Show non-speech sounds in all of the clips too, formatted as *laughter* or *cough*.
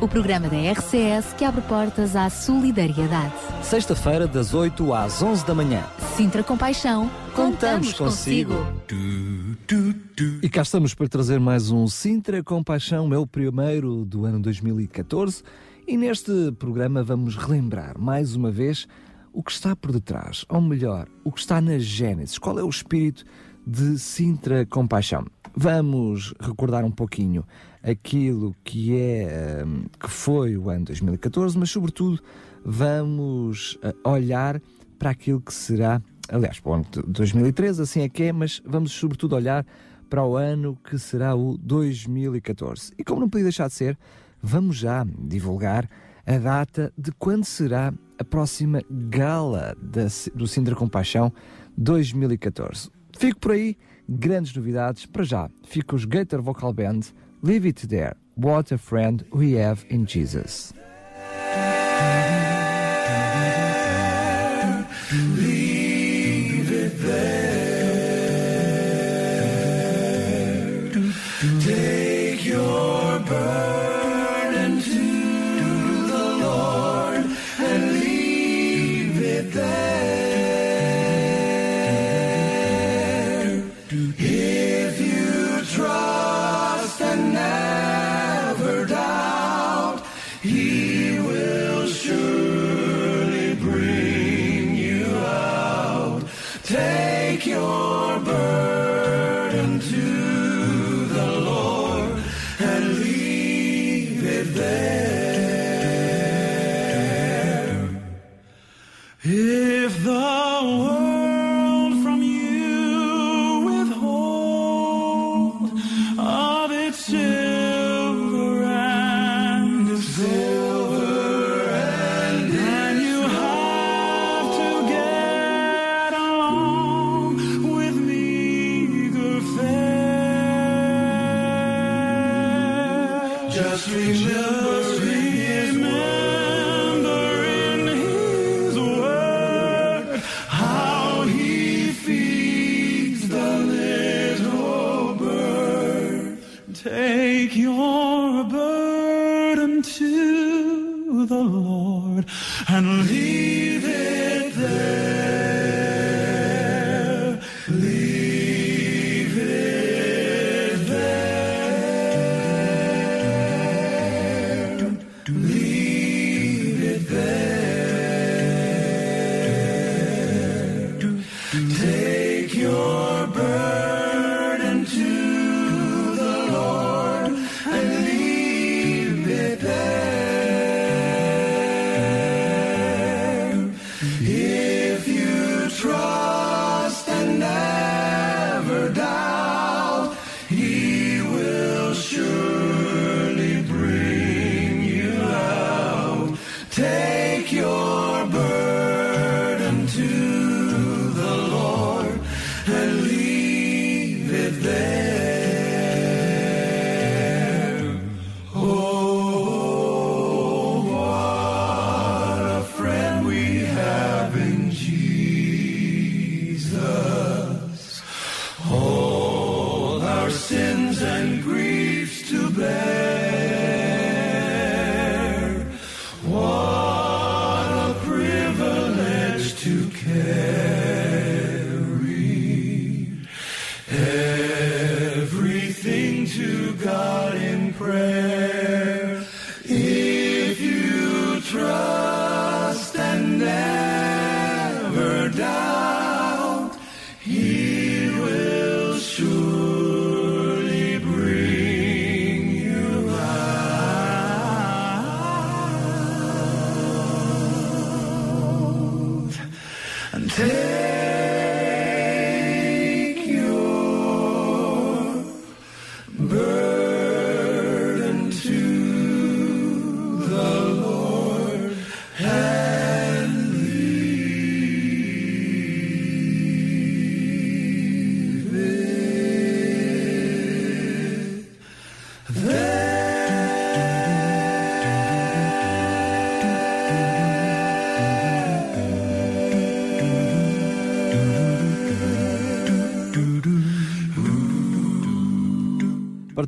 o programa da RCS que abre portas à solidariedade. Sexta-feira, das 8 às 11 da manhã. Sintra Compaixão, Contamos consigo. E cá estamos para trazer mais um Sintra Compaixão, é o primeiro do ano 2014. E neste programa vamos relembrar mais uma vez o que está por detrás, ou melhor, o que está na Gênesis, qual é o espírito de Sintra Compaixão. Vamos recordar um pouquinho aquilo que é hum, que foi o ano 2014, mas sobretudo vamos eh, olhar para aquilo que será, aliás, para o ano de 2013, assim é que é, mas vamos sobretudo olhar para o ano que será o 2014. E como não podia deixar de ser, vamos já divulgar a data de quando será a próxima gala da, do Sintra Compaixão 2014. Fico por aí, grandes novidades. Para já, fica os Gator Vocal Band, Leave It There, What a Friend We Have in Jesus.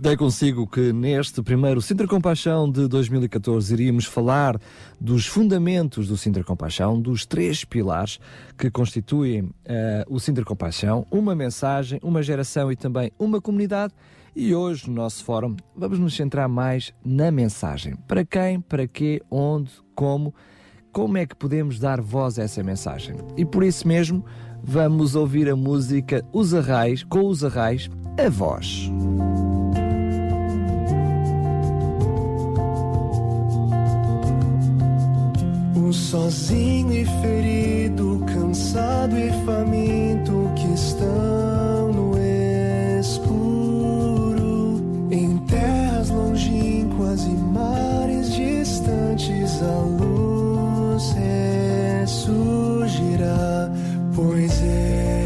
Partilhei consigo que neste primeiro Sintra Compaixão de 2014 iríamos falar dos fundamentos do Sintra Compaixão, dos três pilares que constituem uh, o Sintra Compaixão, uma mensagem, uma geração e também uma comunidade. E hoje, no nosso fórum, vamos nos centrar mais na mensagem. Para quem, para quê, onde, como, como é que podemos dar voz a essa mensagem. E por isso mesmo, vamos ouvir a música Os Arrais, com os Arrais, a voz. O sozinho e ferido, cansado e faminto que estão no escuro, em terras longínquas e mares distantes, a luz ressurgirá, pois ele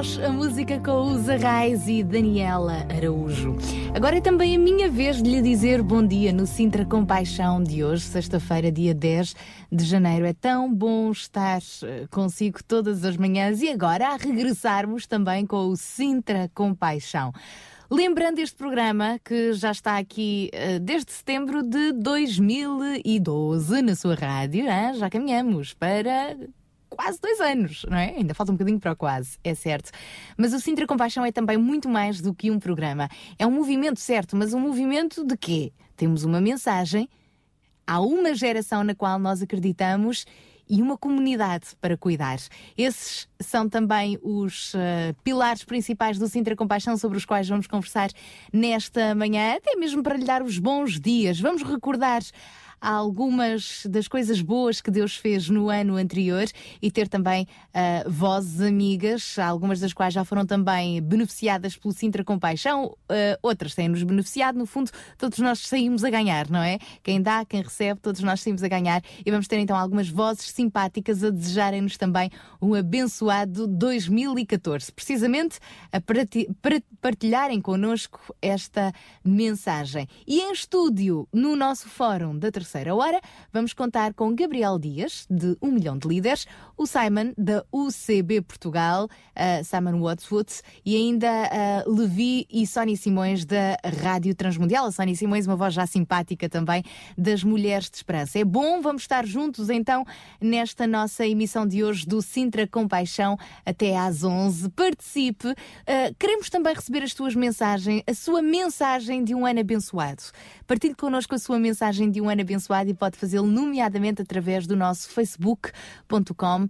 A voz, a música com os Arrais e Daniela Araújo. Agora é também a minha vez de lhe dizer bom dia no Sintra Compaixão de hoje, sexta-feira, dia 10 de janeiro. É tão bom estar eh, consigo todas as manhãs e agora a regressarmos também com o Sintra Compaixão. Lembrando este programa que já está aqui uh, desde setembro de 2012 na sua rádio, hein? já caminhamos para quase dois anos, não é? Ainda falta um bocadinho para o quase, é certo. Mas o Sintra Compaixão é também muito mais do que um programa. É um movimento, certo, mas um movimento de quê? Temos uma mensagem, há uma geração na qual nós acreditamos e uma comunidade para cuidar. Esses são também os uh, pilares principais do Sintra Compaixão sobre os quais vamos conversar nesta manhã, até mesmo para lhe dar os bons dias. Vamos recordar algumas das coisas boas que Deus fez no ano anterior e ter também uh, vozes amigas, algumas das quais já foram também beneficiadas pelo Sintra Compaixão, uh, outras têm-nos beneficiado. No fundo, todos nós saímos a ganhar, não é? Quem dá, quem recebe, todos nós saímos a ganhar e vamos ter então algumas vozes simpáticas a desejarem-nos também um abençoado 2014. Precisamente a partilharem connosco esta mensagem. E em estúdio, no nosso fórum da terceira terceira hora, vamos contar com Gabriel Dias, de 1 milhão de líderes, o Simon, da UCB Portugal, uh, Simon Wadsworth, e ainda uh, Levi e Sónia Simões, da Rádio Transmundial. A Sónia Simões, uma voz já simpática também, das Mulheres de Esperança. É bom, vamos estar juntos então nesta nossa emissão de hoje do Sintra Compaixão até às 11. Participe. Uh, queremos também receber as suas mensagens, a sua mensagem de um ano abençoado. Partilhe connosco a sua mensagem de um ano abençoado e pode fazê-lo nomeadamente através do nosso facebook.com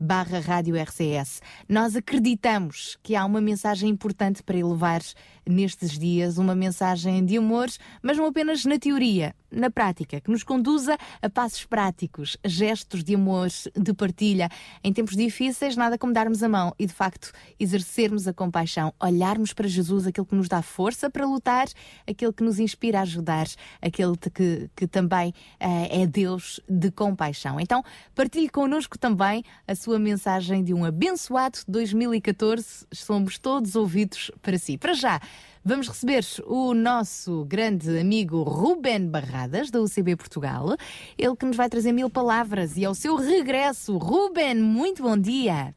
barra Rádio RCS. Nós acreditamos que há uma mensagem importante para elevar nestes dias, uma mensagem de amor, mas não apenas na teoria, na prática, que nos conduza a passos práticos, gestos de amor, de partilha. Em tempos difíceis, nada como darmos a mão e, de facto, exercermos a compaixão, olharmos para Jesus, aquele que nos dá força para lutar, aquele que nos inspira a ajudar, aquele que, que também uh, é Deus de compaixão. Então, partilhe connosco também a sua mensagem de um abençoado 2014. Somos todos ouvidos para si. Para já, Vamos receber o nosso grande amigo Ruben Barradas, da UCB Portugal. Ele que nos vai trazer mil palavras e ao seu regresso. Ruben, muito bom dia.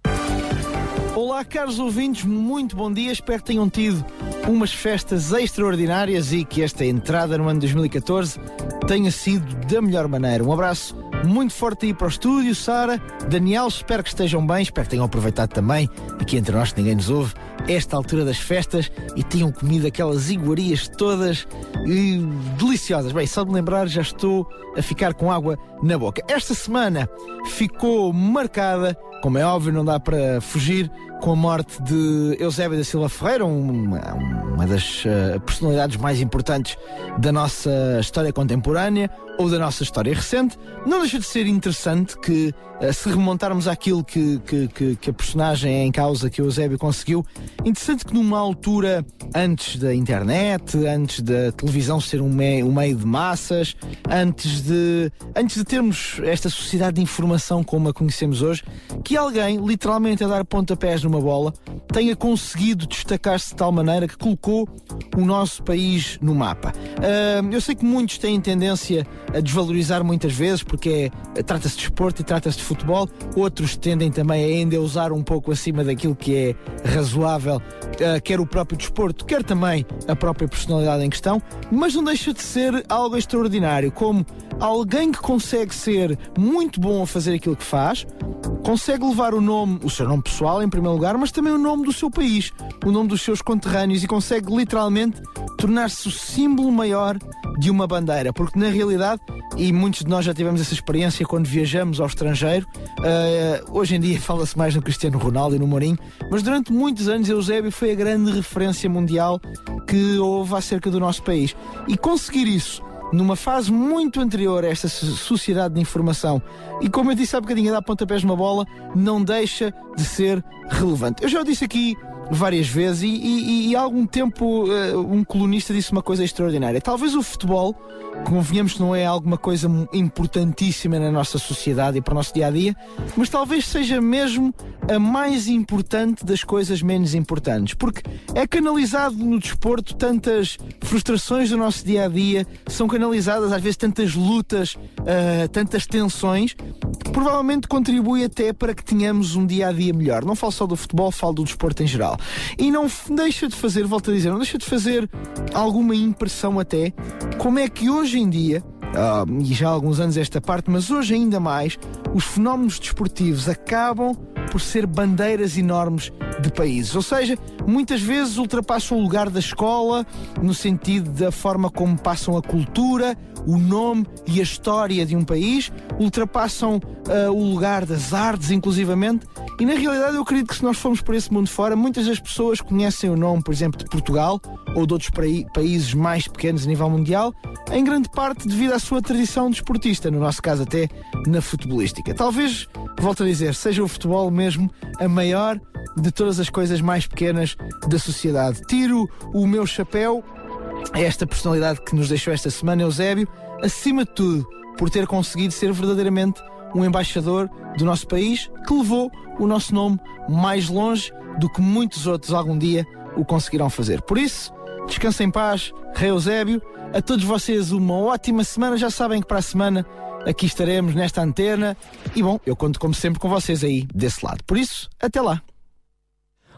Olá, caros ouvintes, muito bom dia. Espero que tenham tido umas festas extraordinárias e que esta entrada no ano 2014 tenha sido da melhor maneira. Um abraço muito forte aí para o estúdio, Sara, Daniel, espero que estejam bem, espero que tenham aproveitado também, aqui entre nós que ninguém nos ouve, esta altura das festas e tenham comido aquelas iguarias todas e, deliciosas. Bem, só de lembrar, já estou a ficar com água na boca. Esta semana ficou marcada, como é óbvio, não dá para fugir, com a morte de Eusébio da Silva Ferreira, uma, uma das uh, personalidades mais importantes da nossa história contemporânea ou da nossa história recente. Não deixa de ser interessante que, uh, se remontarmos àquilo que, que, que, que, a personagem em causa, que Eusébio conseguiu, interessante que numa altura antes da internet, antes da televisão ser um meio, um meio de massas, antes de, antes de termos esta sociedade de informação como a conhecemos hoje, que alguém, literalmente a dar pontapés no uma bola, tenha conseguido destacar-se de tal maneira que colocou o nosso país no mapa. Uh, eu sei que muitos têm tendência a desvalorizar muitas vezes, porque é, trata-se de esporte e trata-se de futebol, outros tendem também a ainda usar um pouco acima daquilo que é razoável, uh, quer o próprio desporto, quer também a própria personalidade em questão, mas não deixa de ser algo extraordinário, como alguém que consegue ser muito bom a fazer aquilo que faz, consegue levar o nome, o seu nome pessoal em primeiro lugar, mas também o nome do seu país, o nome dos seus conterrâneos e consegue literalmente tornar-se o símbolo maior de uma bandeira, porque na realidade, e muitos de nós já tivemos essa experiência quando viajamos ao estrangeiro, uh, hoje em dia *laughs* fala-se mais no Cristiano Ronaldo e no Mourinho, mas durante muitos anos Eusébio foi a grande referência mundial que houve acerca do nosso país. E conseguir isso numa fase muito anterior a esta sociedade de informação e, como eu disse há bocadinho, dar pontapés numa bola, não deixa de ser relevante. Eu já disse aqui várias vezes e, e, e há algum tempo uh, um colunista disse uma coisa extraordinária. Talvez o futebol, convenhamos que não é alguma coisa importantíssima na nossa sociedade e para o nosso dia a dia, mas talvez seja mesmo a mais importante das coisas menos importantes, porque é canalizado no desporto tantas frustrações do nosso dia a dia, são canalizadas às vezes tantas lutas, uh, tantas tensões, que provavelmente contribui até para que tenhamos um dia a dia melhor. Não falo só do futebol, falo do desporto em geral. E não deixa de fazer, volto a dizer, não deixa de fazer alguma impressão até como é que hoje em dia uh, e já há alguns anos esta parte, mas hoje ainda mais, os fenómenos desportivos acabam por ser bandeiras enormes de países. Ou seja, muitas vezes ultrapassam o lugar da escola no sentido da forma como passam a cultura, o nome e a história de um país, ultrapassam uh, o lugar das artes, inclusivamente. E na realidade, eu acredito que se nós formos por esse mundo fora, muitas das pessoas conhecem o nome, por exemplo, de Portugal ou de outros países mais pequenos a nível mundial, em grande parte devido à sua tradição desportista, no nosso caso, até na futebolística. Talvez, volto a dizer, seja o futebol mesmo a maior de todas as coisas mais pequenas da sociedade. Tiro o meu chapéu a esta personalidade que nos deixou esta semana, Eusébio, acima de tudo, por ter conseguido ser verdadeiramente um embaixador do nosso país que levou o nosso nome mais longe do que muitos outros algum dia o conseguirão fazer. Por isso, descansem em paz, Rei Eusébio. A todos vocês uma ótima semana. Já sabem que para a semana aqui estaremos nesta antena. E bom, eu conto como sempre com vocês aí desse lado. Por isso, até lá.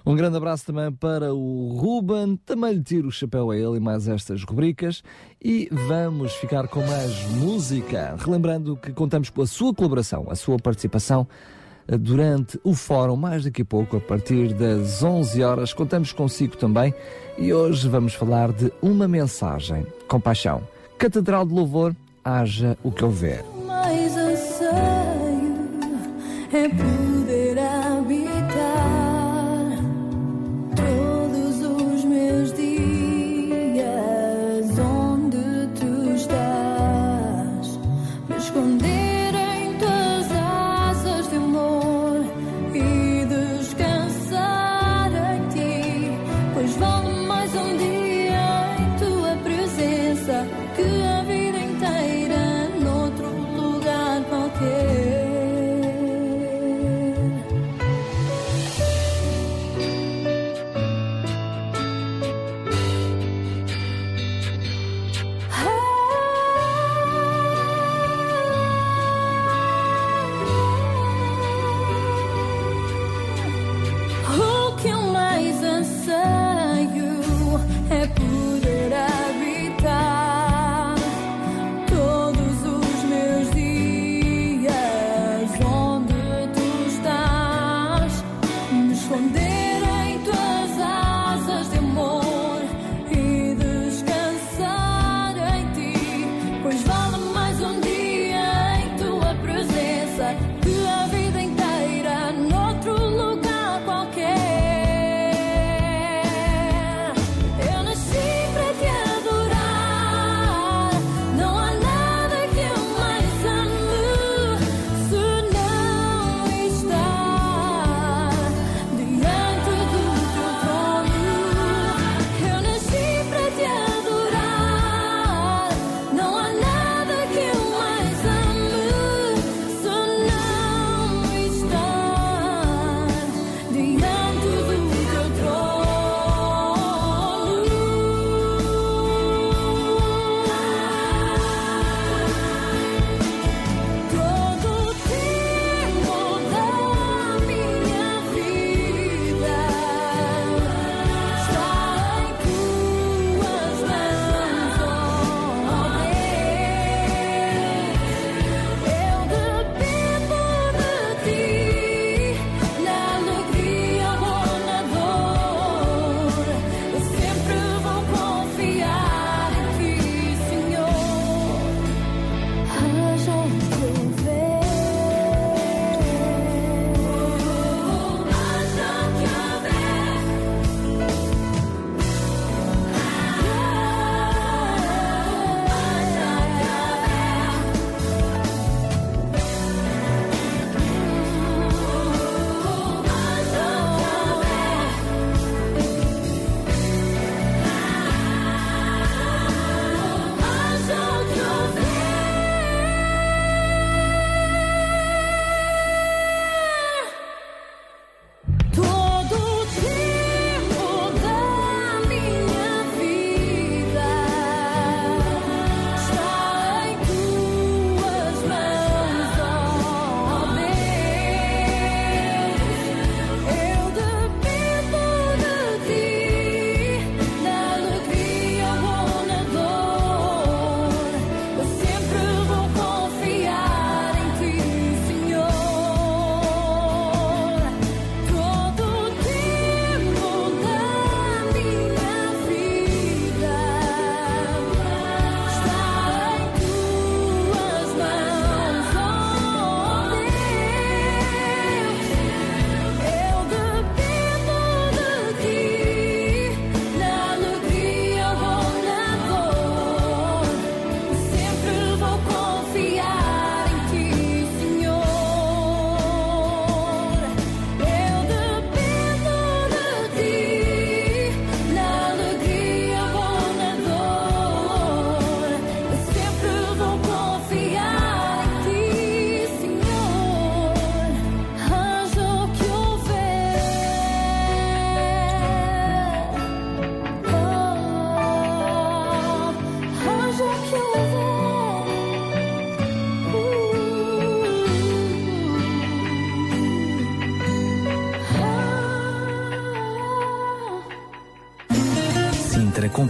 Um grande abraço também para o Ruben, também lhe tiro o chapéu a ele e mais estas rubricas. E vamos ficar com mais música, relembrando que contamos com a sua colaboração, a sua participação eh, durante o fórum, mais daqui a pouco, a partir das 11 horas. Contamos consigo também e hoje vamos falar de uma mensagem, compaixão. Catedral de Louvor, haja o que houver. Mais anseio é poder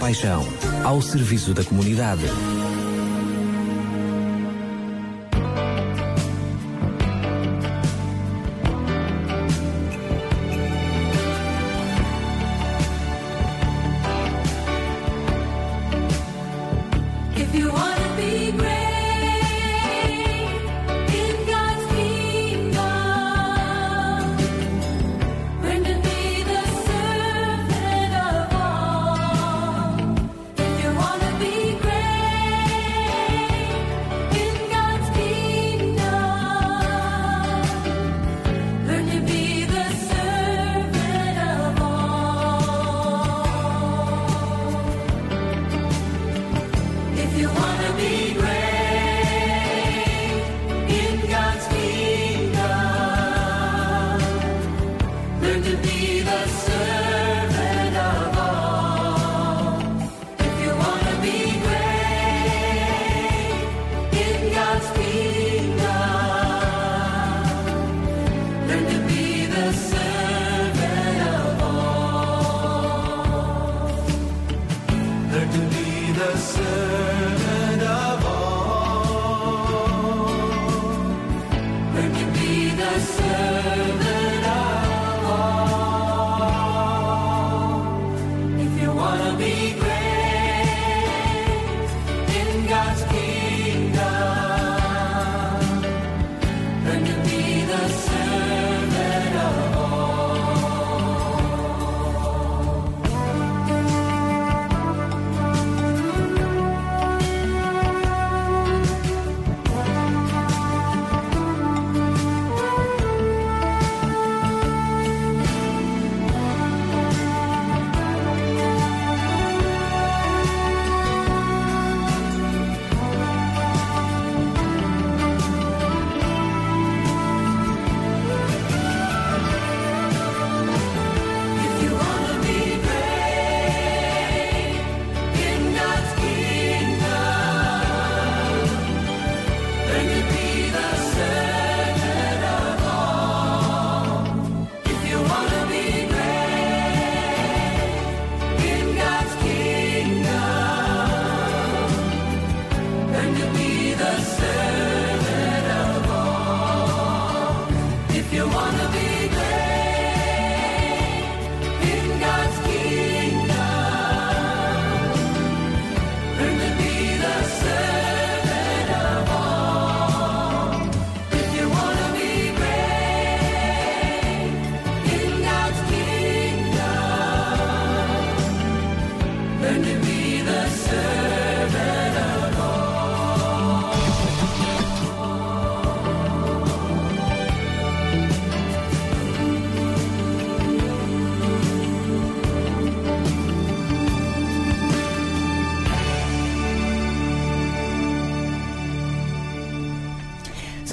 Compaixão, ao serviço da comunidade.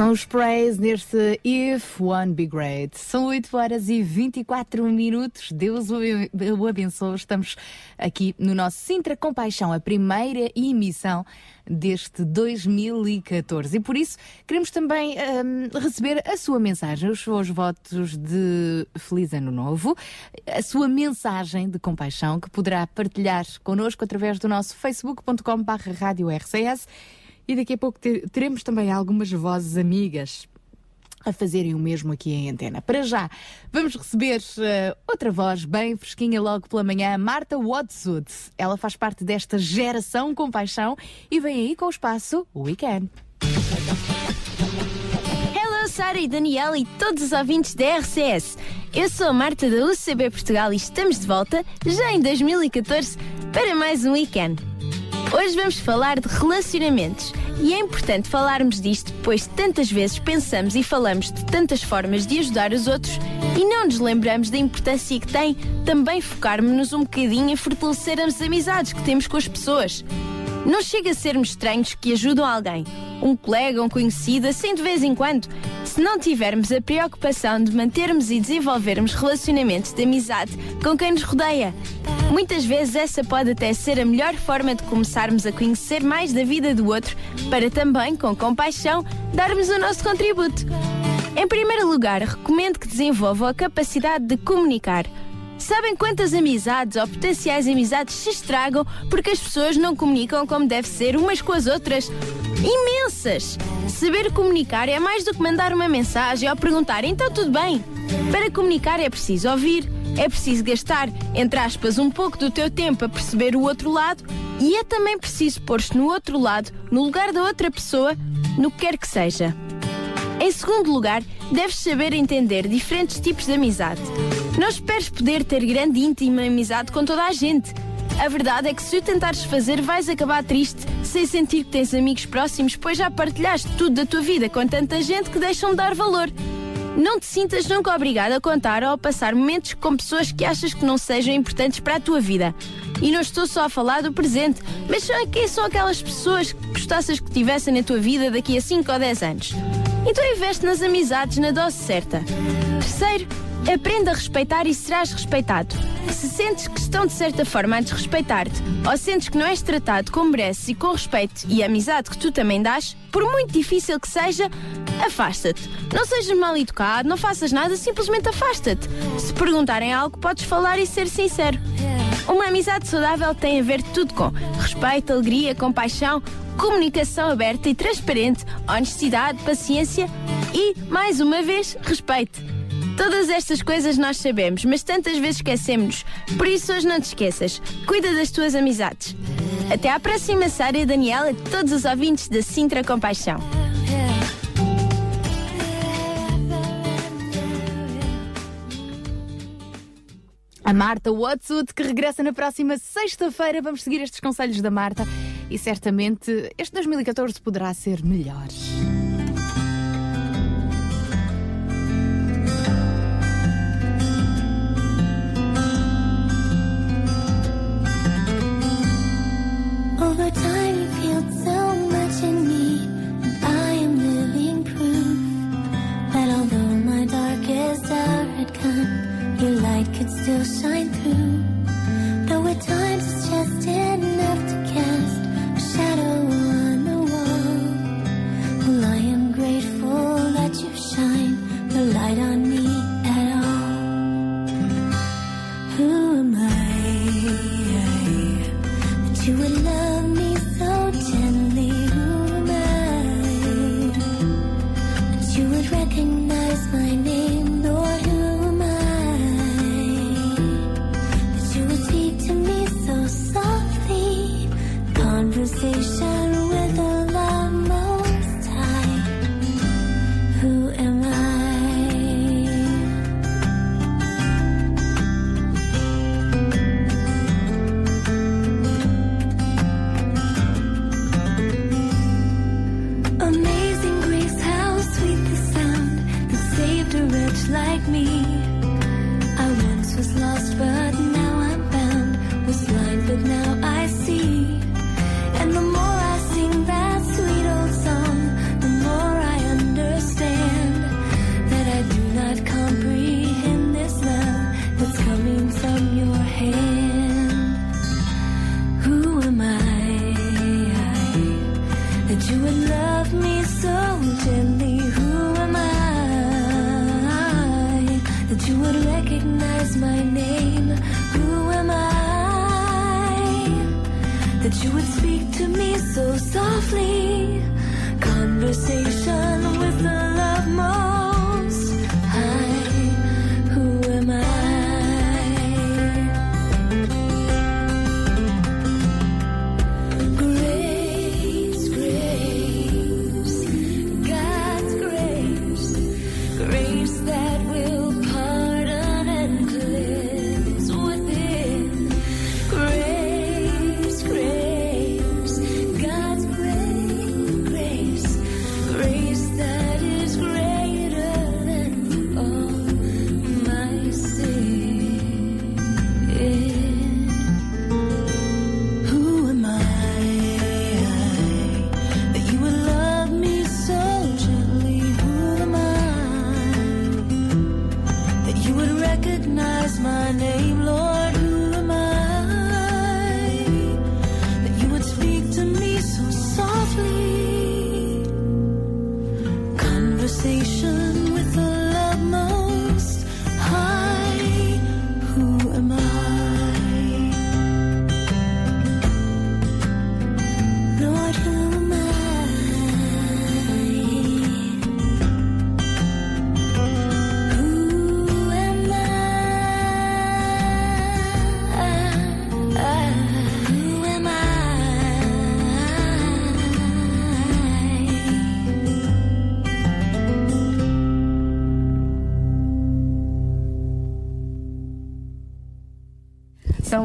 São os praise neste If One Be Great. São 8 horas e 24 minutos. Deus o abençoe. Estamos aqui no nosso Sintra Compaixão, a primeira emissão deste 2014. E por isso queremos também um, receber a sua mensagem, os seus votos de Feliz Ano Novo, a sua mensagem de compaixão que poderá partilhar connosco através do nosso RCS e daqui a pouco teremos também algumas vozes amigas a fazerem o mesmo aqui em antena. Para já, vamos receber uh, outra voz bem fresquinha logo pela manhã, Marta Watsud. Ela faz parte desta geração com paixão e vem aí com o espaço Weekend. Hello, Sara e Daniela e todos os ouvintes da RCS. Eu sou a Marta da UCB Portugal e estamos de volta, já em 2014, para mais um Weekend. Hoje vamos falar de relacionamentos e é importante falarmos disto, pois tantas vezes pensamos e falamos de tantas formas de ajudar os outros e não nos lembramos da importância que tem também focarmos-nos um bocadinho em fortalecer as amizades que temos com as pessoas. Não chega a sermos estranhos que ajudam alguém, um colega, um conhecido, assim de vez em quando, se não tivermos a preocupação de mantermos e desenvolvermos relacionamentos de amizade com quem nos rodeia. Muitas vezes essa pode até ser a melhor forma de começarmos a conhecer mais da vida do outro, para também, com compaixão, darmos o nosso contributo. Em primeiro lugar, recomendo que desenvolvam a capacidade de comunicar Sabem quantas amizades ou potenciais amizades se estragam porque as pessoas não comunicam como deve ser umas com as outras? Imensas! Saber comunicar é mais do que mandar uma mensagem ou perguntar então tudo bem. Para comunicar é preciso ouvir, é preciso gastar, entre aspas, um pouco do teu tempo a perceber o outro lado e é também preciso pôr-te no outro lado, no lugar da outra pessoa, no que quer que seja. Em segundo lugar, deves saber entender diferentes tipos de amizade. Não esperes poder ter grande e íntima amizade com toda a gente. A verdade é que se o tentares fazer, vais acabar triste, sem sentir que tens amigos próximos, pois já partilhaste tudo da tua vida com tanta gente que deixam de dar valor. Não te sintas nunca obrigado a contar ou a passar momentos com pessoas que achas que não sejam importantes para a tua vida. E não estou só a falar do presente, mas são, quem são aquelas pessoas que gostasses que tivessem na tua vida daqui a 5 ou 10 anos. Então investe nas amizades na dose certa. Terceiro, aprenda a respeitar e serás respeitado. Se sentes que estão de certa forma a desrespeitar-te, ou sentes que não és tratado como mereces e com respeito e amizade que tu também dás, por muito difícil que seja, afasta-te. Não sejas mal educado, não faças nada, simplesmente afasta-te. Se perguntarem algo, podes falar e ser sincero. Uma amizade saudável tem a ver tudo com respeito, alegria, compaixão, comunicação aberta e transparente, honestidade, paciência e, mais uma vez, respeito. Todas estas coisas nós sabemos, mas tantas vezes esquecemos. Por isso hoje não te esqueças. Cuida das tuas amizades. Até à próxima, Sara e Daniela todos os ouvintes da Sintra Compaixão. A Marta Watson, que regressa na próxima sexta-feira. Vamos seguir estes conselhos da Marta e certamente este 2014 poderá ser melhor. Over time you feel so much in me still shine through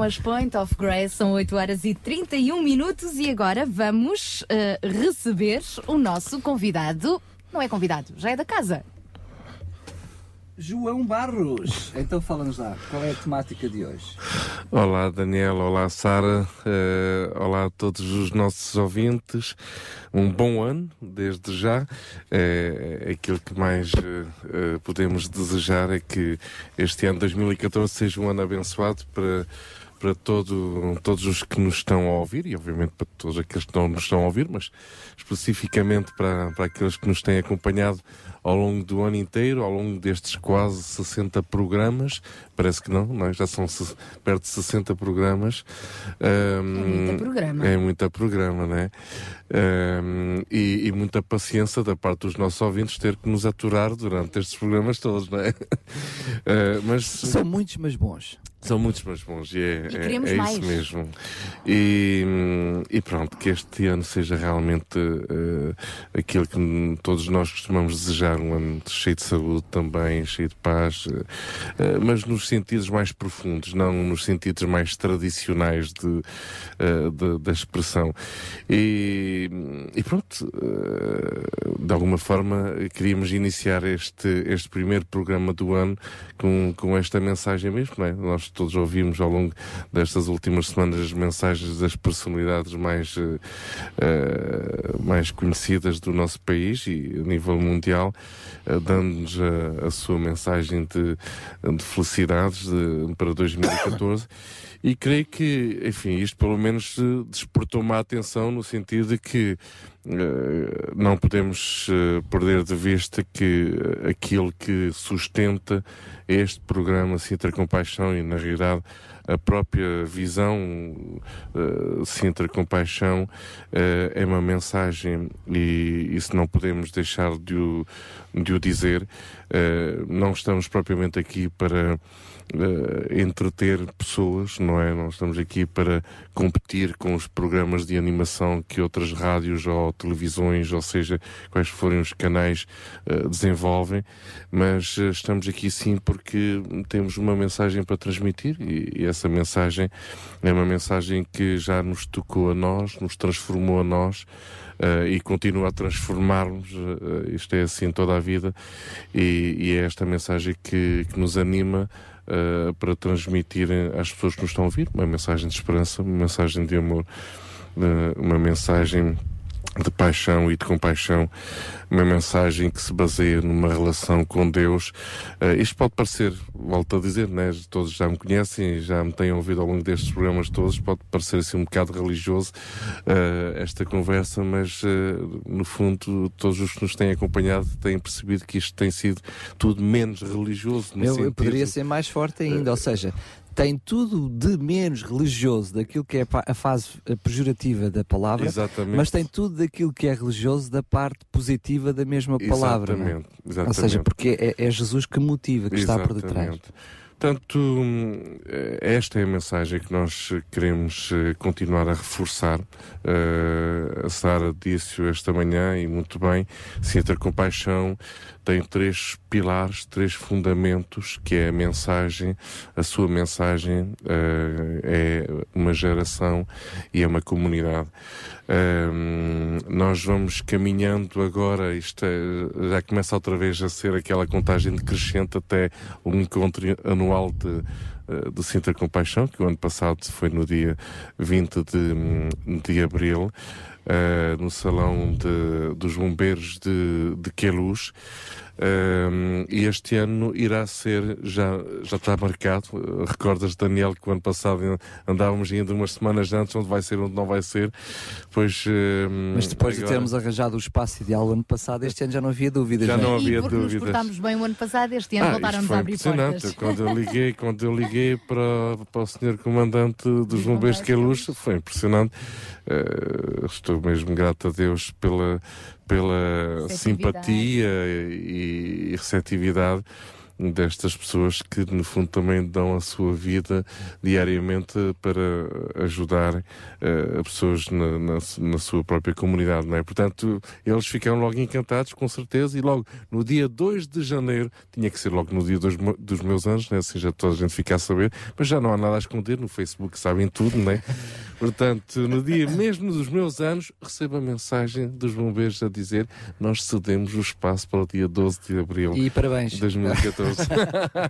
as Point of Grace, são 8 horas e 31 minutos e agora vamos uh, receber o nosso convidado. Não é convidado, já é da casa. João Barros. Então fala-nos lá, qual é a temática de hoje? Olá Daniel, olá Sara, uh, olá a todos os nossos ouvintes. Um bom ano, desde já. Uh, aquilo que mais uh, podemos desejar é que este ano 2014 seja um ano abençoado para para todo, todos os que nos estão a ouvir e obviamente para todos aqueles que não nos estão a ouvir, mas especificamente para, para aqueles que nos têm acompanhado ao longo do ano inteiro, ao longo destes quase 60 programas. Parece que não, não é? já são perto de 60 programas. Um, é muita programa. É muita programa, né? Um, e, e, muita paciência da parte dos nossos ouvintes ter que nos aturar durante estes programas todos, não é? Uh, *laughs* mas, São muitos, mas bons. São muitos, mas bons, e é, e é, é isso mesmo. E, e, pronto, que este ano seja realmente uh, aquilo que todos nós costumamos desejar, um ano cheio de saúde também, cheio de paz, uh, uh, mas nos sentidos mais profundos, não nos sentidos mais tradicionais de, de da expressão. E, e pronto, de alguma forma queríamos iniciar este, este primeiro programa do ano com, com esta mensagem mesmo, não é? Nós todos ouvimos ao longo destas últimas semanas as mensagens das personalidades mais, uh, mais conhecidas do nosso país e a nível mundial, uh, dando-nos a, a, sua mensagem de, de felicidades de, para 2014. E creio que, enfim, isto pelo menos despertou-me a atenção no sentido de que não podemos uh, perder de vista que aquilo que sustenta este programa Sintra Compaixão e, na realidade, a própria visão uh, Sintra Compaixão uh, é uma mensagem e isso não podemos deixar de o, de o dizer. Não estamos propriamente aqui para uh, entreter pessoas, não é? Nós estamos aqui para competir com os programas de animação que outras rádios ou televisões, ou seja, quais forem os canais, uh, desenvolvem, mas uh, estamos aqui sim porque temos uma mensagem para transmitir e, e, essa mensagem é uma mensagem que já nos tocou a nós, nos transformou a nós. Uh, e continua a transformar-nos, uh, isto é assim toda a vida, e, e é esta mensagem que, que nos anima uh, para transmitir às pessoas que nos estão a ouvir. Uma mensagem de esperança, uma mensagem de amor, uh, uma mensagem de paixão e de compaixão, uma mensagem que se baseia numa relação com Deus. Uh, isto pode parecer, volto a dizer, né, todos já me conhecem, já me têm ouvido ao longo destes programas todos, pode parecer assim um bocado religioso uh, esta conversa, mas uh, no fundo todos os que nos têm acompanhado têm percebido que isto tem sido tudo menos religioso. eu, sentido... eu poderia ser mais forte ainda, ou seja, tem tudo de menos religioso daquilo que é a fase pejorativa da palavra, exatamente. mas tem tudo daquilo que é religioso da parte positiva da mesma palavra. Exatamente, é? exatamente. Ou seja, porque é, é, Jesus que motiva, que exatamente. está por detrás. Portanto, eh, esta é a mensagem que nós queremos eh, continuar a reforçar. Uh, a Sara disse esta manhã, e muito bem, Sintra Compaixão tem três pilares, três fundamentos, que é a mensagem, a sua mensagem é uma geração e é uma comunidade. Uh, nós vamos caminhando agora, isto é, já começa outra vez a ser aquela contagem decrescente até o encontro anual de eh, do Sintra Compaixão, que o ano passado foi no dia 20 de, de abril, uh, no Salão de, dos Bombeiros de, de Queluz. Um, e este ano irá ser, já, já está marcado. Recordas, Daniel, que o ano passado andávamos ainda umas semanas antes, onde vai ser, onde não vai ser. Pois, um, Mas depois agora... de termos arranjado o espaço ideal o ano passado, este ano já não havia dúvidas. Já não, não havia e porque dúvidas. nos portámos bem o ano passado, este ano ah, voltaram-nos a abrir portas. Quando eu liguei, quando eu liguei para, para o senhor comandante dos bombeiros de Queluz, foi impressionante. Uh, estou mesmo grato a Deus pela, pela simpatia e, e receptividade destas pessoas que, no fundo, também dão a sua vida diariamente para ajudar uh, pessoas na, na, na, sua própria comunidade, não é? Portanto, eles ficaram logo encantados, com certeza, e logo no dia 2 de janeiro, tinha que ser logo no dia dos, dos meus anos, né? assim já toda a gente fica a saber, mas já não há nada a esconder, no Facebook sabem tudo, não é? *laughs* Portanto, no dia mesmo dos meus anos, recebo a mensagem dos bombeiros a dizer nós cedemos o espaço para o dia 12 de abril e parabéns. de 2014.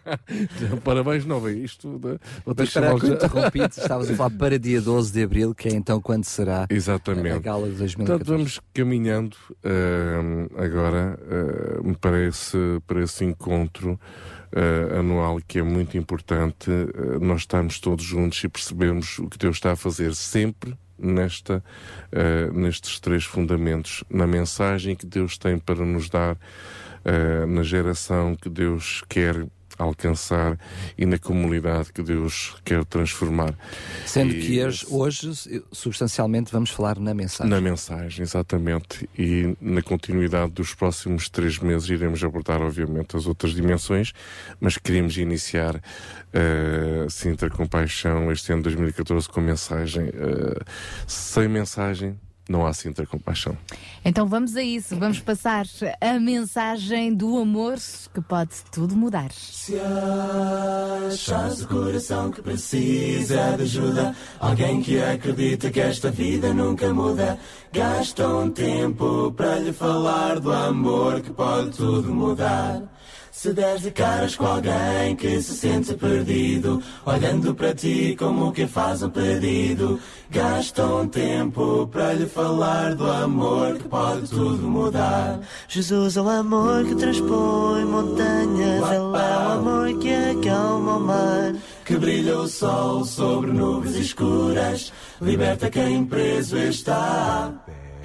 *laughs* parabéns, não bem isto. Mas para já... interrompido, estavas a falar *laughs* para dia 12 de abril, que é então quando será Exatamente. a gala de 2014. Portanto, vamos caminhando uh, agora, uh, me parece, para esse encontro uh, anual que é muito importante uh, nós estarmos todos juntos e percebermos o que Deus está a fazer sempre nesta, uh, nestes três fundamentos, na mensagem que Deus tem para nos dar, na geração que Deus quer alcançar e na comunidade que Deus quer transformar. Sendo e, que hoje, hoje, substancialmente, vamos falar na mensagem. Na mensagem, exatamente. E na continuidade dos próximos três meses iremos abordar, obviamente, as outras dimensões, mas queríamos iniciar uh, Sintra Compaixão este ano de 2014 com mensagem. Uh, sem mensagem, não há Sintra compaixão. Então vamos a isso, vamos passar a mensagem do amor que pode tudo mudar. Se achas o coração que precisa de ajuda, alguém que acredita que esta vida nunca muda, gasta um tempo para lhe falar do amor que pode tudo mudar. Se deres de caras com alguém que se sente perdido, olhando para ti como quem faz um pedido, gasta um tempo para lhe falar do amor que pode tudo mudar. Jesus é o amor que transpõe montanhas, Ele é o amor que acalma o mar. Que brilha o sol sobre nuvens escuras, liberta quem preso está.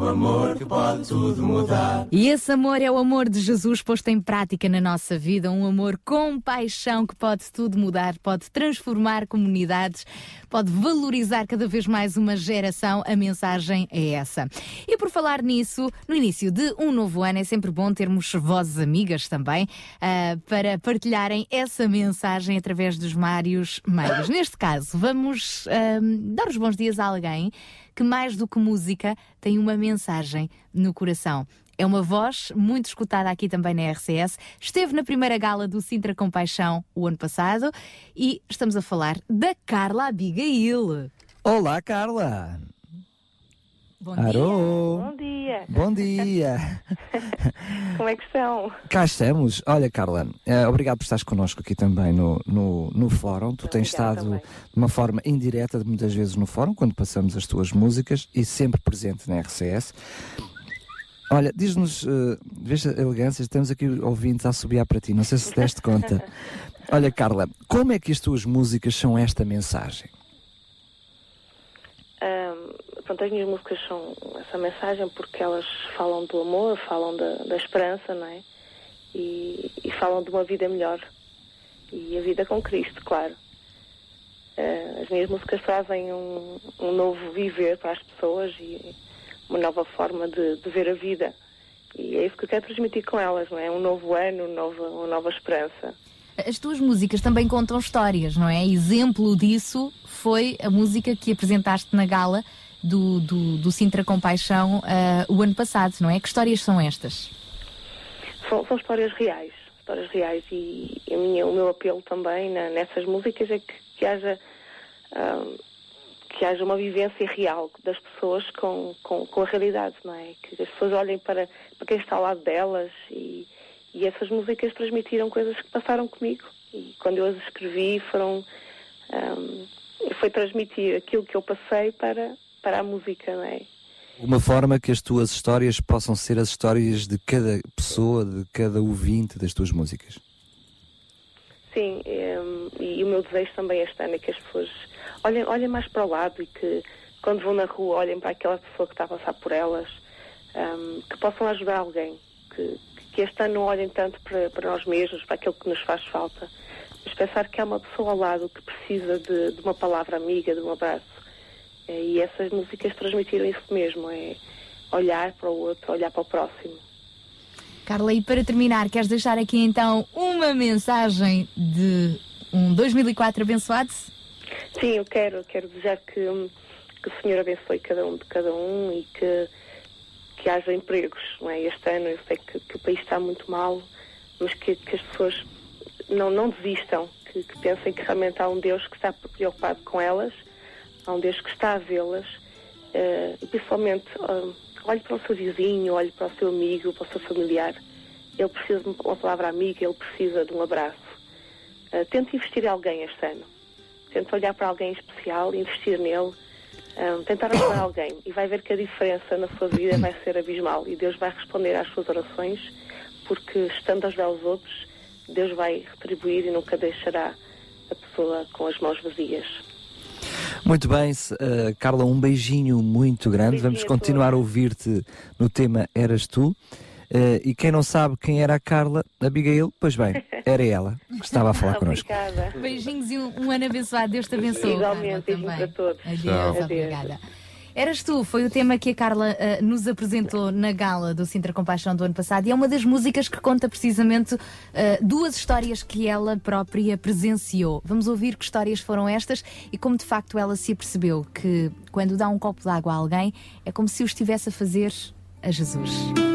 o amor que pode tudo mudar. E esse amor é o amor de Jesus posto em prática na nossa vida, um amor com paixão que pode tudo mudar, pode transformar comunidades, pode valorizar cada vez mais uma geração. A mensagem é essa. E por falar nisso, no início de um novo ano é sempre bom termos vozes amigas também uh, para partilharem essa mensagem através dos vários meios. Neste caso, vamos uh, dar os bons dias a alguém que mais do que música tem uma mensagem no coração. É uma voz muito escutada aqui também na RCS. Esteve na primeira gala do Sintra Compaixão o ano passado e estamos a falar da Carla Abigail. Olá, Carla! Bom Arô. dia. Bom dia. Bom dia. *laughs* Como é que estão? Cá estamos. Olha, Carla, uh, obrigado por estares connosco aqui também no, no, no fórum. Tu tens estado também. de uma forma indireta, muitas vezes no fórum, quando passamos as tuas músicas e sempre presente na RCS. Olha, diz-nos, uh, veja a elegância, estamos aqui ouvintes a subir para ti, não sei se deste conta. *laughs* Olha, Carla, como é que as tuas músicas são esta mensagem? Pronto, as minhas músicas são essa mensagem porque elas falam do amor, falam da, da esperança, não é? E, e, falam de uma vida melhor. E a vida com Cristo, claro. Uh, as minhas músicas trazem um, um, novo viver para as pessoas e uma nova forma de, de, ver a vida. E é isso que eu quero transmitir com elas, não é? Um novo ano, um uma nova esperança. As tuas músicas também contam histórias, não é? Exemplo disso foi a música que apresentaste na gala do, do, do Sintra Compaixão uh, o ano passado, não é? Que histórias são estas? São, são histórias reais, histórias reais e minha, o meu apelo também na, nessas músicas é que, que haja que haja uma vivência real das pessoas com, com, com, a realidade, não é? Que as pessoas olhem para, para quem está ao lado delas e, e essas músicas transmitiram coisas que passaram comigo e quando eu as escrevi foram um, foi transmitir aquilo que eu passei para para a música, não é? Uma forma que as tuas histórias possam ser as histórias de cada pessoa, de cada ouvinte das tuas músicas. Sim, um, e, o meu desejo também este ano é que as pessoas olhem, olhem mais para o lado e que quando vão na rua olhem para aquela pessoa que está a passar por elas, um, que possam ajudar alguém, que, que este ano não olhem tanto para, para nós mesmos, para aquilo que nos faz falta, mas pensar que há uma pessoa ao lado que precisa de, de uma palavra amiga, de um abraço é, e essas músicas transmitiram isso mesmo, é olhar para o outro, olhar para o próximo. Carla, e para terminar, queres deixar aqui então uma mensagem de um 2004 abençoado? Sim, eu quero, quero desejar que, que o Senhor abençoe cada um de cada um e que, que haja empregos. Não é? Este ano eu sei que, que o país está muito mal, mas que, que as pessoas não, não desistam, que, que pensem que realmente há um Deus que está preocupado com elas Deus que está a vê-las uh, principalmente uh, olhe para o seu vizinho, olhe para o seu amigo, para o seu familiar. Ele precisa de uma palavra amiga, ele precisa de um abraço. Uh, tente investir em alguém este ano. Tente olhar para alguém especial, investir nele, um, tentar ajudar alguém e vai ver que a diferença na sua vida vai ser abismal e Deus vai responder às suas orações porque estando a ajudar os outros, Deus vai retribuir e nunca deixará a pessoa com as mãos vazias. Muito bem, uh, Carla, um beijinho muito grande. Beijinho Vamos continuar a ouvir-te no tema Eras Tu. Uh, e quem não sabe quem era a Carla, Abigail, pois bem, *laughs* era ela que estava a falar connosco. Obrigada. Beijinhos e um, um, ano abençoado. Deus te abençoe. Igualmente, beijinhos para todos. Adeus, obrigada. Eras tu, foi o tema que a Carla uh, nos apresentou na gala do Sintra Compaixão do ano passado e é uma das músicas que conta precisamente uh, duas histórias que ela própria presenciou. Vamos ouvir que histórias foram estas e como de facto ela se apercebeu que quando dá um copo de água a alguém é como se o estivesse a fazer a Jesus.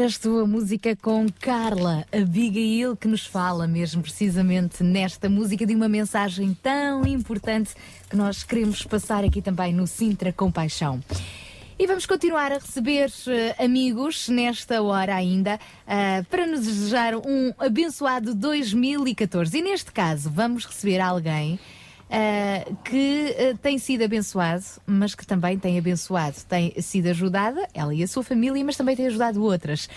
Eras tu a música com Carla Abigail, que nos fala mesmo precisamente nesta música de uma mensagem tão importante que nós queremos passar aqui também no Sintra Compaixão. E vamos continuar a receber uh, amigos nesta hora ainda uh, para nos desejar um abençoado 2014. E neste caso, vamos receber alguém uh, que uh, tem sido abençoado, mas que também tem abençoado, tem sido ajudada, ela e a sua família, mas também tem ajudado outras.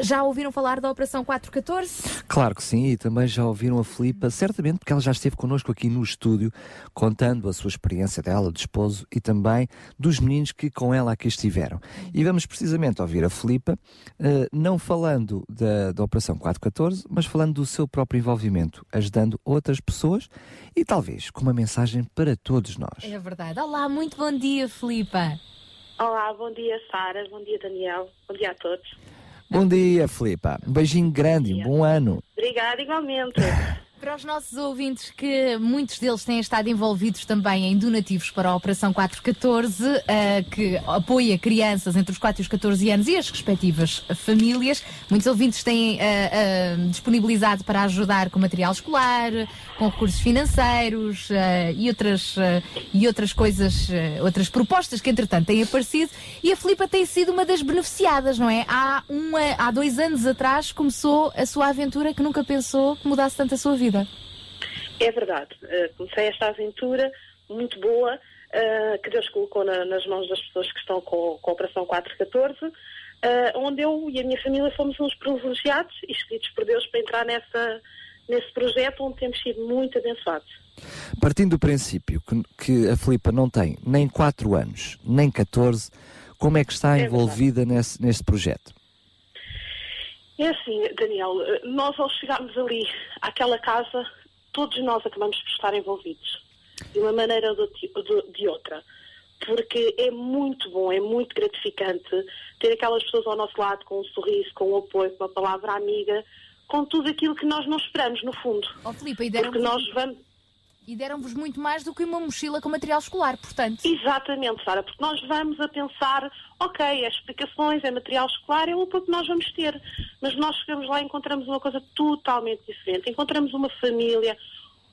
Já ouviram falar da Operação 414? Claro que sim, e também já ouviram a Filipa, certamente porque ela já esteve connosco aqui no estúdio, contando a sua experiência dela, do esposo e também dos meninos que com ela aqui estiveram. E vamos precisamente ouvir a Filipa, uh, não falando da, da Operação 414, mas falando do seu próprio envolvimento, ajudando outras pessoas e talvez com uma mensagem para todos nós. É verdade. Olá, muito bom dia, Filipa. Olá, bom dia, Sara. Bom dia, Daniel. Bom dia a todos. Bom dia, Filipa. Um beijinho grande, um bom ano. Obrigada, igualmente. Para os nossos ouvintes, que muitos deles têm estado envolvidos também em donativos para a Operação 414, uh, que apoia crianças entre os 4 e os 14 anos e as respectivas famílias. Muitos ouvintes têm uh, uh, disponibilizado para ajudar com material escolar, com recursos financeiros e, outras, e outras coisas, outras propostas que entretanto têm aparecido. E a Filipa tem sido uma das beneficiadas, não é? Há, uma, há dois anos atrás começou a sua aventura que nunca pensou que mudasse tanto a sua vida vida. É verdade. Uh, comecei esta aventura muito boa uh, que Deus colocou na, nas mãos das pessoas que estão com, com a Operação 414, uh, onde eu e a minha família fomos uns privilegiados e escolhidos por Deus para entrar nessa, nesse projeto onde temos sido muito abençoados. Partindo do princípio que, que a Filipa não tem nem 4 anos, nem 14, como é que está é envolvida nesse, nesse projeto? É assim, Daniel, nós ao chegarmos ali àquela casa, todos nós acabamos por estar envolvidos, de uma maneira ou de, de outra. Porque é muito bom, é muito gratificante ter aquelas pessoas ao nosso lado com um sorriso, com um apoio, com uma palavra amiga, com tudo aquilo que nós não esperamos, no fundo. Oh, Filipe, e deram Porque nós vamos e deram-vos muito mais do que uma mochila com material escolar, portanto. Exatamente, Sara, porque nós vamos a pensar, ok, é explicações, é material escolar, é o que nós vamos ter. Mas nós chegamos lá e encontramos uma coisa totalmente diferente. Encontramos uma família,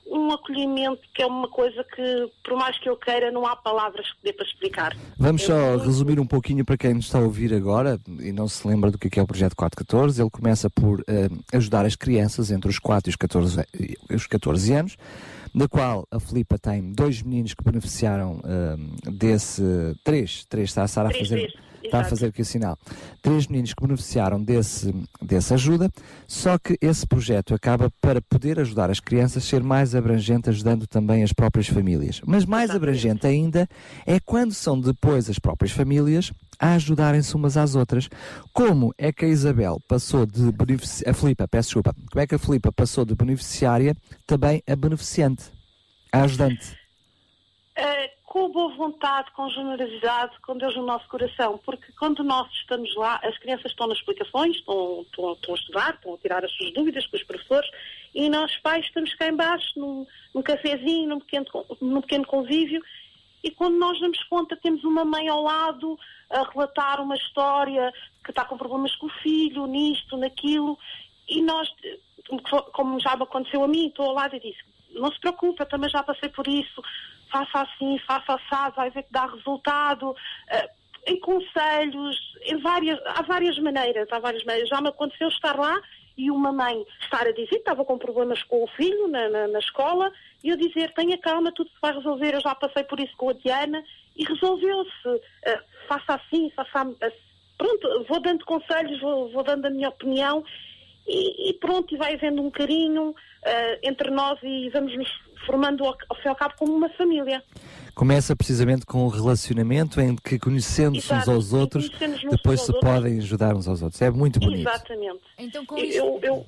um acolhimento que é uma coisa que, por mais que eu queira, não há palavras que dê para explicar. Vamos é só resumir um pouquinho para quem nos está a ouvir agora e não se lembra do que é o Projeto 414. Ele começa por uh, ajudar as crianças entre os 4 e os 14, os 14 anos na qual a Filipa tem dois meninos que beneficiaram uh, desse. Três, três, está a Sara a fazer. Três. Está a fazer aqui o sinal. Três meninos que beneficiaram desse, dessa ajuda, só que esse projeto acaba para poder ajudar as crianças a ser mais abrangente, ajudando também as próprias famílias. Mas mais abrangente ainda é quando são depois as próprias famílias a ajudarem-se umas às outras. Como é que a Isabel passou de beneficiária, a Filipa, peço desculpa, como é que a Filipa passou de beneficiária também a beneficiante, a ajudante? Uh, com boa vontade, com generosidade, com Deus no nosso coração, porque quando nós estamos lá, as crianças estão nas explicações, estão, estão, estão a estudar, estão a tirar as suas dúvidas com os professores, e nós pais estamos cá embaixo, num, num cafezinho, num pequeno, num pequeno convívio, e quando nós damos conta, temos uma mãe ao lado a relatar uma história que está com problemas com o filho, nisto, naquilo, e nós, como já aconteceu a mim, estou ao lado e disse, não se preocupe, eu também já passei por isso, faça assim, faça assado, vai ver que dá resultado. Uh, em conselhos, em várias, há várias maneiras, há várias maneiras. Já me aconteceu estar lá e uma mãe estar a dizer, estava com problemas com o filho na, na, na escola, e eu dizer, tenha calma, tudo se vai resolver, eu já passei por isso com a Diana, e resolveu-se. Uh, faça assim, faça... Uh, pronto, vou dando conselhos, vou, vou dando a minha opinião, e, e, pronto, e vai havendo um carinho uh, entre nós e vamos nos formando ao, ao fim e ao cabo como uma família. Começa precisamente com um relacionamento em que conhecendo-se uns aos outros, depois se outros. podem ajudar uns aos outros. É muito bonito. Exatamente. Então, com isso... eu, eu,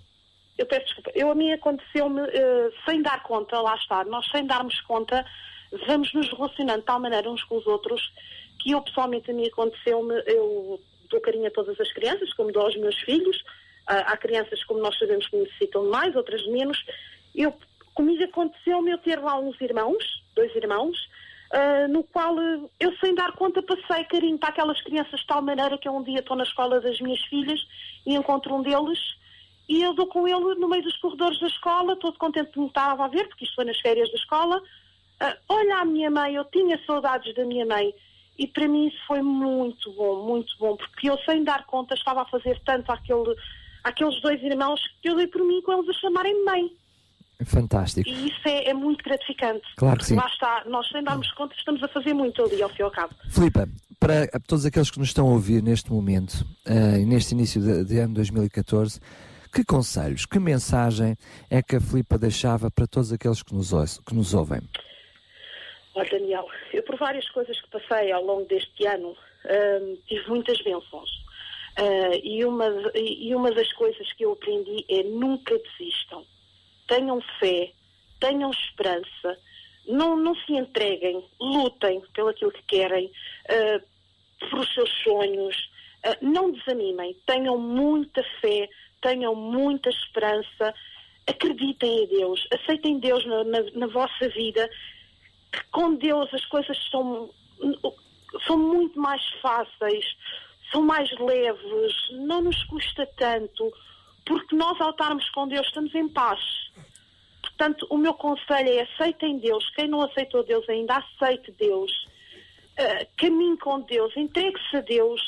eu peço desculpa. Eu, a mim aconteceu-me uh, sem dar conta, lá está, nós sem darmos conta, vamos nos relacionando de tal maneira uns com os outros que eu pessoalmente a mim aconteceu-me, eu dou carinho a todas as crianças, como dou aos meus filhos. Há crianças, como nós sabemos, que necessitam mais, outras menos. Eu Comigo aconteceu-me eu ter lá uns irmãos, dois irmãos, uh, no qual uh, eu, sem dar conta, passei carinho para aquelas crianças de tal maneira que eu um dia estou na escola das minhas filhas e encontro um deles e eu dou com ele no meio dos corredores da escola, todo contente de me estar a ver, porque isto foi nas férias da escola. Uh, olha a minha mãe, eu tinha saudades da minha mãe. E para mim isso foi muito bom, muito bom, porque eu, sem dar conta, estava a fazer tanto àquele, àqueles dois irmãos que eu dei por mim com eles a chamarem mãe. Fantástico. E isso é, é, muito gratificante. Claro que sim. Lá está, nós sem darmos conta estamos a fazer muito ali ao fim e ao cabo. Filipa, para todos aqueles que nos estão a ouvir neste momento uh, neste início de, de, ano 2014, que conselhos, que mensagem é que a Filipa deixava para todos aqueles que nos, que nos ouvem? Olha, Daniel, eu por várias coisas que passei ao longo deste ano uh, tive muitas bênçãos. Uh, e, uma, e uma das coisas que eu aprendi é nunca desistam. Tenham fé, tenham esperança, não, não se entreguem, lutem pelo aquilo que querem, uh, por os seus sonhos, uh, não desanimem, tenham muita fé, tenham muita esperança, acreditem em Deus, aceitem Deus na, na, na vossa vida, que com Deus as coisas são, são muito mais fáceis, são mais leves, não nos custa tanto, porque nós ao estarmos com Deus estamos em paz Portanto, o meu conselho é aceitem Deus. Quem não aceitou Deus ainda, aceite Deus. Uh, caminhe com Deus, entregue-se a Deus,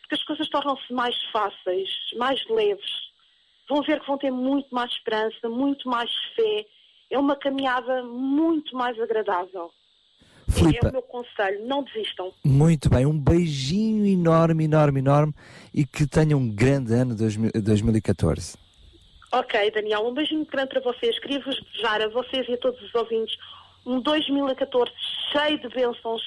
porque as coisas tornam-se mais fáceis, mais leves. Vão ver que vão ter muito mais esperança, muito mais fé. É uma caminhada muito mais agradável. Filipa. É o meu conselho, não desistam. Muito bem, um beijinho enorme, enorme, enorme e que tenha um grande ano 2014. Ok, Daniel, um beijinho grande para vocês. Queria-vos desejar a vocês e a todos os ouvintes um 2014 cheio de bênçãos,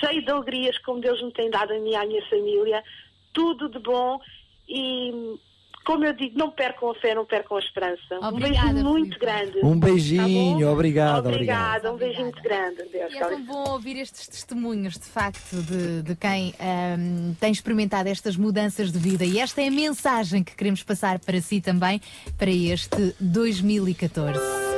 cheio de alegrias, como Deus me tem dado a mim e à minha família. Tudo de bom e como eu digo, não percam a fé, não percam a esperança. Obrigada, um beijinho muito Filipe. grande. Um beijinho, Tá obrigado. Obrigada, um beijinho muito grande. Deus, E é tão bom ouvir estes testemunhos, de facto, de, de quem ahm, tem experimentado estas mudanças de vida. E esta é a mensagem que queremos passar para si também, para este 2014.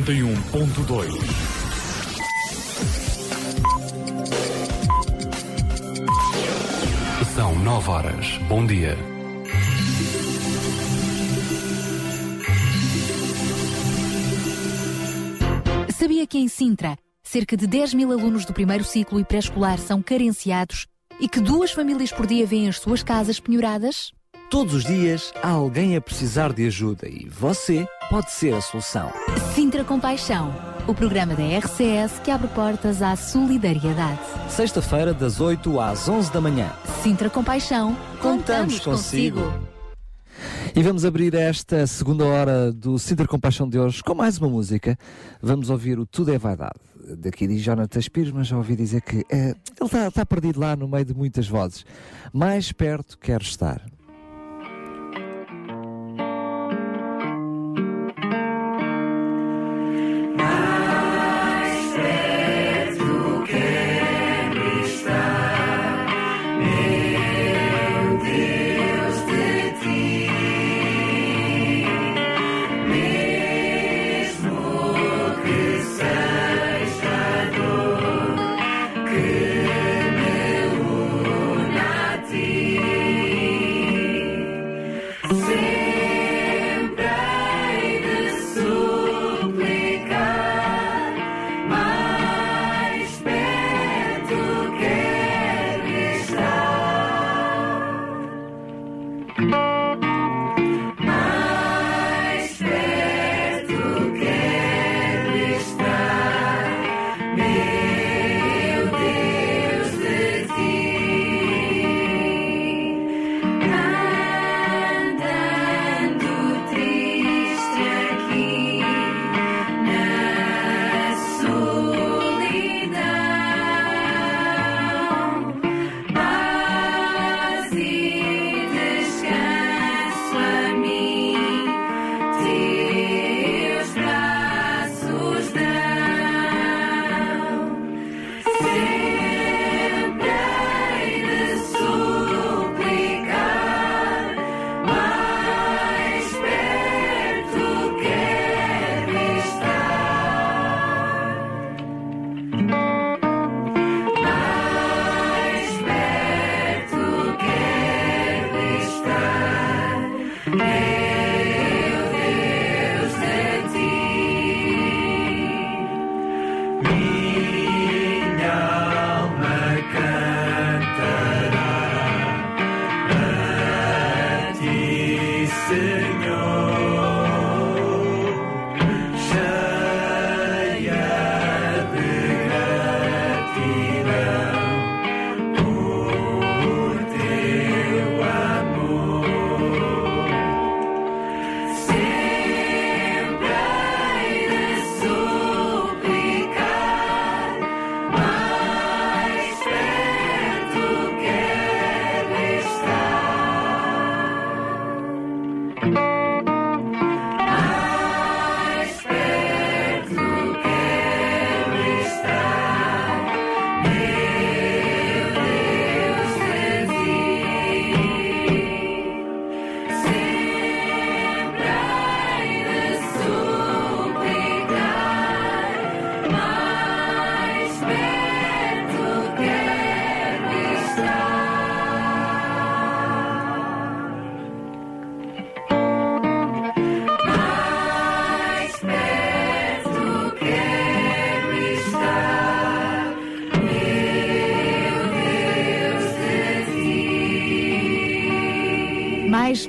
91.2 São 9 horas. Bom dia. Sabia que em Sintra, cerca de 10 mil alunos do primeiro ciclo e pré-escolar são carenciados e que duas famílias por dia vêm as suas casas penhoradas? Todos os dias há alguém a precisar de ajuda e você pode ser a solução. Sintra Compaixão, o programa da RCS que abre portas à solidariedade. Sexta-feira, das 8 às 11 da manhã. Sintra Compaixão, Contamos consigo. E vamos abrir esta segunda hora do Sinter Compaixão de hoje com mais uma música. Vamos ouvir o Tudo é Vaidade. Daqui diz Jonathan Pires, mas já ouvi dizer que eh, ele está está perdido lá no meio de muitas vozes. Mais perto quero estar.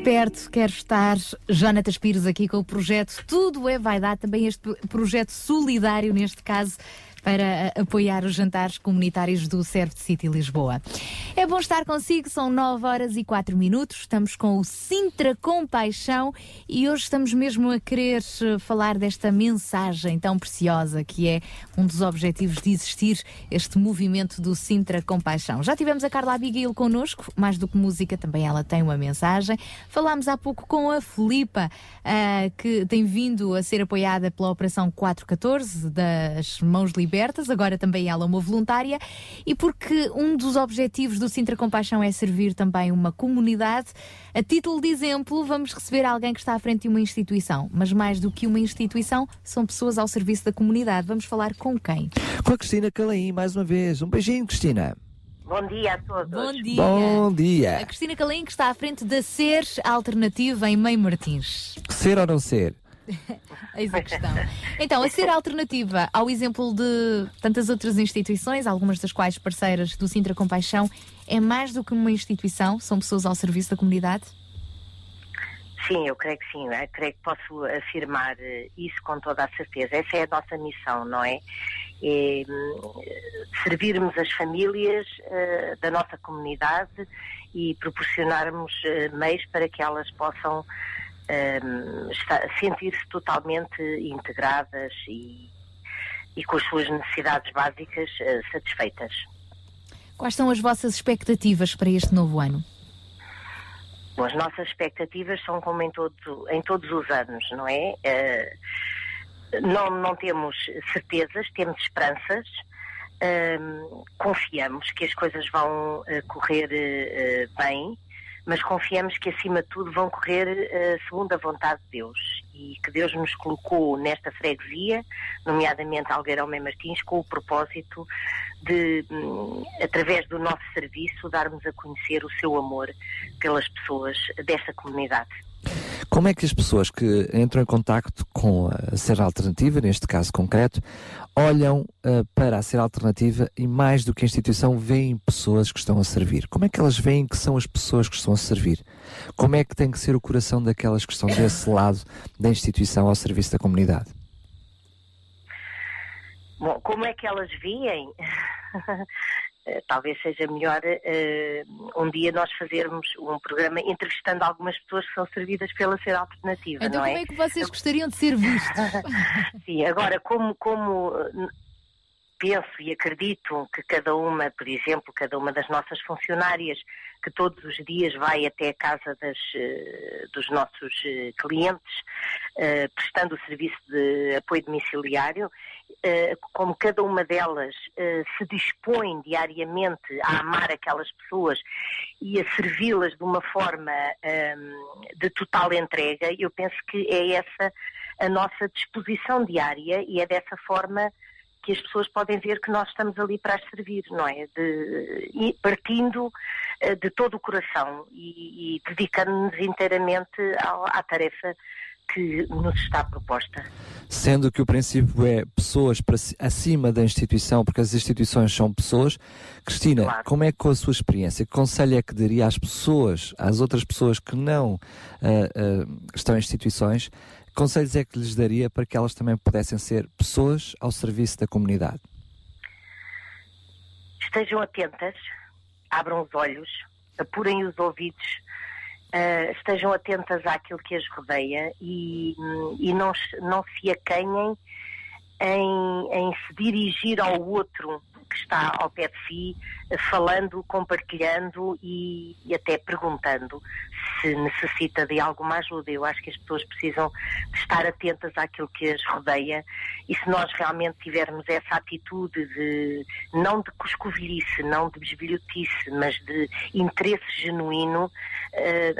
Perto quero estar. Jonatas Pires aqui com o projeto Tudo é Vai Dar, também este projeto solidário, neste caso, para eh, apoiar os jantares comunitários do Serve City Lisboa. É bom estar consigo, são 9 horas e 4 minutos, estamos com o Sintra Compaixão e hoje estamos mesmo a querer eh, falar desta mensagem tão preciosa que é um dos objetivos de existir este movimento do Sintra Compaixão. Já tivemos a Carla Abigail connosco, mais do que música, também ela tem uma mensagem. Falámos há pouco com a Filipa, ah, que tem vindo a ser apoiada pela Operação 414 das Mãos Libertas, agora também ela uma voluntária, e porque um dos objetivos do Sintra Compaixão é servir também uma comunidade. A título de exemplo, vamos receber alguém que está à frente de uma instituição, mas mais do que uma instituição, são pessoas ao serviço da comunidade. Vamos falar com quem? Com a Cristina Calaim, mais uma vez. Um beijinho, Cristina. Bom dia a todos. Bom dia. Bom dia. A Cristina Calim, que está à frente da SER Alternativa em Meio Martins. Ser ou não ser? *laughs* Eis a questão. Então, a SER Alternativa, ao exemplo de tantas outras instituições, algumas das quais parceiras do Sintra Compaixão, é mais do que uma instituição, são pessoas ao serviço da comunidade? Sim, eu creio que sim. Eu creio que posso afirmar eh, isso com toda a certeza. Essa é a nossa missão, não é? É hum, servirmos as famílias eh, da nossa comunidade e proporcionarmos eh, meios para que elas possam hum, estar- sentir-se totalmente integradas e, e com as suas necessidades básicas eh, satisfeitas. Quais são as vossas expectativas para este novo ano? Bom, as nossas expectativas são como em, todo- em todos os anos, não é? Eh, não, não temos certezas, temos esperanças, Ahm, confiamos que as coisas vão eh, correr eh, bem, mas confiamos que acima de tudo vão correr eh, segundo a vontade de Deus e que Deus nos colocou nesta freguesia, nomeadamente Algueirão Mem Martins, com o propósito de, hum, através do nosso serviço, darmos a conhecer o seu amor pelas pessoas desta comunidade. Como é que as pessoas que entram em contacto com a Ser Alternativa, neste caso concreto, olham ah, para a Ser Alternativa e mais do que a instituição, veem pessoas que estão a servir? Como é que elas veem que são as pessoas que estão a servir? Como é que tem que ser o coração daquelas que estão desse lado da instituição ao serviço da comunidade? Bom, como é que elas veem? *laughs* Eh, Talvez seja melhor eh, um dia nós fazermos um programa entrevistando algumas pessoas que são servidas pela Ser Alternativa, Então, não como é? é que vocês gostariam de ser vistos? *laughs* Sim, agora, como, como eh, penso e acredito que cada uma, por exemplo, cada uma das nossas funcionárias, que todos os dias vai até a casa das, eh, dos nossos eh, clientes, eh, prestando o serviço de apoio domiciliário, como cada uma delas se dispõe diariamente a amar aquelas pessoas e a servi-las de uma forma ehm, de total entrega, eu penso que é essa a nossa disposição diária e é dessa forma que as pessoas podem ver que nós estamos ali para as servir, não é? De, partindo eh, de todo o coração e, e dedicando-nos inteiramente ao- à tarefa que nos está proposta. Sendo que o princípio é pessoas para ci- acima da instituição, porque as instituições são pessoas. Cristina, como é que com a sua experiência, que conselho é que daria às pessoas, às outras pessoas que não ah, ah, estão em instituições, conselhos é que lhes daria para que elas também pudessem ser pessoas ao serviço da comunidade? estejam atentas, abram os olhos, apurem os ouvidos, ah, estejam atentas àquilo que as rodeia e, e não, não se acanhem em, em se dirigir ao outro que está ao pé de si, eh, falando, compartilhando e, e até perguntando se necessita de alguma ajuda. Eu acho que as pessoas precisam de estar atentas àquilo que as rodeia e se nós realmente tivermos essa atitude de não de coscovilhice, não de besbilhotice, mas de interesse genuíno, eh,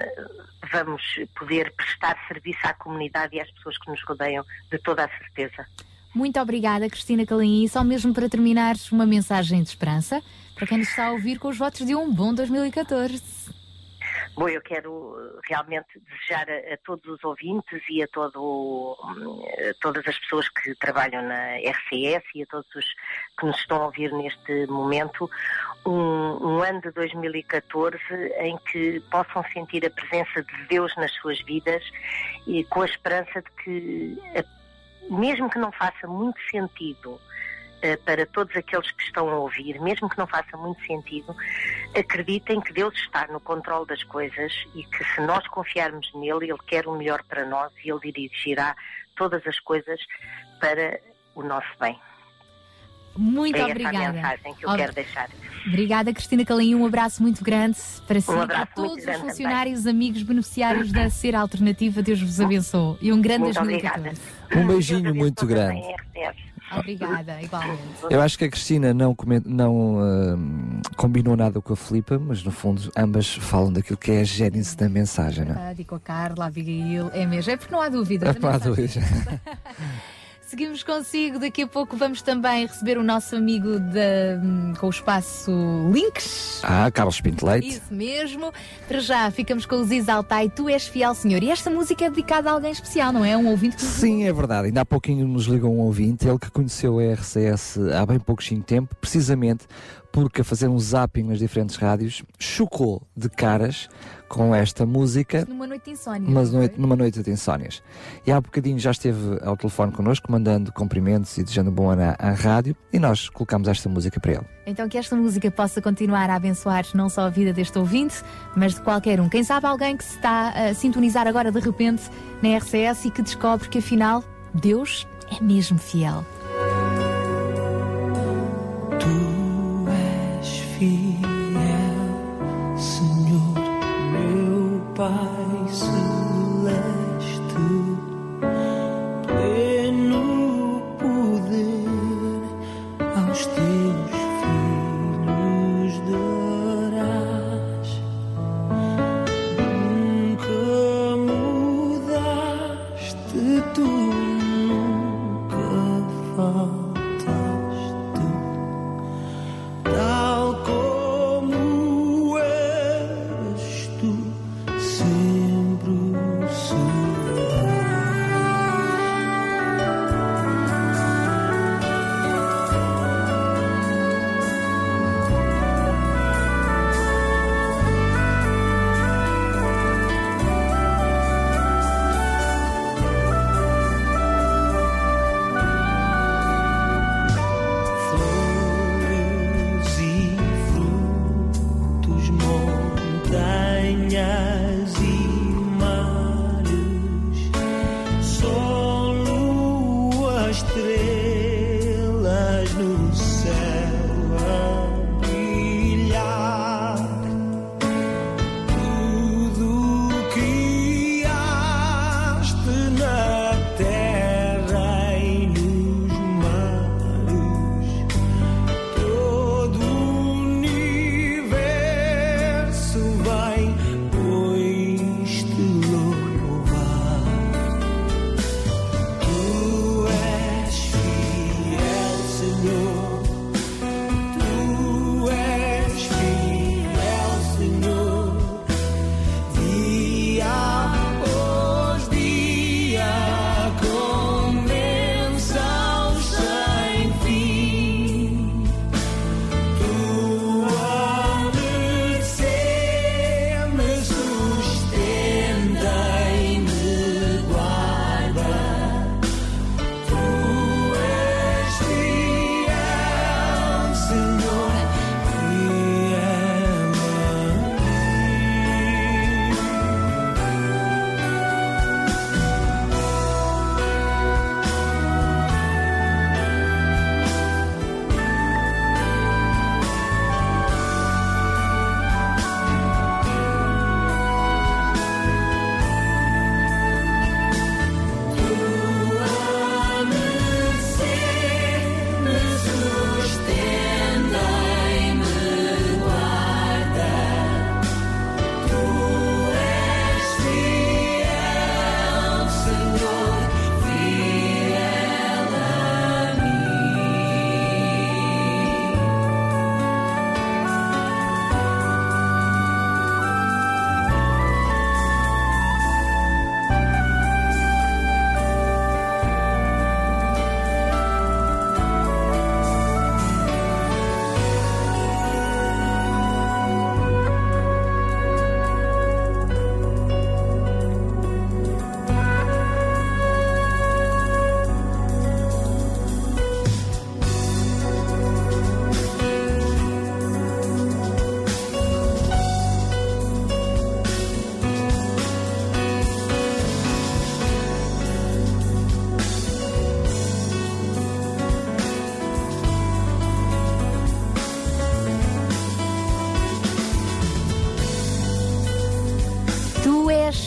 vamos poder prestar serviço à comunidade e às pessoas que nos rodeiam, de toda a certeza. Muito obrigada, Cristina Calim. E só mesmo para terminar, uma mensagem de esperança para quem nos está a ouvir com os votos de um bom 2014. Bom, eu quero realmente desejar a, a todos os ouvintes e a todo, hum, a todas as pessoas que trabalham na RCS e a todos os que nos estão a ouvir neste momento um, um ano de 2014 em que possam sentir a presença de Deus nas suas vidas e com a esperança de que, mesmo que não faça muito sentido eh, para todos aqueles que estão a ouvir, mesmo que não faça muito sentido, acreditem que Deus está no controle das coisas e que se nós confiarmos nele, Ele quer o melhor para nós e Ele dirigirá todas as coisas para o nosso bem. Muito é obrigada. essa a mensagem que eu Ob- quero deixar. Obrigada, Cristina Calinho. Um abraço muito grande para si e para todos os funcionários, amigos, beneficiários da Ser Alternativa. Deus vos abençoe. E um grande Muito 2014. Um beijinho muito grande. Obrigada, igualmente. Eu acho que a Cristina não, não ah, combinou nada com a Filipa, mas no fundo ambas falam daquilo que é a gênese da mensagem, não é? Verdade, e com a Carla, a Abigail, é mesmo. É porque não há dúvida. Não há também dúvida. *laughs* Seguimos consigo, daqui a pouco vamos também receber o nosso amigo da- com o espaço Links. Ah, Carlos Pinto Leite. Isso mesmo. Para já, ficamos com os Exaltai, Tu és fiel, Senhor. E esta música é dedicada a alguém especial, não é? Um ouvinte que Sim, é verdade. Ainda há pouquinho nos ligou um ouvinte, ele que conheceu a RCS há bem pouquinho tempo, precisamente porque a fazer um zapping nas diferentes rádios, chocou de caras com esta música. numa noite de insónia. Mas noite, numa noite de insónias. E há bocadinho já esteve ao telefone connosco, mandando cumprimentos e desejando bom ano à, à rádio, e nós colocamos esta música para ele. Então que esta música possa continuar a abençoar não só a vida deste ouvinte, mas de qualquer um. Quem sabe alguém que se está a sintonizar agora de repente na RCS e que descobre que afinal Deus é mesmo fiel. Tu és fiel, meu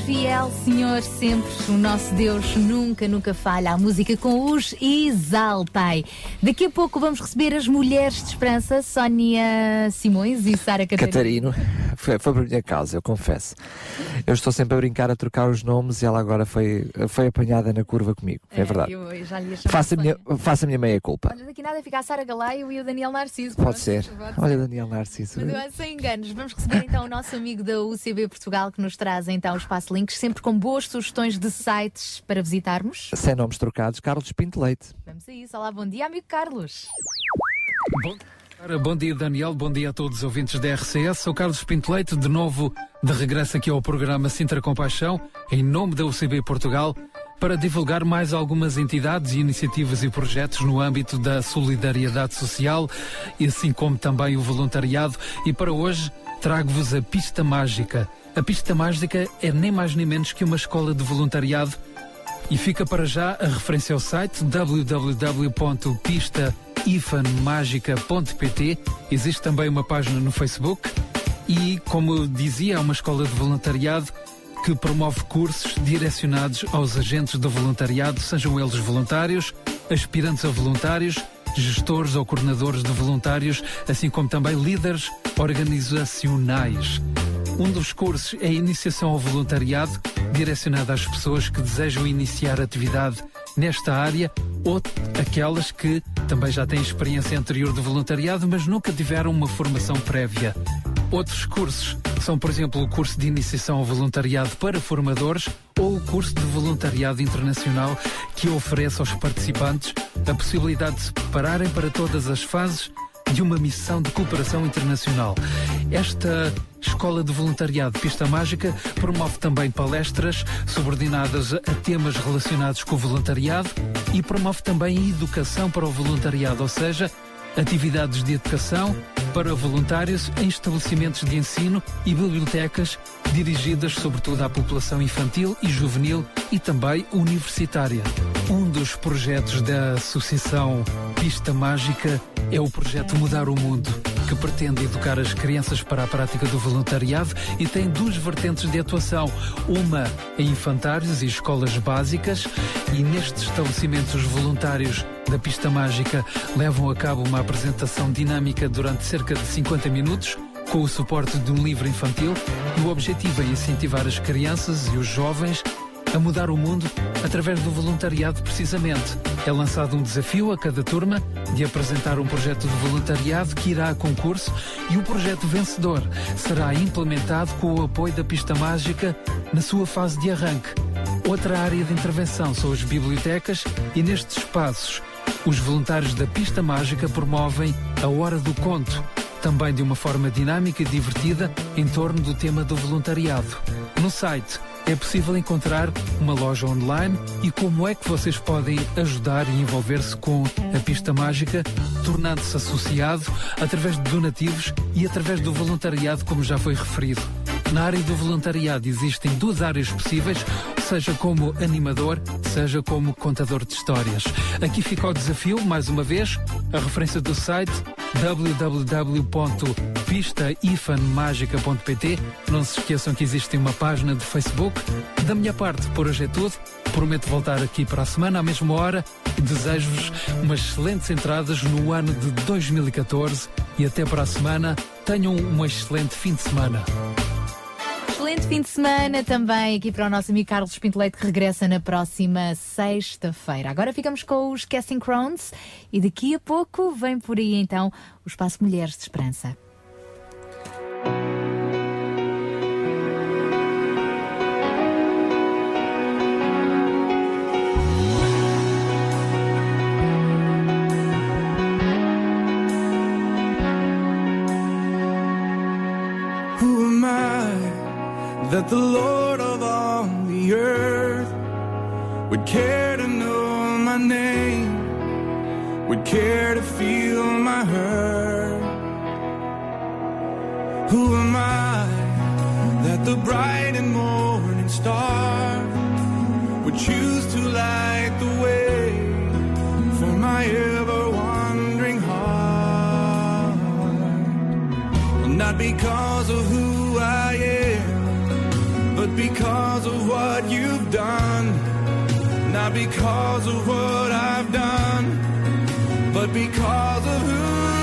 fiel, Senhor, sempre. O nosso Deus nunca, nunca falha. A música com os Exaltai. Daqui a pouco vamos receber as mulheres de esperança, Sónia Simões e Sara Catarina. Catarino, foi, foi por minha causa, eu confesso. Eu estou sempre a brincar, a trocar os nomes e ela agora foi, foi apanhada na curva comigo. É, verdade. Eu, eu já lhe a, minha, a minha meia culpa. Olha, daqui nada fica a Sara Galaio e o Daniel Narciso. Pode Pronto, ser. pode Olha, Daniel Narciso. Mas sem enganos. Vamos receber então o nosso amigo da UCB Portugal que nos traz então o espaço links, sempre com boas sugestões de sites para visitarmos. Sem nomes trocados, Carlos Pinto Leite. Vamos a isso. Olá, bom dia, amigo Carlos. Bom, ora, bom dia, Daniel. Bom dia a todos os ouvintes da RCS. Sou Carlos Pinto Leite, de novo de regresso aqui ao programa Sintra Compaixão, em nome da UCB Portugal, para divulgar mais algumas entidades, iniciativas e projetos no âmbito da solidariedade social, e assim como também o voluntariado. E para hoje trago-vos a Pista Mágica. A Pista Mágica é nem mais nem menos que uma escola de voluntariado e fica para já a referência ao site www.pistaifanmagica.pt. Existe também uma página no Facebook e, como dizia, é uma escola de voluntariado que promove cursos direcionados aos agentes do voluntariado, sejam eles voluntários, aspirantes a voluntários, gestores ou coordenadores de voluntários, assim como também líderes organizacionais. Um dos cursos é a Iniciação ao Voluntariado, direcionado às pessoas que desejam iniciar atividade nesta área ou aquelas que também já têm experiência anterior de voluntariado, mas nunca tiveram uma formação prévia. Outros cursos são, por exemplo, o curso de iniciação ao voluntariado para formadores ou o curso de voluntariado internacional que oferece aos participantes a possibilidade de se prepararem para todas as fases de uma missão de cooperação internacional. Esta Escola de Voluntariado Pista Mágica promove também palestras subordinadas a temas relacionados com o voluntariado e promove também educação para o voluntariado, ou seja, atividades de educação para voluntários em estabelecimentos de ensino e bibliotecas dirigidas sobretudo à população infantil e juvenil e também universitária. Um dos projetos da Associação Pista Mágica é o projeto Mudar o Mundo, que pretende educar as crianças para a prática do voluntariado e tem duas vertentes de atuação. Uma em infantários e escolas básicas, e nestes estabelecimentos os voluntários da Pista Mágica levam a cabo uma apresentação dinâmica durante cerca de 50 minutos com o suporte de um livro infantil e o objetivo é incentivar as crianças e os jovens a mudar o mundo através do voluntariado precisamente. É lançado um desafio a cada turma de apresentar um projeto de voluntariado que irá a concurso e o projeto vencedor será implementado com o apoio da Pista Mágica na sua fase de arranque. Outra área de intervenção são as bibliotecas e nestes espaços os voluntários da Pista Mágica promovem a Hora do Conto, também de uma forma dinâmica e divertida em torno do tema do voluntariado. No site é possível encontrar uma loja online e como é que vocês podem ajudar e envolver-se com a Pista Mágica, tornando-se associado através de donativos e através do voluntariado, como já foi referido. Na área do voluntariado existem duas áreas possíveis, seja como animador, seja como contador de histórias. Aqui fica o desafio, mais uma vez, a referência do site www.pistaifanmagica.pt. Não se esqueçam que existe uma página de Facebook. Da minha parte, por hoje é tudo. Prometo voltar aqui para a semana, à mesma hora, desejo-vos umas excelentes entradas no ano de 2014 e até para a semana. Tenham um excelente fim de semana. Excelente fim de semana também aqui para o nosso amigo Carlos Pinto Leite que regressa na próxima sexta-feira. Agora ficamos com os Casting Crowns e daqui a pouco vem por aí então o Espaço Mulheres de Esperança. That the Lord of all the earth would care to know my name, would care to feel my hurt? Who am I that the bright and morning star would choose to light the way for my ever wandering heart? Not because of who but because of what you've done. Not because of what I've done, but because of who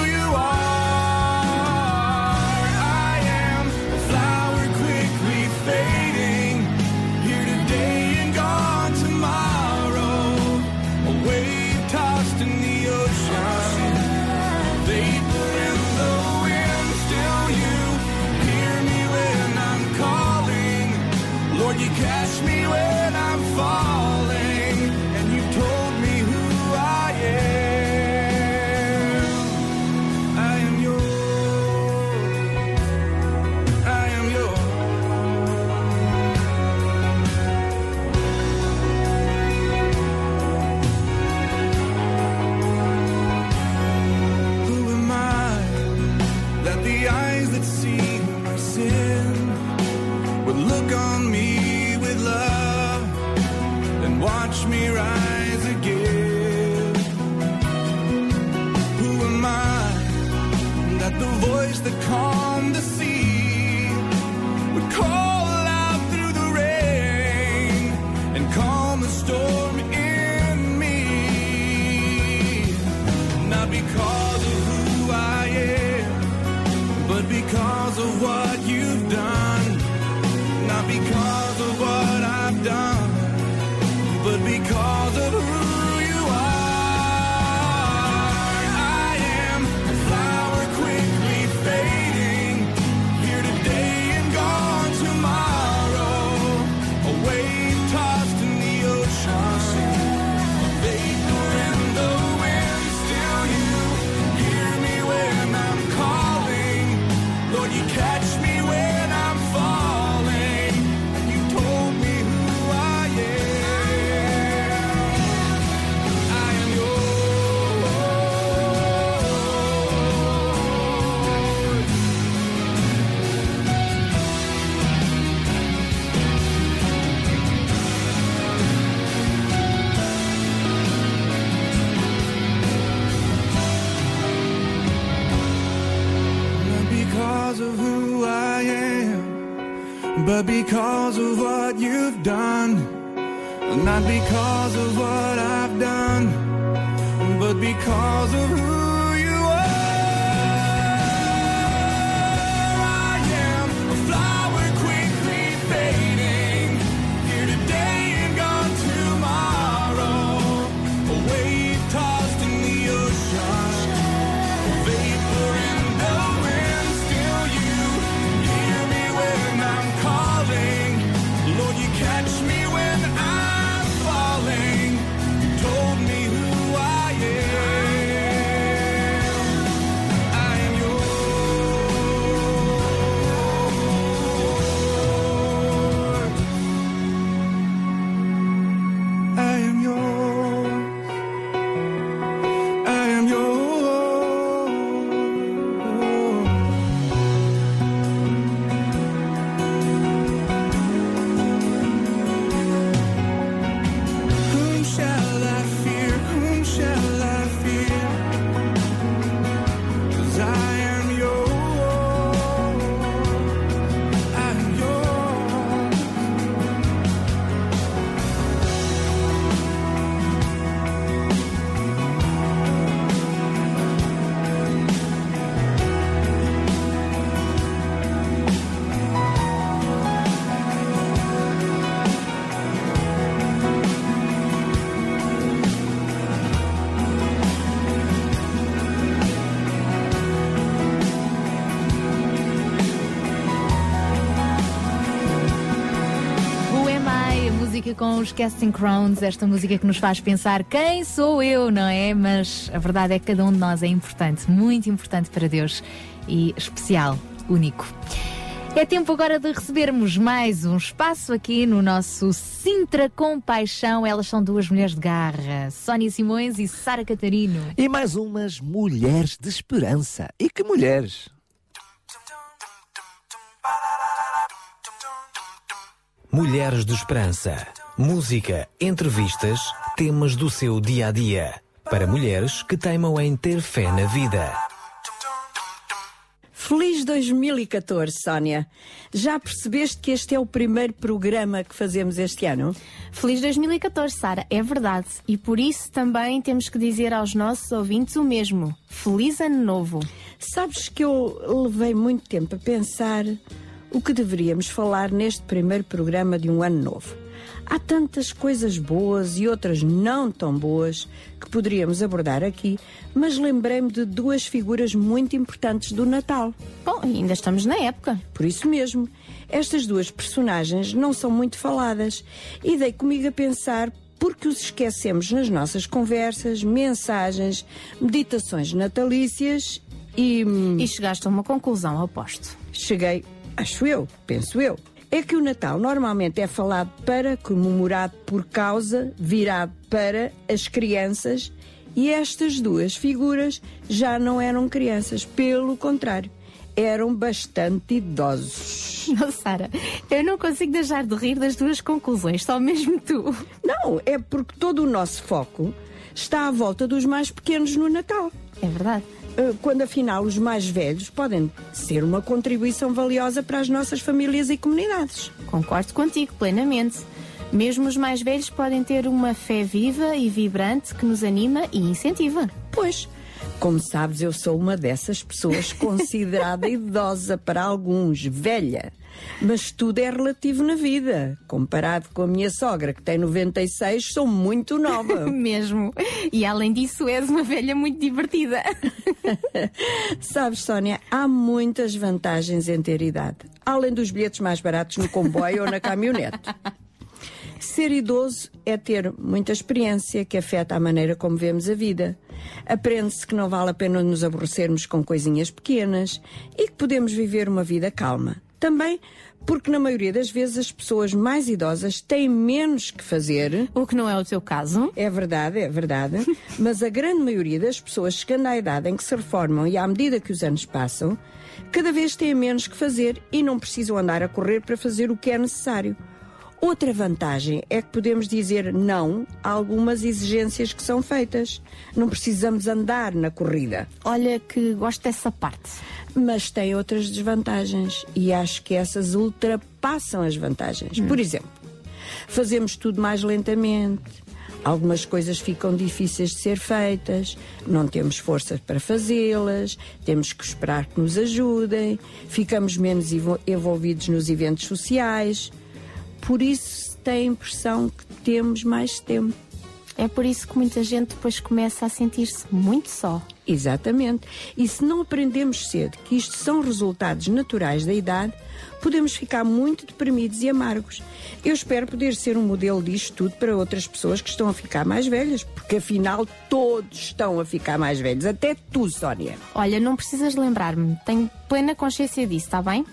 because com os Casting Crowns, esta música que nos faz pensar quem sou eu, não é? Mas a verdade é que cada um de nós é importante, muito importante para Deus e especial, único. É tempo agora de recebermos mais um espaço aqui no nosso Sintra Compaixão. Elas são duas mulheres de garra, Sónia Simões e Sara Catarino. E mais umas mulheres de esperança. E que mulheres! Mulheres de Esperança. Música, entrevistas, temas do seu dia a dia. Para mulheres que teimam em ter fé na vida. Feliz 2014, Sónia. Já percebeste que este é o primeiro programa que fazemos este ano? Feliz 2014, Sara, é verdade. E por isso também temos que dizer aos nossos ouvintes o mesmo. Feliz Ano Novo. Sabes que eu levei muito tempo a pensar o que deveríamos falar neste primeiro programa de um ano novo. Há tantas coisas boas e outras não tão boas que poderíamos abordar aqui, mas lembrei-me de duas figuras muito importantes do Natal. Bom, ainda estamos na época. Por isso mesmo, estas duas personagens não são muito faladas e dei comigo a pensar porque os esquecemos nas nossas conversas, mensagens, meditações natalícias e. E chegaste a uma conclusão, aposto. Cheguei, acho eu, penso eu. É que o Natal normalmente é falado para, comemorado por causa, virado para as crianças e estas duas figuras já não eram crianças, pelo contrário, eram bastante idosos. *laughs* Não, Sara, eu não consigo deixar de rir das duas conclusões, só mesmo tu. Não, é porque todo o nosso foco está à volta dos mais pequenos no Natal. É verdade. Uh, Quando afinal os mais velhos podem ser uma contribuição valiosa para as nossas famílias e comunidades. Concordo contigo plenamente. Mesmo os mais velhos podem ter uma fé viva e vibrante que nos anima e incentiva. Pois, como sabes, eu sou uma dessas pessoas *laughs* considerada idosa para alguns, velha. Mas tudo é relativo na vida. Comparado com a minha sogra, que tem 96, sou muito nova. *laughs* Mesmo. E além disso, és uma velha muito divertida. *laughs* Sabes, Sónia, há muitas vantagens em ter idade. Além dos bilhetes mais baratos no comboio ou na caminhonete. Ser idoso é ter muita experiência que afeta a maneira como vemos a vida. Aprende-se que não vale a pena nos aborrecermos com coisinhas pequenas e que podemos viver uma vida calma. Também porque, na maioria das vezes, as pessoas mais idosas têm menos que fazer. O que não é o teu caso. É verdade, é verdade. *laughs* Mas a grande maioria das pessoas, chegando à idade em que se reformam e à medida que os anos passam, cada vez têm menos que fazer e não precisam andar a correr para fazer o que é necessário. Outra vantagem é que podemos dizer não a algumas exigências que são feitas. Não precisamos andar na corrida. Olha que gosto dessa parte. Mas tem outras desvantagens e acho que essas ultrapassam as vantagens. Por exemplo, fazemos tudo mais lentamente. Algumas coisas ficam difíceis de ser feitas, não temos forças para fazê-las, temos que esperar que nos ajudem, ficamos menos envolvidos nos eventos sociais. Por isso tem a impressão que temos mais tempo. É por isso que muita gente depois começa a sentir-se muito só. Exatamente. E se não aprendemos cedo que isto são resultados naturais da idade, podemos ficar muito deprimidos e amargos. Eu espero poder ser um modelo disto tudo para outras pessoas que estão a ficar mais velhas, porque afinal todos estão a ficar mais velhos, até tu, Sónia. Olha, não precisas lembrar-me. Tenho plena consciência disso, está bem?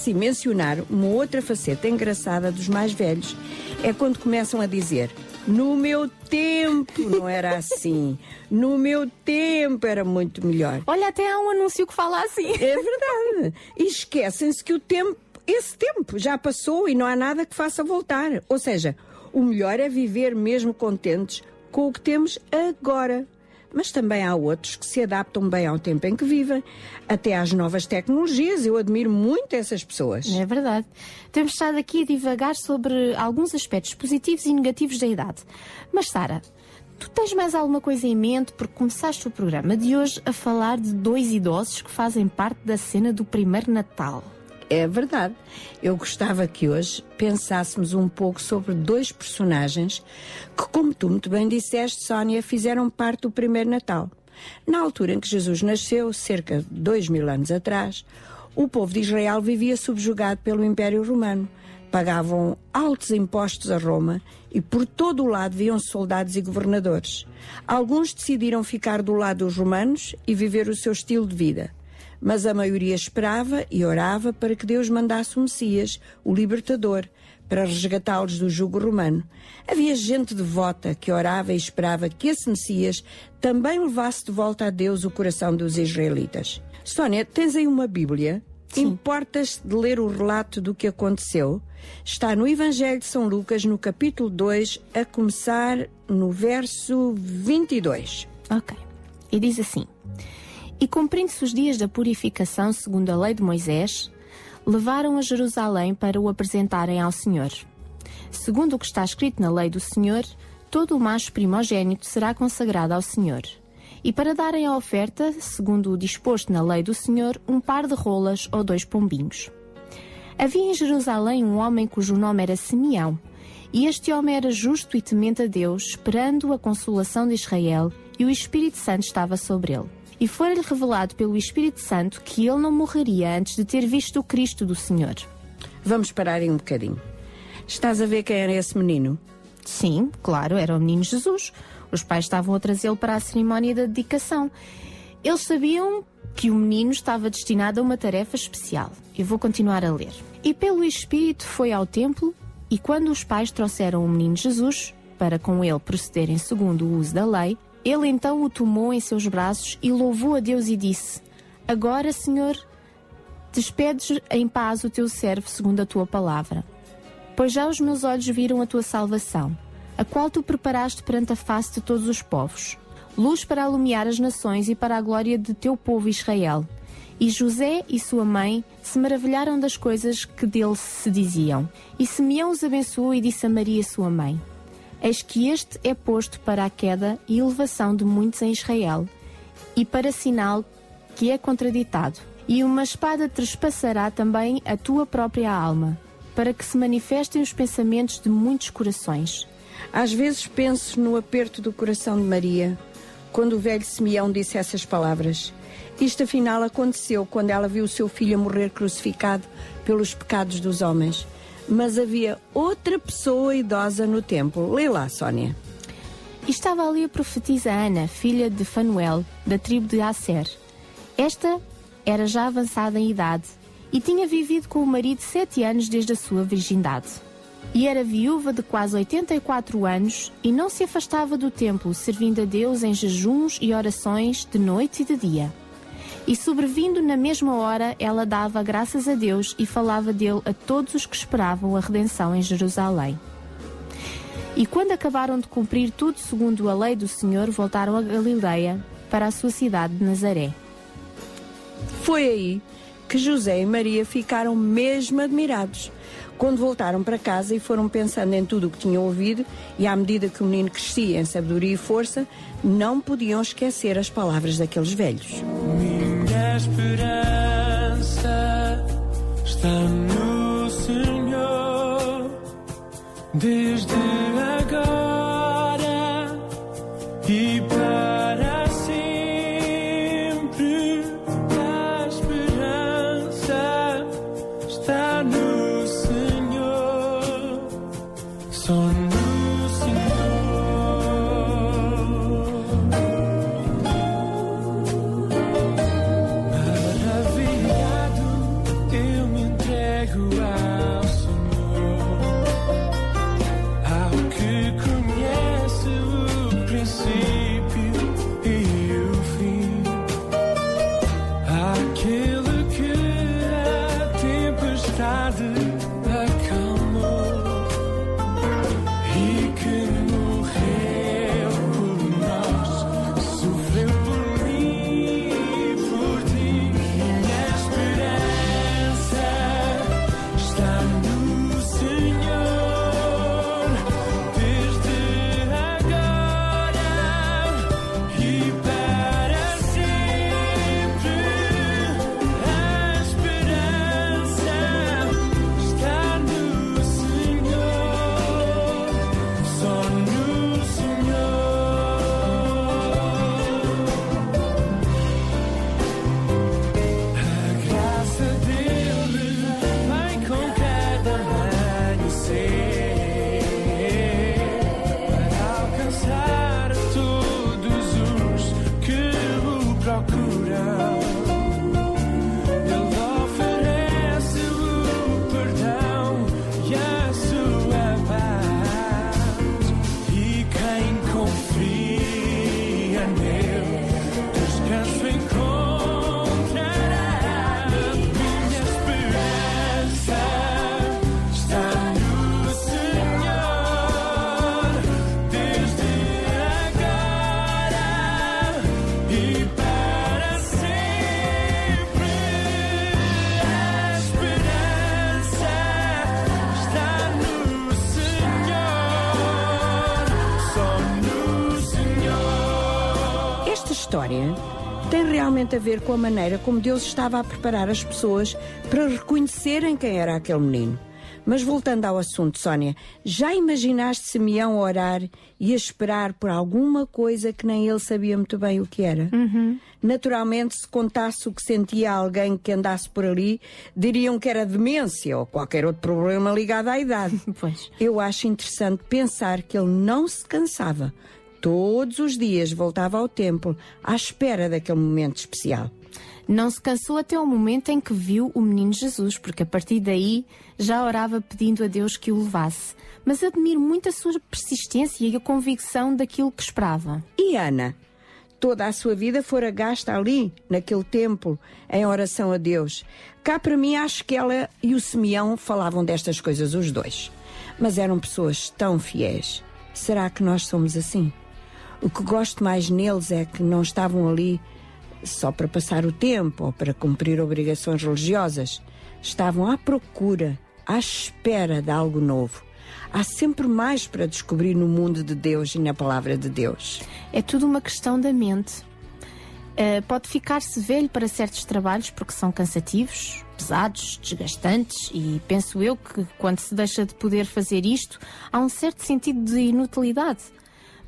Esqueci mencionar uma outra faceta engraçada dos mais velhos. É quando começam a dizer: No meu tempo não era assim. No meu tempo era muito melhor. Olha, até há um anúncio que fala assim. É verdade. E esquecem-se que o tempo, esse tempo já passou e não há nada que faça voltar. Ou seja, o melhor é viver mesmo contentes com o que temos agora. Mas também há outros que se adaptam bem ao tempo em que vivem, até às novas tecnologias. Eu admiro muito essas pessoas. É verdade. Temos estado aqui a divagar sobre alguns aspectos positivos e negativos da idade. Mas, Sara, tu tens mais alguma coisa em mente porque começaste o programa de hoje a falar de dois idosos que fazem parte da cena do primeiro Natal. É verdade. Eu gostava que hoje pensássemos um pouco sobre dois personagens que, como tu muito bem disseste, Sónia, fizeram parte do primeiro Natal. Na altura em que Jesus nasceu, cerca de dois mil anos atrás, o povo de Israel vivia subjugado pelo Império Romano. Pagavam altos impostos a Roma e por todo o lado viam soldados e governadores. Alguns decidiram ficar do lado dos romanos e viver o seu estilo de vida mas a maioria esperava e orava para que Deus mandasse o Messias, o libertador, para resgatá-los do jugo romano. Havia gente devota que orava e esperava que esse Messias também levasse de volta a Deus o coração dos israelitas. Sónia, tens aí uma Bíblia? Importas de ler o relato do que aconteceu? Está no Evangelho de São Lucas, no capítulo 2, a começar no verso 22. Ok. E diz assim: e cumprindo-se os dias da purificação segundo a lei de Moisés, levaram a Jerusalém para o apresentarem ao Senhor. Segundo o que está escrito na lei do Senhor, todo o macho primogênito será consagrado ao Senhor. E para darem a oferta, segundo o disposto na lei do Senhor, um par de rolas ou dois pombinhos. Havia em Jerusalém um homem cujo nome era Simeão, e este homem era justo e temente a Deus, esperando a consolação de Israel, e o Espírito Santo estava sobre ele. E foi-lhe revelado pelo Espírito Santo que ele não morreria antes de ter visto o Cristo do Senhor. Vamos parar aí um bocadinho. Estás a ver quem era esse menino? Sim, claro, era o menino Jesus. Os pais estavam a trazê-lo para a cerimónia da dedicação. Eles sabiam que o menino estava destinado a uma tarefa especial. Eu vou continuar a ler. E pelo Espírito foi ao templo, e quando os pais trouxeram o menino Jesus, para com ele procederem segundo o uso da lei, ele então o tomou em seus braços e louvou a Deus e disse: Agora, Senhor, despedes em paz o teu servo segundo a tua palavra. Pois já os meus olhos viram a tua salvação, a qual tu preparaste perante a face de todos os povos, luz para alumiar as nações e para a glória de teu povo Israel. E José e sua mãe se maravilharam das coisas que dele se diziam. E Simeão os abençoou e disse a Maria, sua mãe: Eis que este é posto para a queda e elevação de muitos em Israel, e para sinal que é contraditado. E uma espada trespassará também a tua própria alma, para que se manifestem os pensamentos de muitos corações. Às vezes penso no aperto do coração de Maria, quando o velho Simeão disse essas palavras. Isto afinal aconteceu quando ela viu o seu filho morrer crucificado pelos pecados dos homens mas havia outra pessoa idosa no templo. Lê lá, Sónia. Estava ali a profetisa Ana, filha de Fanuel, da tribo de Asser. Esta era já avançada em idade e tinha vivido com o marido sete anos desde a sua virgindade. E era viúva de quase 84 anos e não se afastava do templo, servindo a Deus em jejuns e orações de noite e de dia. E sobrevindo na mesma hora, ela dava graças a Deus e falava dele a todos os que esperavam a redenção em Jerusalém. E quando acabaram de cumprir tudo segundo a lei do Senhor, voltaram a Galileia, para a sua cidade de Nazaré. Foi aí que José e Maria ficaram mesmo admirados. Quando voltaram para casa e foram pensando em tudo o que tinham ouvido, e à medida que o menino crescia em sabedoria e força, não podiam esquecer as palavras daqueles velhos. Minha esperança está no Senhor, desde agora e para realmente a ver com a maneira como Deus estava a preparar as pessoas para reconhecerem quem era aquele menino. Mas voltando ao assunto, Sónia, já imaginaste Simeão orar e esperar por alguma coisa que nem ele sabia muito bem o que era? Naturalmente, se contasse o que sentia alguém que andasse por ali, diriam que era demência ou qualquer outro problema ligado à idade. *laughs* Pois. Eu acho interessante pensar que ele não se cansava. Todos os dias voltava ao templo à espera daquele momento especial. Não se cansou até o momento em que viu o menino Jesus, porque a partir daí já orava pedindo a Deus que o levasse. Mas admiro muito a sua persistência e a convicção daquilo que esperava. E Ana? Toda a sua vida fora gasta ali, naquele templo, em oração a Deus. Cá para mim, acho que ela e o Simeão falavam destas coisas os dois. Mas eram pessoas tão fiéis. Será que nós somos assim? O que gosto mais neles é que não estavam ali só para passar o tempo ou para cumprir obrigações religiosas. Estavam à procura, à espera de algo novo. Há sempre mais para descobrir no mundo de Deus e na palavra de Deus. É tudo uma questão da mente. Uh, pode ficar-se velho para certos trabalhos porque são cansativos, pesados, desgastantes e penso eu que quando se deixa de poder fazer isto há um certo sentido de inutilidade.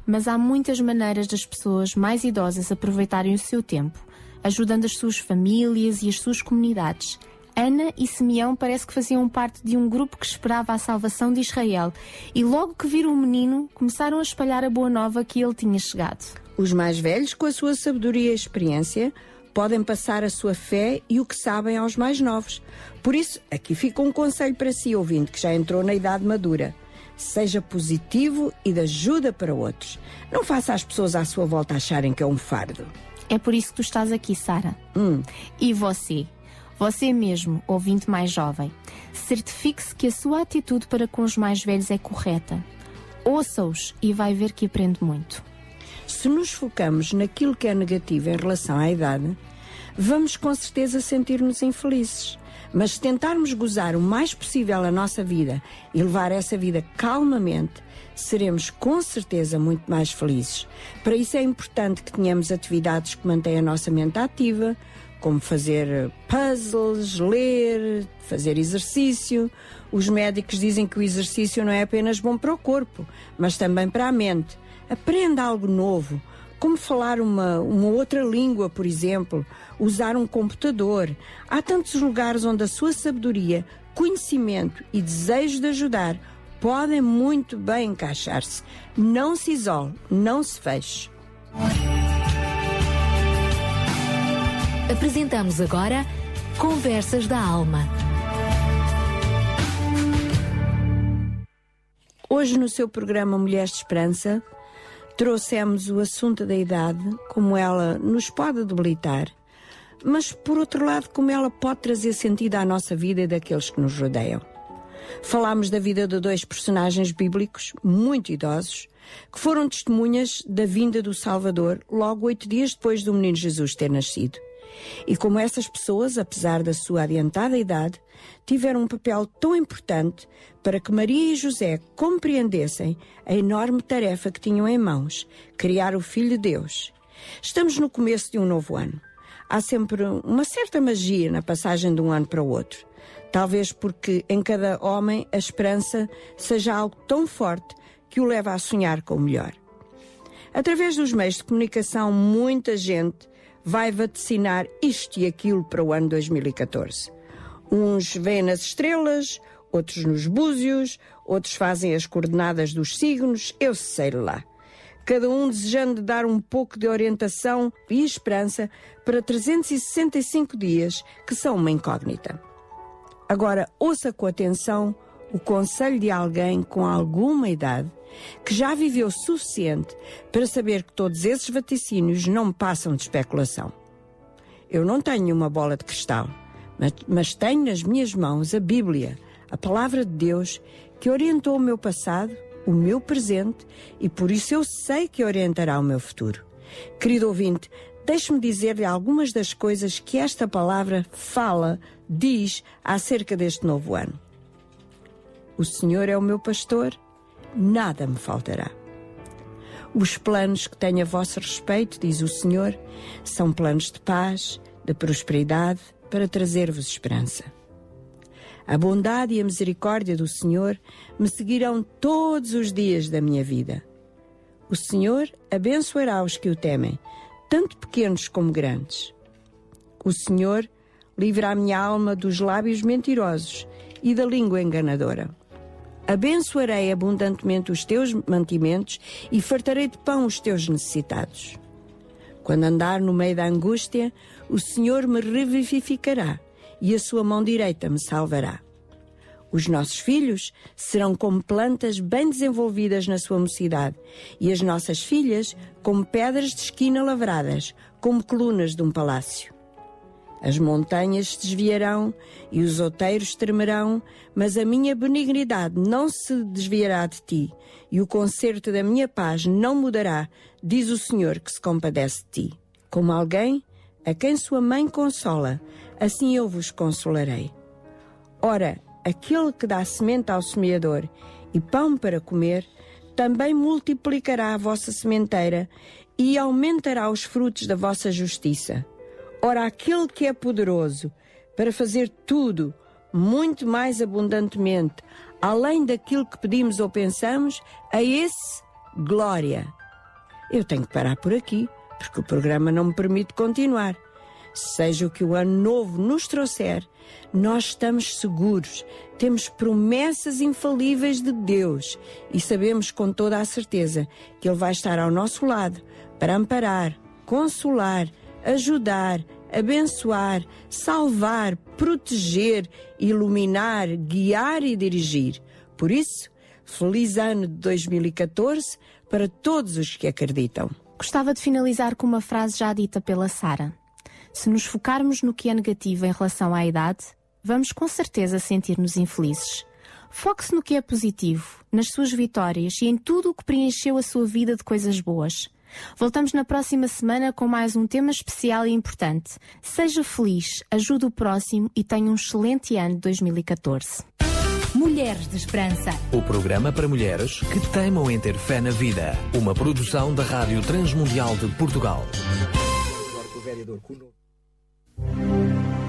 Mas há muitas maneiras das pessoas mais idosas aproveitarem o seu tempo, ajudando as suas famílias e as suas comunidades. Ana e Simeão parece que faziam parte de um grupo que esperava a salvação de Israel e logo que viram o menino começaram a espalhar a boa nova que ele tinha chegado. Os mais velhos, com a sua sabedoria e experiência, podem passar a sua fé e o que sabem aos mais novos. Por isso, aqui fica um conselho para si, ouvinte, que já entrou na idade madura. Seja positivo e de ajuda para outros. Não faça as pessoas à sua volta acharem que é um fardo. É por isso que tu estás aqui, Sara. Hum. E você? Você mesmo, ouvinte mais jovem, certifique-se que a sua atitude para com os mais velhos é correta. Ouça-os e vai ver que aprende muito. Se nos focamos naquilo que é negativo em relação à idade, vamos com certeza sentir-nos infelizes. Mas se tentarmos gozar o mais possível a nossa vida e levar essa vida calmamente, seremos com certeza muito mais felizes. Para isso é importante que tenhamos atividades que mantêm a nossa mente ativa, como fazer puzzles, ler, fazer exercício. Os médicos dizem que o exercício não é apenas bom para o corpo, mas também para a mente. Aprenda algo novo, como falar uma, uma outra língua, por exemplo, usar um computador. Há tantos lugares onde a sua sabedoria, conhecimento e desejo de ajudar podem muito bem encaixar-se. Não se isole, não se feche. Apresentamos agora Conversas da Alma. Hoje, no seu programa Mulheres de Esperança, trouxemos o assunto da idade, como ela nos pode debilitar. Mas por outro lado, como ela pode trazer sentido à nossa vida e daqueles que nos rodeiam. Falámos da vida de dois personagens bíblicos, muito idosos, que foram testemunhas da vinda do Salvador logo oito dias depois do menino Jesus ter nascido. E como essas pessoas, apesar da sua adiantada idade, tiveram um papel tão importante para que Maria e José compreendessem a enorme tarefa que tinham em mãos, criar o Filho de Deus. Estamos no começo de um novo ano. Há sempre uma certa magia na passagem de um ano para o outro. Talvez porque em cada homem a esperança seja algo tão forte que o leva a sonhar com o melhor. Através dos meios de comunicação, muita gente vai vaticinar isto e aquilo para o ano 2014. Uns veem nas estrelas, outros nos búzios, outros fazem as coordenadas dos signos, eu sei lá. Cada um desejando dar um pouco de orientação e esperança para 365 dias que são uma incógnita. Agora, ouça com atenção o conselho de alguém com alguma idade que já viveu suficiente para saber que todos esses vaticínios não passam de especulação. Eu não tenho uma bola de cristal, mas, mas tenho nas minhas mãos a Bíblia, a palavra de Deus, que orientou o meu passado, o meu presente e por isso eu sei que orientará o meu futuro. Querido ouvinte, deixe-me dizer-lhe algumas das coisas que esta palavra fala, diz acerca deste novo ano. O Senhor é o meu pastor, nada me faltará. Os planos que tenho a vosso respeito, diz o Senhor, são planos de paz, de prosperidade, para trazer-vos esperança. A bondade e a misericórdia do Senhor me seguirão todos os dias da minha vida. O Senhor abençoará os que o temem, tanto pequenos como grandes. O Senhor livra a minha alma dos lábios mentirosos e da língua enganadora. Abençoarei abundantemente os teus mantimentos e fartarei de pão os teus necessitados. Quando andar no meio da angústia, o Senhor me revivificará e a sua mão direita me salvará. Os nossos filhos serão como plantas bem desenvolvidas na sua mocidade, e as nossas filhas como pedras de esquina lavradas, como colunas de um palácio. As montanhas se desviarão e os outeiros tremerão, mas a minha benignidade não se desviará de ti, e o concerto da minha paz não mudará, diz o Senhor que se compadece de ti. Como alguém a quem sua mãe consola, assim eu vos consolarei. Ora, aquele que dá semente ao semeador e pão para comer, também multiplicará a vossa sementeira e aumentará os frutos da vossa justiça. Ora, aquele que é poderoso para fazer tudo muito mais abundantemente, além daquilo que pedimos ou pensamos, a esse glória. Eu tenho que parar por aqui, porque o programa não me permite continuar. Seja o que o ano novo nos trouxer, nós estamos seguros, temos promessas infalíveis de Deus e sabemos com toda a certeza que Ele vai estar ao nosso lado para amparar, consolar, ajudar, abençoar, salvar, proteger, iluminar, guiar e dirigir. Por isso, feliz ano de 2014 para todos os que acreditam. Gostava de finalizar com uma frase já dita pela Sara. Se nos focarmos no que é negativo em relação à idade, vamos com certeza sentir-nos infelizes. Foque-se no que é positivo, nas suas vitórias e em tudo o que preencheu a sua vida de coisas boas. Voltamos na próxima semana com mais um tema especial e importante. Seja feliz, ajude o próximo e tenha um excelente ano de 2014. Mulheres de Esperança. O programa para mulheres que teimam em ter fé na vida. Uma produção da Rádio Transmundial de Portugal. you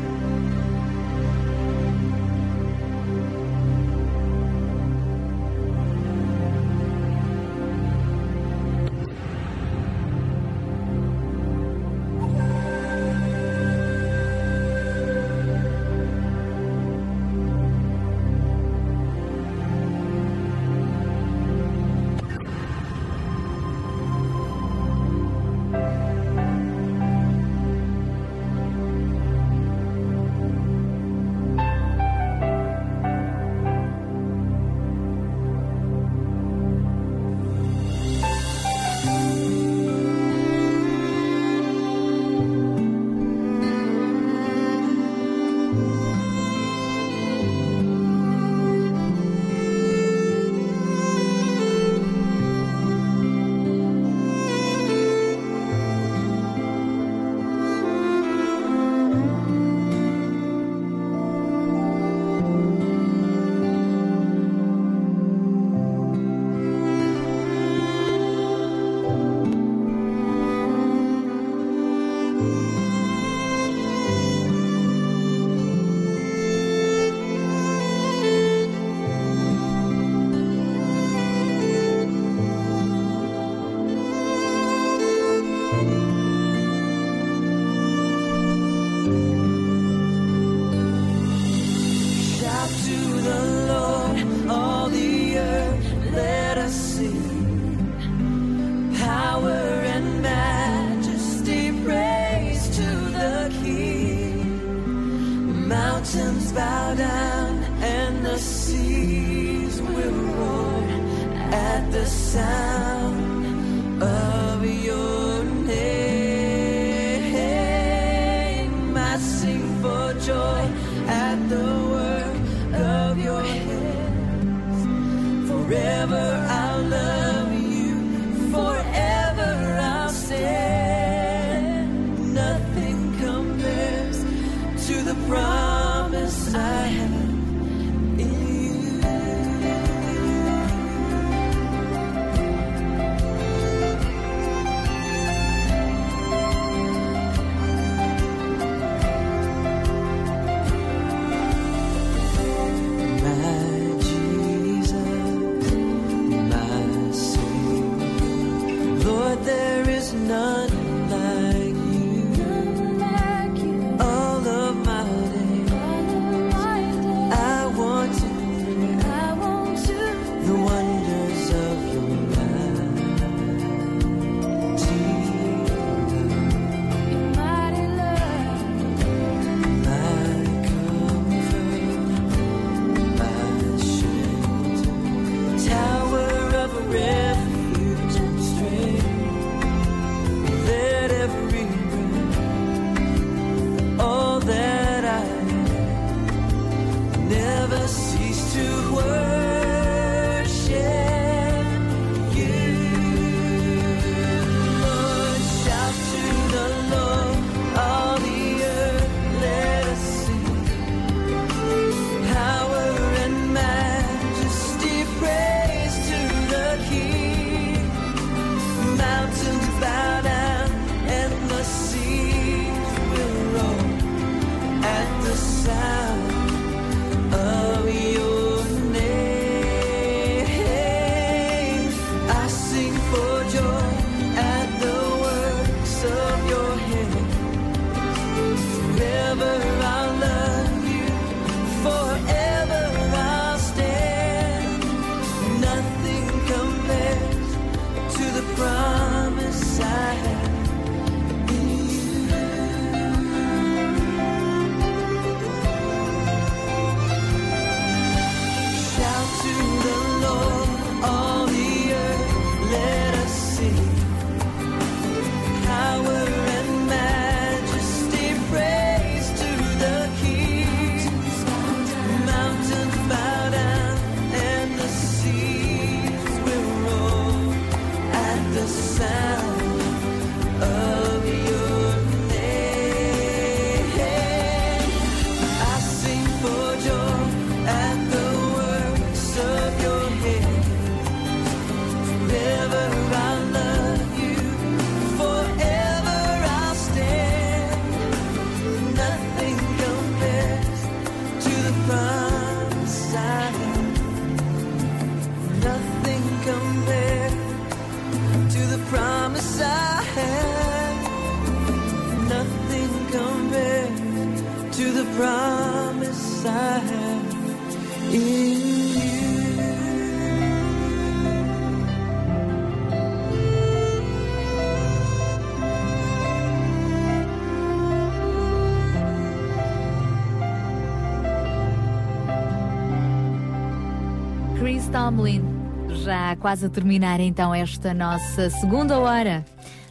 quase a terminar então esta nossa segunda hora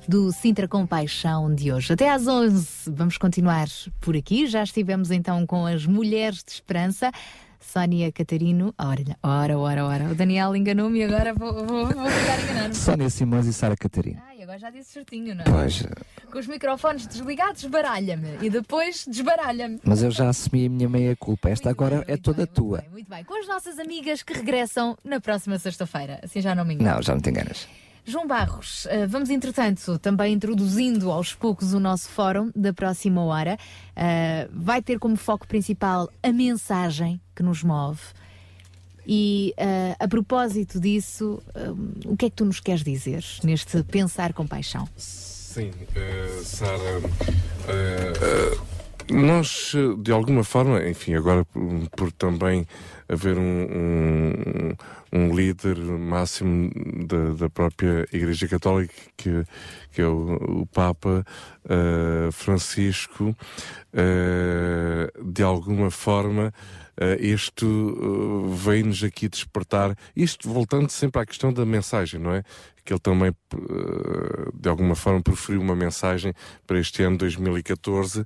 do Sintra Compaixão de hoje. Até às 11 vamos continuar por aqui. Já estivemos então com as Mulheres de Esperança. Sónia Catarino, ora, ora, ora, ora. O Daniel enganou-me e agora vou, vou, vou ficar enganando. Sónia Simões e Sara Catarina. Agora já disse certinho, não é? Pois, Com os microfones desligados, desbaralha-me. E depois desbaralha-me. mas eu já assumi a minha meia culpa. Esta agora é toda tua. Muito bem, com as nossas amigas que regressam na próxima sexta-feira. Assim já não me engano. Não, já não te enganas. João Barros, eh, vamos entretanto também introduzindo aos poucos o nosso fórum da próxima hora. Eh, vai ter como foco principal a mensagem que nos move. E eh, a propósito disso, eh, o que é que tu nos queres dizer neste Pensar com Paixão? Sim, eh, Sara, eh, nós de alguma forma, enfim, agora por, por também haver um, um, um líder máximo da, da própria Igreja Católica que, que é o, o Papa uh, Francisco, uh, de alguma forma, uh, isto uh, vem-nos aqui despertar, isto voltando sempre à questão da mensagem, não é? Que ele também, uh, de alguma forma, preferiu uma mensagem para este ano 2014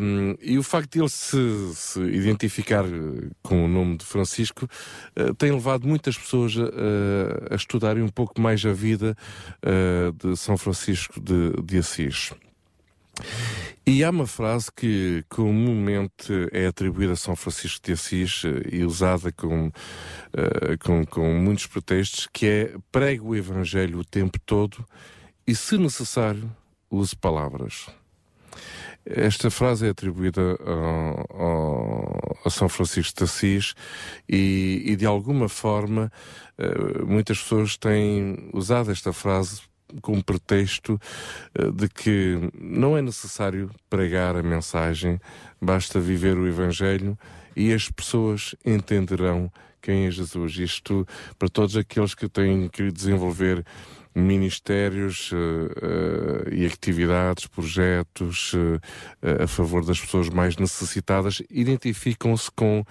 um, e o facto de ele se, se identificar com o nome de Francisco tem levado muitas pessoas a, a, estudarem um pouco mais a vida de São Francisco de, de Assis. E há uma frase que comumente é atribuída a São Francisco de Assis eh, e usada com, uh, com, com muitos pretextos, que é pregue o Evangelho o tempo todo e, se necessário, use palavras. Esta frase é atribuída ao, a São Francisco de Assis e, e de alguma forma, uh, muitas pessoas têm usado esta frase com pretexto uh, de que não é necessário pregar a mensagem, basta viver o Evangelho e as pessoas entenderão quem é Jesus. Isto para todos aqueles que têm que desenvolver ministérios uh, uh, e atividades, projetos uh, a favor das pessoas mais necessitadas, identificam-se com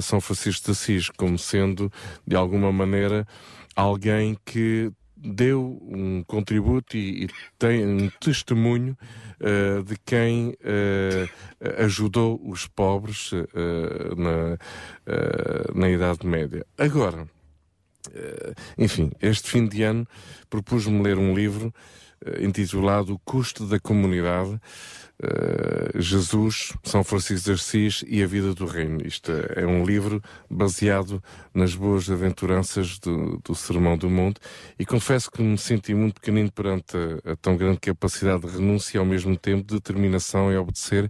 São Francisco de Assis como sendo, de alguma maneira, alguém que deu um contributo e, e tem um testemunho uh, de quem uh, ajudou os pobres uh, na, na Idade Média. Agora, enfim, este fim de ano propus-me ler um livro intitulado O Custo da Comunidade uh, Jesus, São Francisco de Assis e a Vida do Reino. Isto é um livro baseado nas boas aventuranças do, do Sermão do Monte e confesso que me senti muito pequenino perante a, a tão grande capacidade de renúncia e ao mesmo tempo de determinação em obedecer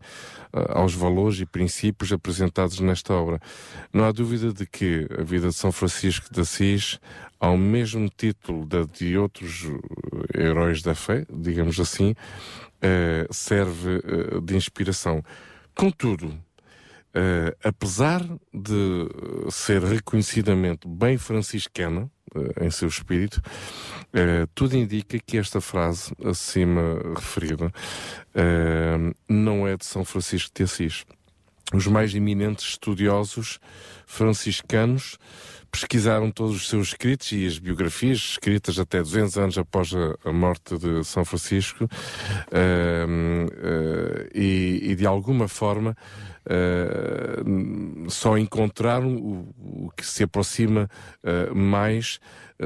uh, aos valores e princípios apresentados nesta obra. Não há dúvida de que a vida de São Francisco de Assis ao mesmo título da de outros heróis da fé, digamos assim, uh, serve uh, de inspiração. Contudo, uh, apesar de ser reconhecidamente bem franciscana em seu espírito, tudo indica que esta frase acima referida não é de São Francisco de Assis. Os mais eminentes estudiosos franciscanos pesquisaram todos os seus escritos e as biografias escritas até 200 anos após a, morte de São Francisco uh, uh, e, e, de alguma forma uh, só encontraram o, o, que se aproxima mais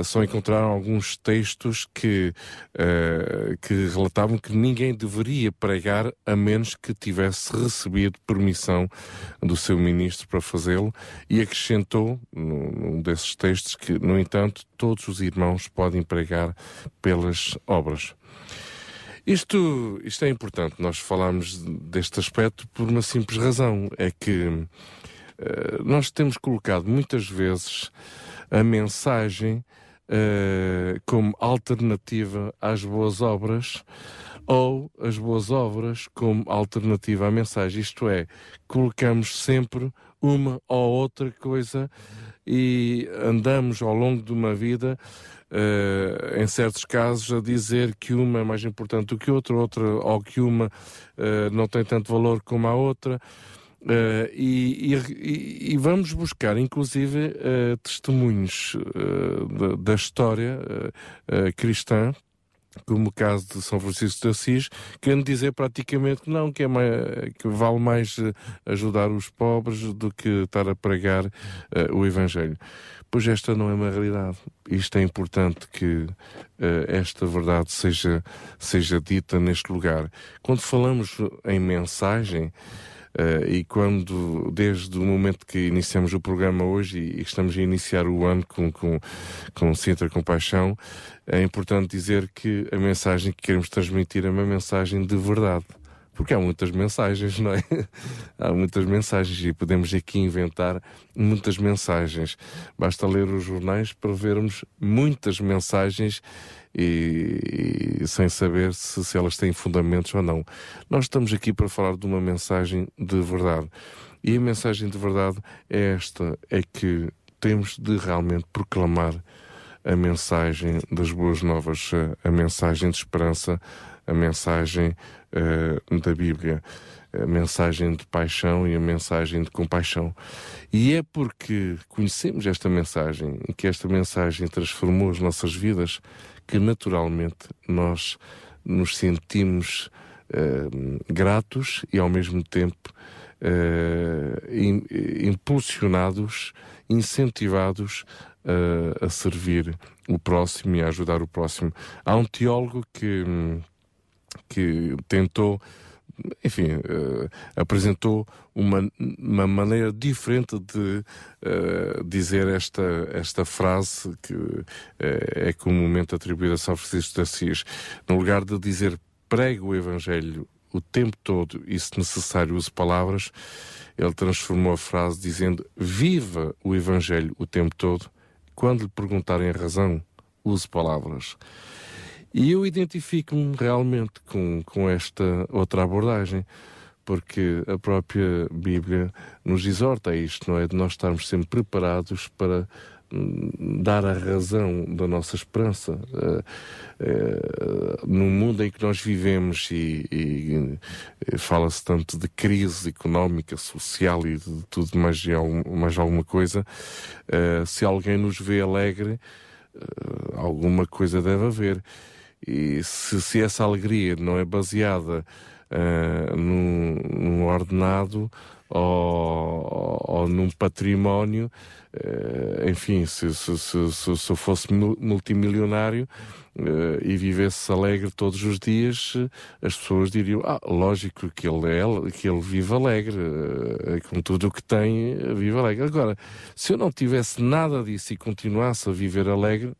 só encontraram alguns textos que, uh, que relatavam que ninguém deveria pregar a menos que tivesse recebido permissão do seu ministro para fazê-lo e acrescentou num desses textos que, no entanto, todos os irmãos podem pregar pelas obras. Isto, isto é importante, nós falamos deste aspecto por uma simples razão, é que uh, nós temos colocado muitas vezes a mensagem uh, como alternativa às boas obras ou as boas obras como alternativa à mensagem. Isto é, colocamos sempre uma ou outra coisa e andamos ao longo de uma vida, em certos casos, a dizer que uma é mais importante do que outra, outra ou que uma uh, não tem tanto valor como a outra. Uh, e, e, e, vamos buscar, inclusive, uh, testemunhos uh, da, da, história cristã, como o caso de São Francisco de Assis, querendo dizer praticamente que não, que, é mais, que vale mais ajudar os pobres do que estar a pregar o Evangelho. Pois esta não é uma realidade. Isto é importante que esta verdade seja, seja dita neste lugar. Quando falamos em mensagem, Uh, e quando, desde o momento que iniciamos o programa hoje e, e estamos a iniciar o ano com, com, com Sintra Compaixão, é importante dizer que a mensagem que queremos transmitir é uma mensagem de verdade. Porque há muitas mensagens, não é? *laughs* há muitas mensagens e podemos aqui inventar muitas mensagens. Basta ler os jornais para vermos muitas mensagens e, e sem saber se, se elas têm fundamentos ou não. Nós estamos aqui para falar de uma mensagem de verdade. E a mensagem de verdade é esta: é que temos de realmente proclamar a mensagem das boas novas, a mensagem de esperança, a mensagem uh, da Bíblia, a mensagem de paixão e a mensagem de compaixão. E é porque conhecemos esta mensagem e que esta mensagem transformou as nossas vidas que naturalmente nós nos sentimos uh, gratos e ao mesmo tempo uh, impulsionados, incentivados uh, a servir o próximo e a ajudar o próximo. Há um teólogo que, que tentou enfim, uh, apresentou uma, uma maneira diferente de uh, dizer esta, esta frase que uh, é comumente atribuída a São Francisco de Assis. No lugar de dizer pregue o Evangelho o tempo todo e, se necessário, use palavras, ele transformou a frase dizendo: Viva o Evangelho o tempo todo. Quando lhe perguntarem a razão, use palavras. E eu identifico-me realmente com, com esta outra abordagem, porque a própria Bíblia nos exorta a isto, não é? De nós estarmos sempre preparados para dar a razão da nossa esperança uh, uh, no mundo em que nós vivemos e, e, e fala-se tanto de crise económica, social e de tudo mais, mais alguma coisa uh, se alguém nos vê alegre alguma coisa deve haver e se, se essa alegria não é baseada num, num ordenado ou, ou num património eh, enfim, se, se, se, se, eu fosse multimilionário uh, e vivesse alegre todos os dias, as pessoas diriam: Ah, lógico que ele, é, que ele vive alegre, uh, com tudo o que tem, vive alegre. Agora, se eu não tivesse nada disso e continuasse a viver alegre,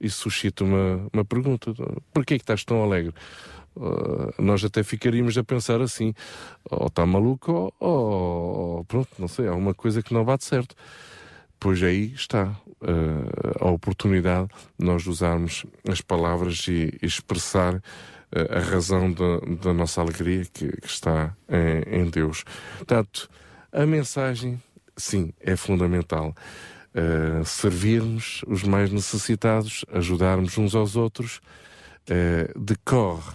isso suscita uma, uma pergunta: porquê é que estás tão alegre? Uh, nós até ficaríamos a pensar assim: ou está maluco, ou, ou, pronto, não sei, há uma coisa que não bate certo pois aí está uh, a oportunidade de nós usarmos as palavras e, expressar uh, a razão da, da nossa alegria que, que está em, em, Deus. Portanto, a mensagem, sim, é fundamental. Uh, servirmos os mais necessitados, ajudarmos uns aos outros, decorre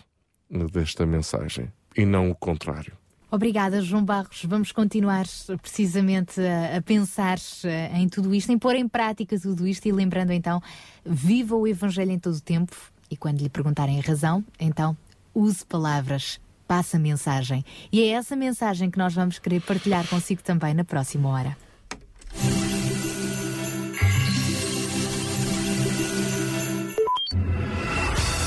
desta mensagem e não o contrário. Obrigada, João Barros. Vamos continuar precisamente a, a, pensar eh, em tudo isto, em pôr em prática tudo isto e lembrando então, viva o Evangelho em todo o tempo e quando lhe perguntarem a razão, então use palavras, passe a mensagem. E é essa mensagem que nós vamos querer partilhar consigo também na próxima hora.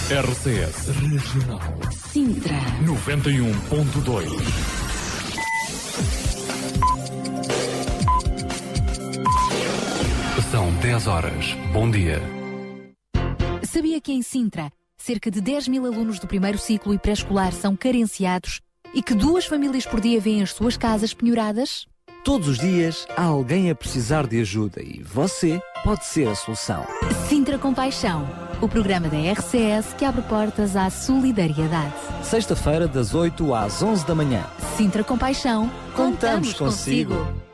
RCS Regional Sintra 91.2 São 10 horas. Bom dia. Sabia que em Sintra, cerca de 10 mil alunos do primeiro ciclo e pré-escolar são carenciados e que duas famílias por dia vêm as suas casas penhoradas? Todos os dias há alguém a precisar de ajuda e você pode ser a solução. Sintra Compaixão, o programa da RCS que abre portas à solidariedade. Sexta-feira, das 8 às 11 da manhã. Sintra Compaixão, contamos, contamos consigo. consigo.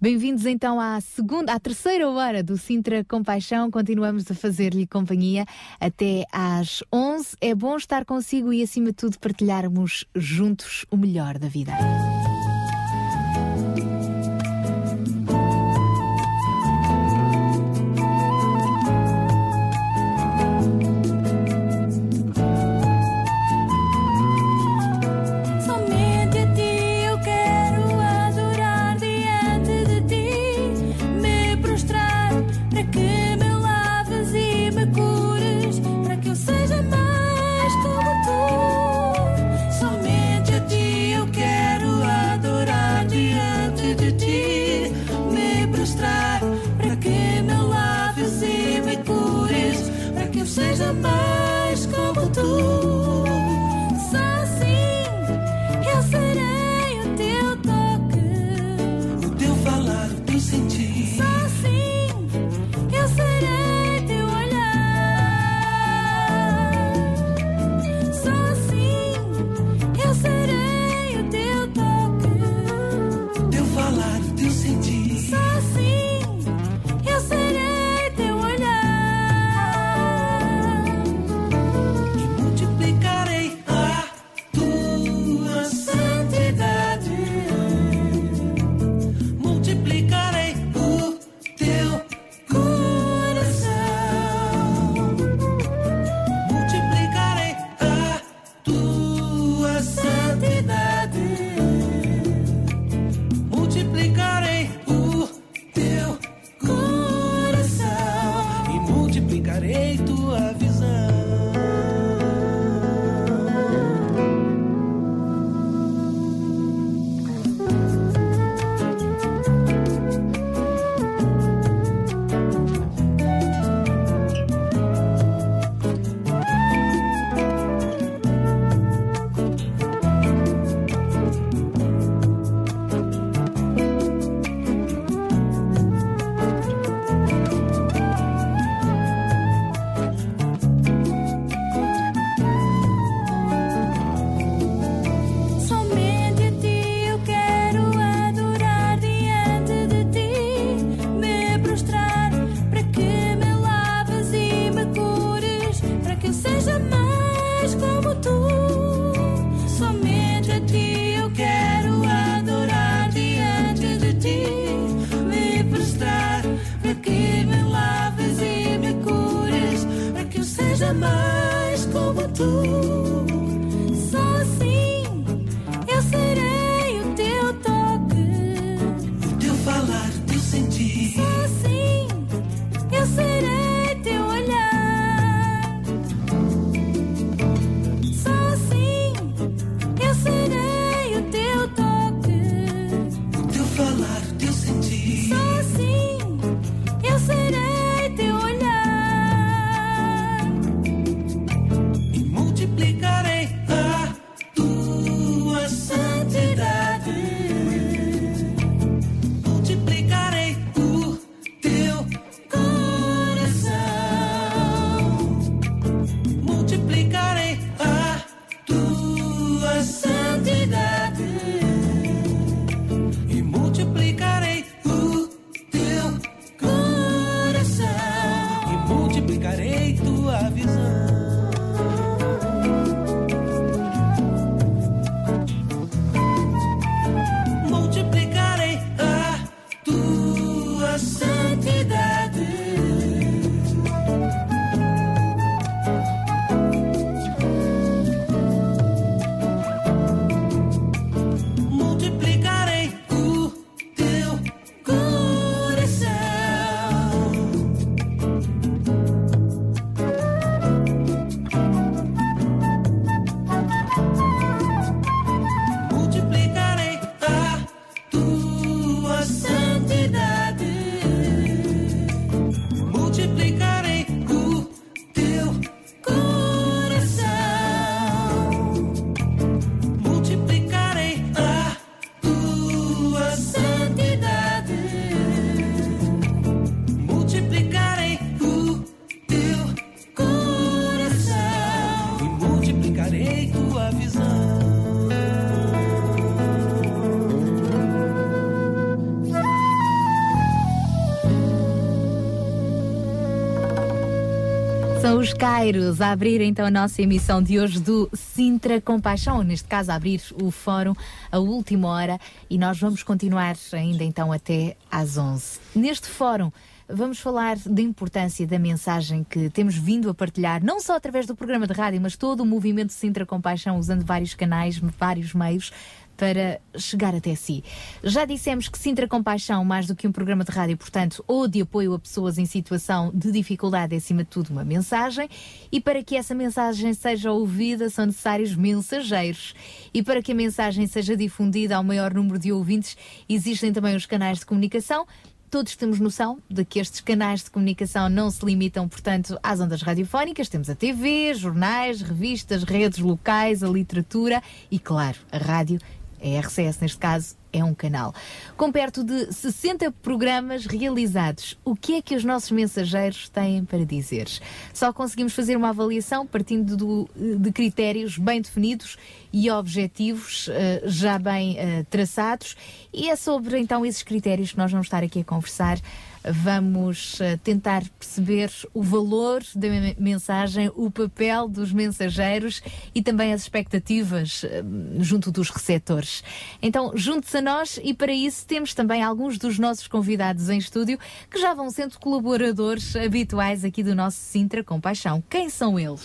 Bem-vindos então à segunda, à terceira hora do Sintra Compaixão. Continuamos a fazer-lhe companhia até às 11. É bom estar consigo e, acima de tudo, partilharmos juntos o melhor da vida. Os Cairos a abrir então a nossa emissão de hoje do Sintra Compaixão, neste caso a abrir o fórum a última hora e nós vamos continuar ainda então até às 11. Neste fórum vamos falar da importância da mensagem que temos vindo a partilhar, não só através do programa de rádio, mas todo o movimento Sintra Compaixão usando vários canais, vários meios para chegar até si. Já dissemos que Sintra Compaixão, mais do que um programa de rádio, portanto, ou de apoio a pessoas em situação de dificuldade, é acima de tudo uma mensagem, e para que essa mensagem seja ouvida são necessários mensageiros. E para que a mensagem seja difundida ao maior número de ouvintes, existem também os canais de comunicação. Todos temos noção de que estes canais de comunicação não se limitam, portanto, às ondas radiofónicas. Temos a TV, jornais, revistas, redes locais, a literatura e, claro, a rádio a RCS neste caso, é um canal. Com perto de 60 programas realizados, o que é que os nossos mensageiros têm para dizer? Só conseguimos fazer uma avaliação partindo do- de critérios bem definidos e objetivos eh, já bem eh, traçados, e é sobre então esses critérios que nós vamos estar aqui a conversar. Vamos eh, tentar perceber o valor da me- mensagem, o papel dos mensageiros e também as expectativas eh, junto dos receptores. Então, junte-se a nós e para isso temos também alguns dos nossos convidados em estúdio que já vão sendo colaboradores habituais aqui do nosso Sintra Compaixão. Quem são eles?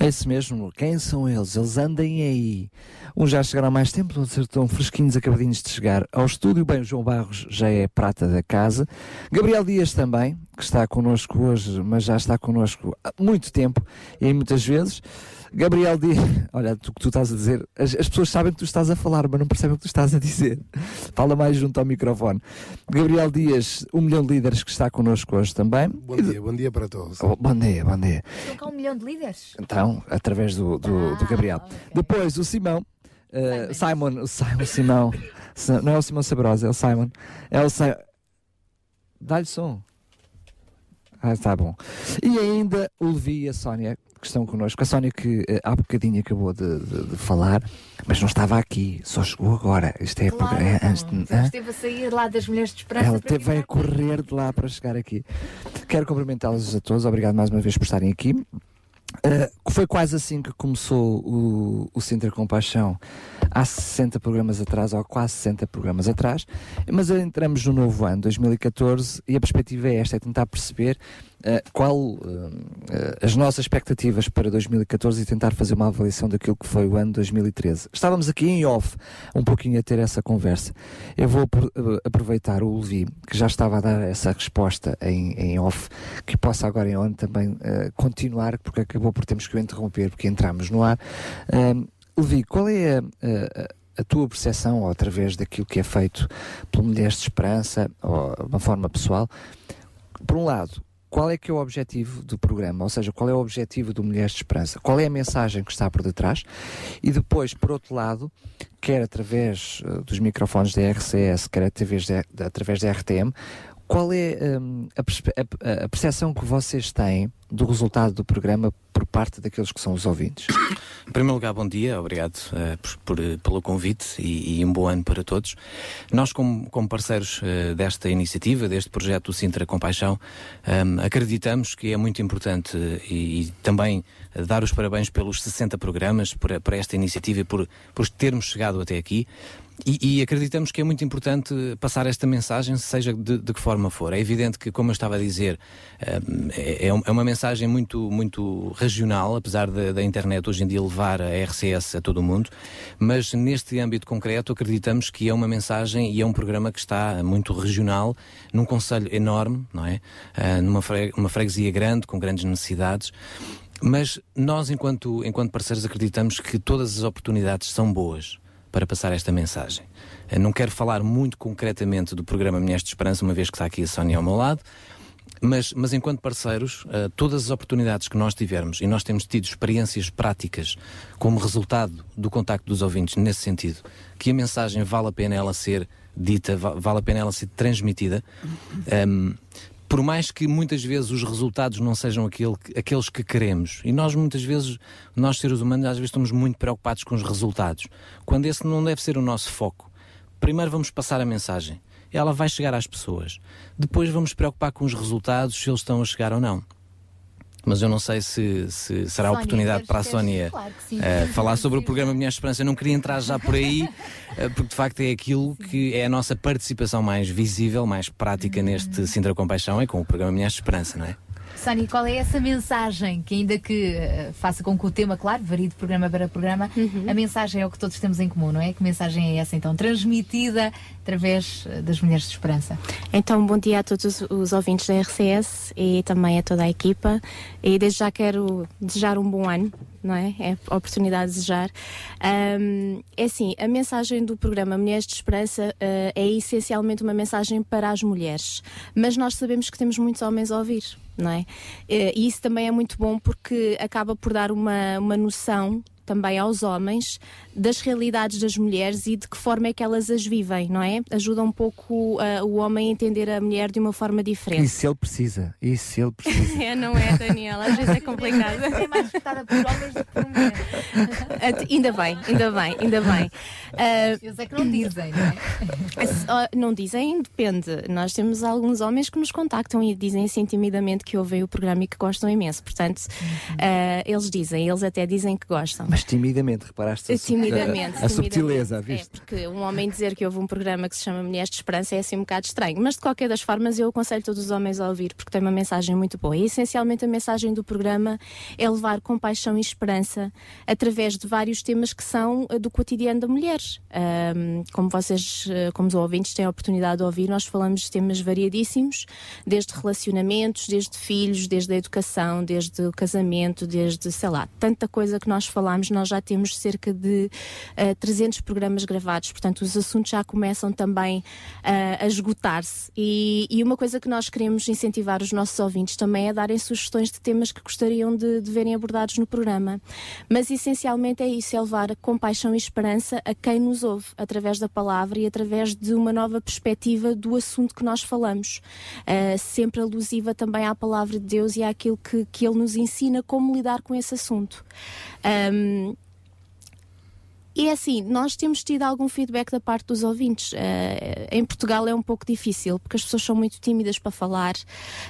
É isso mesmo. Quem são eles? Eles andem aí. Uns já chegaram mais tempo, outros estão fresquinhos, acabadinhos de chegar ao estúdio. Bem, o João Barros já é prata da casa. Gabriel Dias também, que está connosco hoje, mas já está connosco há muito tempo e muitas vezes. Gabriel Dias, *laughs* olha, tu que tu estás a dizer, as, as pessoas sabem que tu estás a falar, mas não percebem o que tu estás a dizer. *laughs* Fala mais junto ao microfone. Gabriel Dias, um milhão de líderes que está connosco hoje também. Bom dia, bom dia para todos. Oh, bom dia, bom dia. Estão cá um milhão de líderes? Então, através do, do, do Gabriel. Depois, o Simão. eh, Simon, o Simon, Simão. *laughs* Não é o Simão Sabrosa, é o Simon. É o Simon. Dá-lhe som. Ah, está bom. E ainda o Levi e a Sónia, que estão connosco. A Sónia que eh, há bocadinho acabou de, de- de falar, mas não estava aqui, só chegou agora. Isto é, Claro, é antes de, esteve a sair lá das Mulheres de Esperança. Ela teve a correr de lá para chegar aqui. Quero cumprimentá-los a todos. Obrigado mais uma vez por estarem aqui. Uh, foi quase assim que começou o, o Sintra Compaixão há 60 programas atrás, ou quase 60 programas atrás, mas entramos no novo ano, 2014, e a perspectiva é esta, é tentar perceber qual uh, as nossas expectativas para 2014 e tentar fazer uma avaliação daquilo que foi o ano 2013. Estávamos aqui em off um pouquinho a ter essa conversa. Eu vou aproveitar o Levi, que já estava a dar essa resposta em, em off, que possa agora em on também continuar, porque acabou por termos que o interromper, porque entramos no ar. Levi, qual é a, a a tua percepção, ou através daquilo que é feito pelo Mulheres de Esperança, ou de uma forma pessoal, por um lado, qual é que é o objetivo do programa? Ou seja, qual é o objetivo do Mulheres de Esperança? Qual é a mensagem que está por detrás? E depois, por outro lado, quer através uh, dos microfones da RCS, quer através da, através da RTM, qual é um, a, a, percepção que vocês têm do resultado do programa por parte daqueles que são os ouvintes? Em primeiro lugar, bom dia, obrigado uh, por, por, eh, pelo convite e, e, um bom ano para todos. Nós, como, como parceiros uh, desta iniciativa, deste projeto do Sintra Compaixão, um, acreditamos que é muito importante uh, e, e, também dar os parabéns pelos 60 programas, para esta iniciativa e por, por termos chegado até aqui. E, e, acreditamos que é muito importante passar esta mensagem, seja de, de, que forma for. É evidente que, como eu estava a dizer, é, é uma mensagem muito, muito regional, apesar da, da, internet hoje em dia levar a RCS a todo o mundo, mas neste âmbito concreto acreditamos que é uma mensagem e é um programa que está muito regional, num conselho enorme, não é? Uh, numa, fre uma freguesia grande, com grandes necessidades. Mas nós, enquanto, enquanto parceiros, acreditamos que todas as oportunidades são boas para passar esta mensagem. Eu não quero falar muito concretamente do programa Mulheres de Esperança, uma vez que está aqui a Sónia ao meu lado, mas, mas enquanto parceiros, uh, todas as oportunidades que nós tivermos, e nós temos tido experiências práticas como resultado do contacto dos ouvintes nesse sentido, que a mensagem vale a pena ela ser dita, vale a pena ela ser transmitida, um, ehm, por mais que muitas vezes os resultados não sejam aquele, aqueles que queremos, e nós muitas vezes, nós seres humanos, às vezes estamos muito preocupados com os resultados, quando esse não deve ser o nosso foco. Primeiro vamos passar a mensagem ela vai chegar às pessoas. Depois vamos preocupar com os resultados, se eles estão a chegar ou não. Mas eu não sei se, se será Sónia, oportunidade para a Sónia claro uh, falar sobre o programa Minha Esperança. Eu não queria entrar já por aí, uh, porque de facto é aquilo que é a nossa participação mais visível, mais prática neste Sintra Compaixão, é com o programa Minha Esperança, não é? Sani, qual é essa mensagem que, ainda que uh, faça com que o tema, claro, varie de programa para programa, uhum. a mensagem é o que todos temos em comum, não é? Que mensagem é essa então, transmitida através eh, das Mulheres de Esperança? Então, bom dia a todos os ouvintes da RCS e também a toda a equipa. E desde já quero desejar um bom ano não é? É a oportunidade de desejar. Um, é assim, a mensagem do programa Mulheres de Esperança uh, é essencialmente uma mensagem para as mulheres, mas nós sabemos que temos muitos homens a ouvir, não é? Uh, e isso também é muito bom porque acaba por dar uma, uma noção também aos homens das realidades das mulheres e de que forma é que elas as vivem, não é? Ajuda um pouco uh, o homem a entender a mulher de uma forma diferente. Isso ele precisa, isso ele precisa. *laughs* é, não é, Daniela? Às vezes é complicado. é mais votada por homens do que por mulheres. *laughs* ainda bem, ainda bem, ainda bem. Uh, Eles é que não dizem, não é? não dizem, depende. Nós temos alguns homens que nos contactam e dizem assim timidamente que ouvem o programa e que gostam imenso. Portanto, uh, eles dizem, eles até dizem que gostam. Mas timidamente, reparaste? Timidamente. A, a, a subtileza, viste? É, porque um homem dizer que houve um programa que se chama Mulheres de Esperança é assim um bocado estranho. Mas de qualquer das formas, eu aconselho todos os homens a ouvir, porque tem uma mensagem muito boa. E essencialmente a mensagem do programa é levar compaixão e esperança através de vários temas que são eh, do cotidiano da mulher. Um, como vocês, eh, como os ouvintes, têm a oportunidade de ouvir, nós falamos de temas variadíssimos, desde relacionamentos, desde filhos, desde a educação, desde o casamento, desde, sei lá, tanta coisa que nós falamos. Nós já temos cerca de uh, eh, 300 programas gravados, portanto, os assuntos já começam também uh, a esgotar-se. E, e, uma coisa que nós queremos incentivar os nossos ouvintes também é darem sugestões de temas que gostariam de, de verem abordados no programa. Mas essencialmente é isso, é levar compaixão e esperança a quem nos ouve, através da palavra e através de uma nova perspectiva do assunto que nós falamos. Uh, sempre alusiva também à palavra de Deus e àquilo que, que Ele nos ensina como lidar com esse assunto. Um, e é assim, nós temos tido algum feedback da parte dos ouvintes. Uh, em Portugal é um pouco difícil, porque as pessoas são muito tímidas para falar,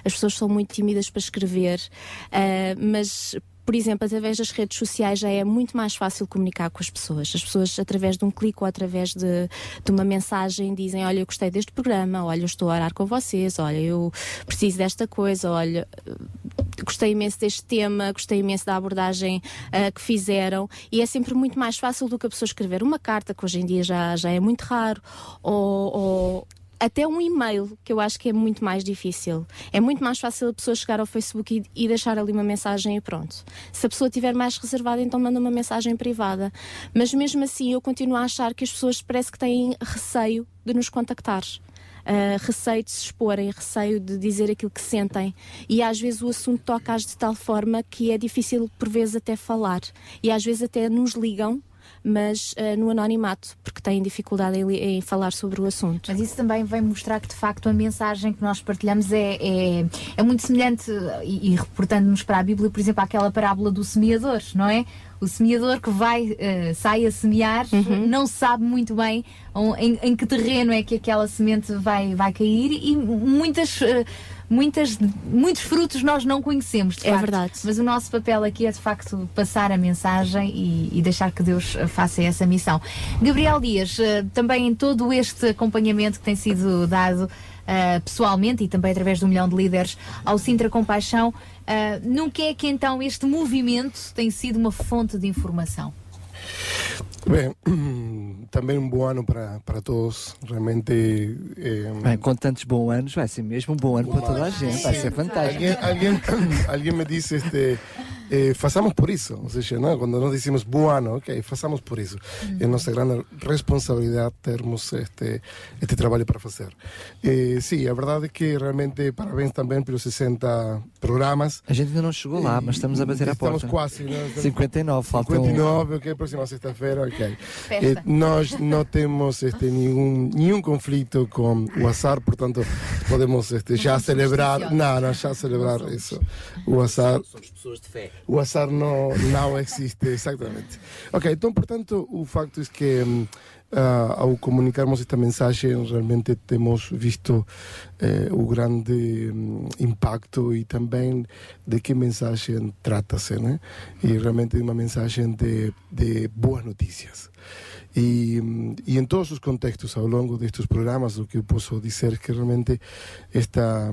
as pessoas são muito tímidas para escrever, uh, mas por exemplo, através das redes sociais já é muito mais fácil comunicar com as pessoas. As pessoas, através de um clique ou através de, de uma mensagem, dizem: Olha, eu gostei deste programa, olha, eu estou a orar com vocês, olha, eu preciso desta coisa, olha, gostei imenso deste tema, gostei imenso da abordagem uh, que fizeram. E é sempre muito mais fácil do que a pessoa escrever uma carta, que hoje em dia já, já é muito raro, ou, ou até um e-mail, que eu acho que é muito mais difícil. É muito mais fácil a pessoa chegar ao Facebook e, e, deixar ali uma mensagem e pronto. Se a pessoa estiver mais reservada, então manda uma mensagem privada. Mas mesmo assim, eu continuo a achar que as pessoas parece que têm receio de nos contactar. Uh, receio de se exporem, receio de dizer aquilo que sentem. E às vezes o assunto toca-as de tal forma que é difícil, por vezes, até falar. E às vezes até nos ligam mas uh, no anonimato, porque têm dificuldade em, em, falar sobre o assunto. Mas isso também vem mostrar que, de facto, a mensagem que nós partilhamos é, é, é muito semelhante, e, e reportando-nos para a Bíblia, por exemplo, àquela parábola do semeador, não é? o semeador que vai, uh, sai a semear, uhum. não sabe muito bem em, em, que terreno é que aquela semente vai, vai cair e muitas. Uh, muitas, muitos frutos nós não conhecemos, de é facto. verdade. Mas o nosso papel aqui é de facto passar a mensagem e, e deixar que Deus faça essa missão. Gabriel Dias, uh, também em todo este acompanhamento que tem sido dado uh, pessoalmente e também através do milhão de líderes ao Sintra Compaixão, uh, nunca é que então este movimento tem sido uma fonte de informação? Bem, *clears throat* também um bom ano para, para todos, realmente. Eh, Bem, com tantos bons anos, vai ser mesmo um bom ano para toda a gente, vai ser fantástico. Alguém, alguém, *clears throat* alguém me disse este. Eh, façamos por isso. Ou seja, não? quando nós dizemos bom ano, ok, façamos por isso. Uhum. É nossa grande responsabilidade termos este, este trabalho para fazer. Eh, sim, a verdade é que realmente parabéns também pelos 60 programas. A gente ainda não chegou lá, mas estamos a bater a porta. Estamos quase. Né? 59, faltam... 59, ok, próxima sexta-feira, ok. Eh, nós não temos este, nenhum, nenhum conflito com o azar, portanto podemos este, já celebrar. Não, não, já celebrar isso. O azar. Somos pessoas de fé. O azar não, não existe, exatamente. Ok, então, portanto, o facto é que uh, ao comunicarmos esta mensagem, realmente temos visto uh, o grande um, impacto e também de que mensagem trata-se, né? E realmente é uma mensagem de, de boas notícias. E, e, em todos os contextos ao longo destes programas o que eu posso dizer é que realmente esta,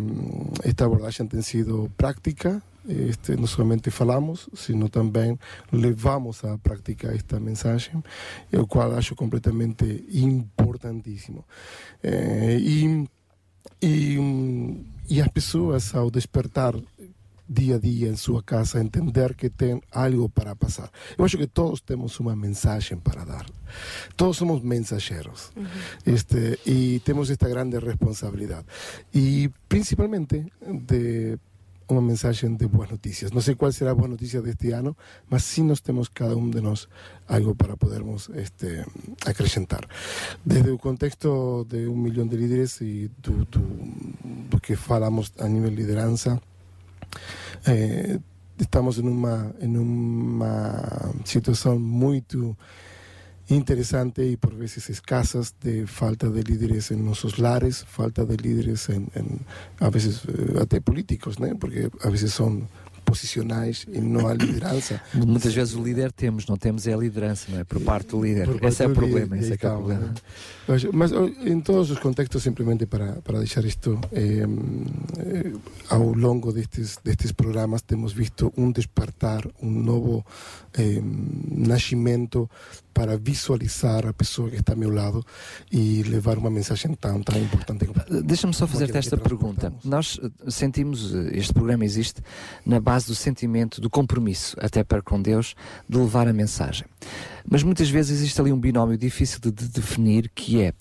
esta abordagem tem sido prática este, não somente falamos, sino também levamos à prática esta mensagem, o qual acho completamente importantíssimo. É, e, e, e as pessoas, ao despertar dia a dia em sua casa, entender que tem algo para passar. Eu acho que todos temos uma mensagem para dar. Todos somos mensageiros. Uhum. Este, e temos esta grande responsabilidade. E principalmente de uma mensagem de boas notícias. Não sei qual será a boa notícia deste ano, mas sim nós temos cada um de nós algo para podermos este, acrescentar. Desde o contexto de um milhão de líderes e do, do, do que falamos a nível de liderança, eh, estamos em uma, em uma situação muito interesante y por veces escasas de falta de líderes en nuestros lares, falta de líderes en, en a veces eh, políticos, né? porque a veces son posicionais e não há liderança. *coughs* Muitas vezes o líder temos, não temos é a liderança, não é? Por parte do líder. Por esse é o problema, esse é, é o problema. Mas, mas, em todos os contextos, simplesmente para, para deixar isto, eh, eh, ao longo destes, destes programas temos visto um despertar, um novo eh, nascimento para visualizar a pessoa que está ao meu lado e levar uma mensagem tão, tão importante. Deixa-me só fazer-te esta pergunta. Nós eh, sentimos, eh, este programa existe na base do sentimento, do compromisso, até para com Deus, de levar a mensagem. Mas muitas vezes existe ali um binómio difícil de, de definir que é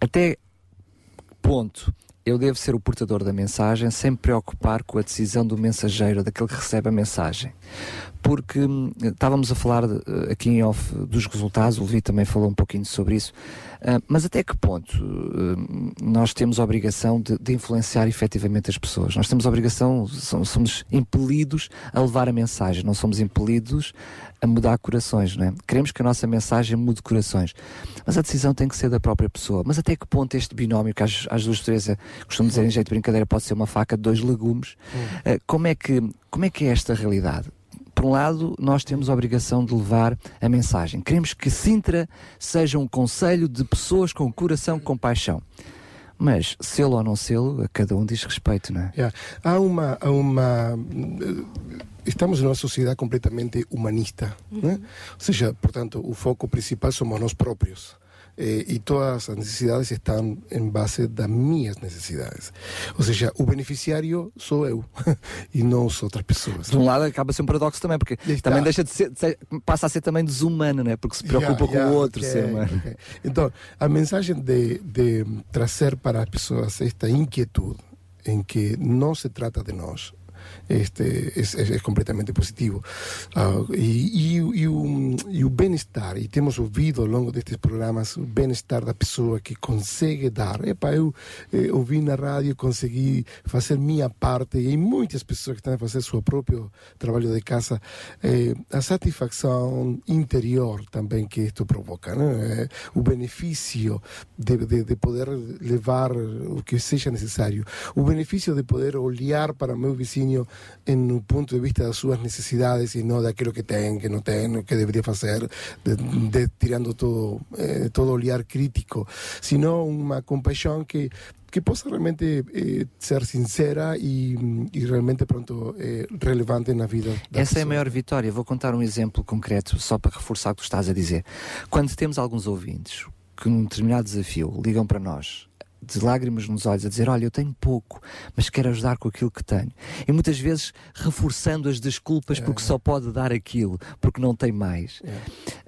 até ponto eu devo ser o portador da mensagem sem me preocupar com a decisão do mensageiro, daquele que recebe a mensagem porque hum, estávamos a falar eh, aqui em off dos resultados, o Levi também falou um pouquinho sobre isso, uh, mas até que ponto uh, nós temos a obrigação de, de, influenciar efetivamente as pessoas? Nós temos a obrigação, somos impelidos a levar a mensagem, não somos impelidos a mudar corações, não é? Queremos que a nossa mensagem mude corações, mas a decisão tem que ser da própria pessoa. Mas até que ponto este binómio, que às, às duas três, costumo dizer em jeito de brincadeira, pode ser uma faca de dois legumes, como, é que, como é que é esta realidade? Por um lado, nós temos a obrigação de levar a mensagem. Queremos que Sintra seja um conselho de pessoas com coração com paixão. Mas, selo ou não selo, a cada um diz respeito, não é? Yeah. Há uma. Há uma estamos numa sociedade completamente humanista. Né? Ou seja, portanto, o foco principal somos nós próprios. Eh, e todas as necessidades estão em base das minhas necessidades. Ou seja, o beneficiário sou eu *laughs* e não as outras pessoas. De um lado acaba ser um paradoxo também, porque também deixa de ser, passa a ser também desumano, né? porque se preocupa Yeah, com yeah, o outro ok, ser humano. ok. Então, a mensagem de, de trazer para as pessoas esta inquietude em que não se trata de nós este, es, es- es completamente positivo. Ah, e, e, e, o, e o bem-estar, e temos ouvido ao longo destes programas o bem-estar da pessoa que consegue dar. Epa, eu eh, ouvi na rádio, consegui fazer minha parte, e muitas pessoas que estão a fazer seu próprio trabalho de casa, eh, a satisfação interior também que isto provoca, né? Eh, o benefício de, de, de poder levar o que seja necessário, o benefício de poder olhar para meu vizinho em um ponto de vista das suas necessidades e não daquilo que tem, que não tem, o que deveria fazer, de, de- tirando todo, eh, todo olhar crítico, sino uma compaixão que que possa realmente eh, ser sincera e, e realmente pronto eh, relevante na vida da Essa é a pessoa. maior vitória. Vou contar um exemplo concreto, só para reforçar o que tu estás a dizer. Quando temos alguns ouvintes que, num determinado desafio, ligam para nós, de lágrimas nos olhos, a dizer: Olha, eu tenho pouco, mas quero ajudar com aquilo que tenho. E muitas vezes reforçando as desculpas porque só pode dar aquilo, porque não tem mais.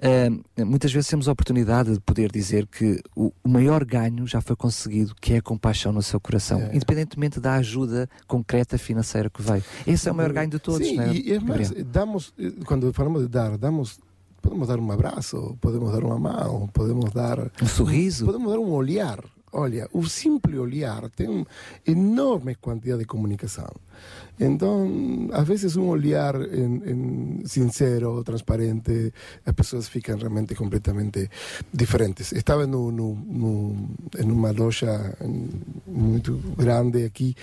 Ah, muitas vezes temos a oportunidade de poder dizer que o, o maior ganho já foi conseguido, que é a compaixão no seu coração, independentemente da ajuda concreta financeira que veio. Esse é o maior ganho de todos, Sim, não é, e más, Gabriel? damos, cuando falamos de dar, damos, podemos dar un abrazo, podemos dar uma mão, podemos dar um sorriso, podemos dar um olhar. Olha, o simples olhar tem enorme quantidade de comunicação. Então, às vezes um olhar em, em sincero, transparente, as pessoas ficam realmente completamente diferentes. Estava *laughs* no, no, no, em uma loja muito grande aqui,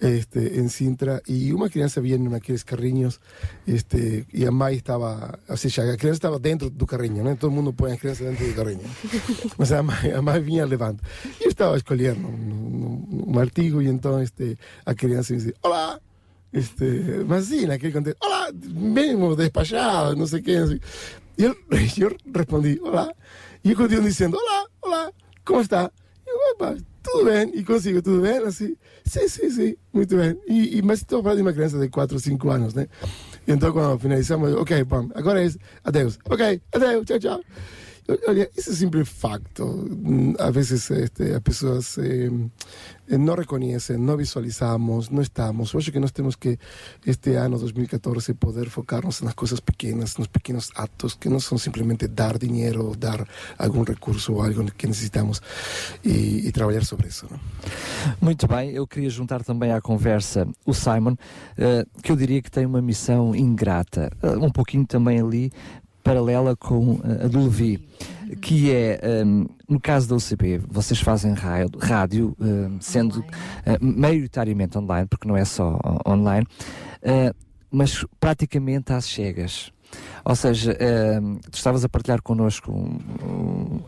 este, em Sintra, e uma criança vinha naqueles carrinhos, este, e a mãe estava, ou seja, a criança estava dentro do carrinho, né? todo mundo põe a dentro do carrinho. Mas a mãe, a mãe vinha levando. E eu estava escolhendo um, um, um artigo, e então este, a Olá! Este, mas *laughs* sí, naquele contexto, olá, mesmo despachado, não sei o quê. Assim. E eu, eu respondi, olá. E eu continuo dizendo, olá, olá, como está? E eu, opa, tudo bem. E consigo, tudo bem? Assim, sim, sim, sim, muito bem. E, e, mas estou falando de uma criança de 4 ou 5 anos, né? Então, quando finalizamos, ok, bom, agora é adeus. Ok, adeus, tchau, tchau. Olha, esse simples facto, a veces este, as pessoas eh, eh, não reconhecem, não visualizamos, não estamos. Eu acho que nós temos que, este ano 2014, poder focar-nos nas coisas pequenas, nos pequenos atos, que não são simplesmente dar dinheiro, dar algum recurso ou algo que necessitamos e, e trabalhar sobre isso. Não? Muito bem, eu queria juntar também à conversa o Simon, eh, que eu diria que tem uma missão ingrata, eh, um pouquinho também ali paralela com a do Levi, que é, ehm, no caso da UCB, vocês fazem rádio, rádio ehm, sendo eh, maioritariamente online, porque não é só online, eh, mas praticamente às cegas. Ou seja, ehm, tu estavas a partilhar connosco um, um,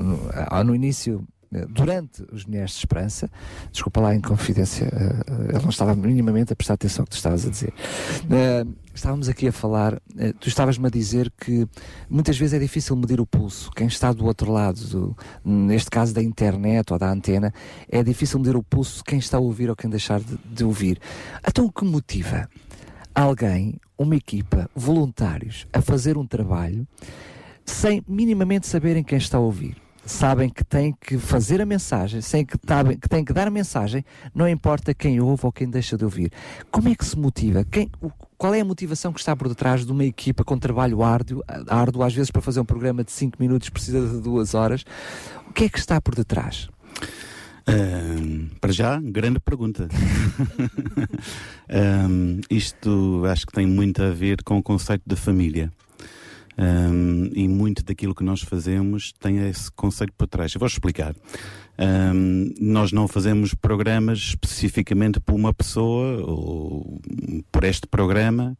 no, no início eh, durante os Mulheres de Esperança, desculpa lá em confidência, eh, eh, ele não estava minimamente a prestar atenção ao que tu estavas a dizer. Eh, estávamos aqui a falar, eh, tu estavas-me a dizer que muitas vezes é difícil medir o pulso. Quem está do outro lado, do- neste caso da internet ou da antena, é difícil medir o pulso de quem está a ouvir ou quem deixar de, de ouvir. Então o que motiva alguém, uma equipa, voluntários, a fazer um trabalho sem minimamente saberem quem está a ouvir? sabem que têm que fazer a mensagem, sabem que, sabem que têm que dar a mensagem, não importa quem ouve ou quem deixa de ouvir. Como é que se motiva? Quem, o- qual é a motivação que está por detrás de uma equipa com trabalho árduo, árduo às vezes para fazer um programa de 5 minutos precisa de duas horas? O que é que está por detrás? Ahm, para já, grande pergunta. *laughs* Ahm, isto acho que tem muito a ver com o conceito da família. Ahm, e muito daquilo que nós fazemos tem esse conceito por trás. Eu vou explicar. Um, nós não fazemos programas especificamente por uma pessoa ou por este programa.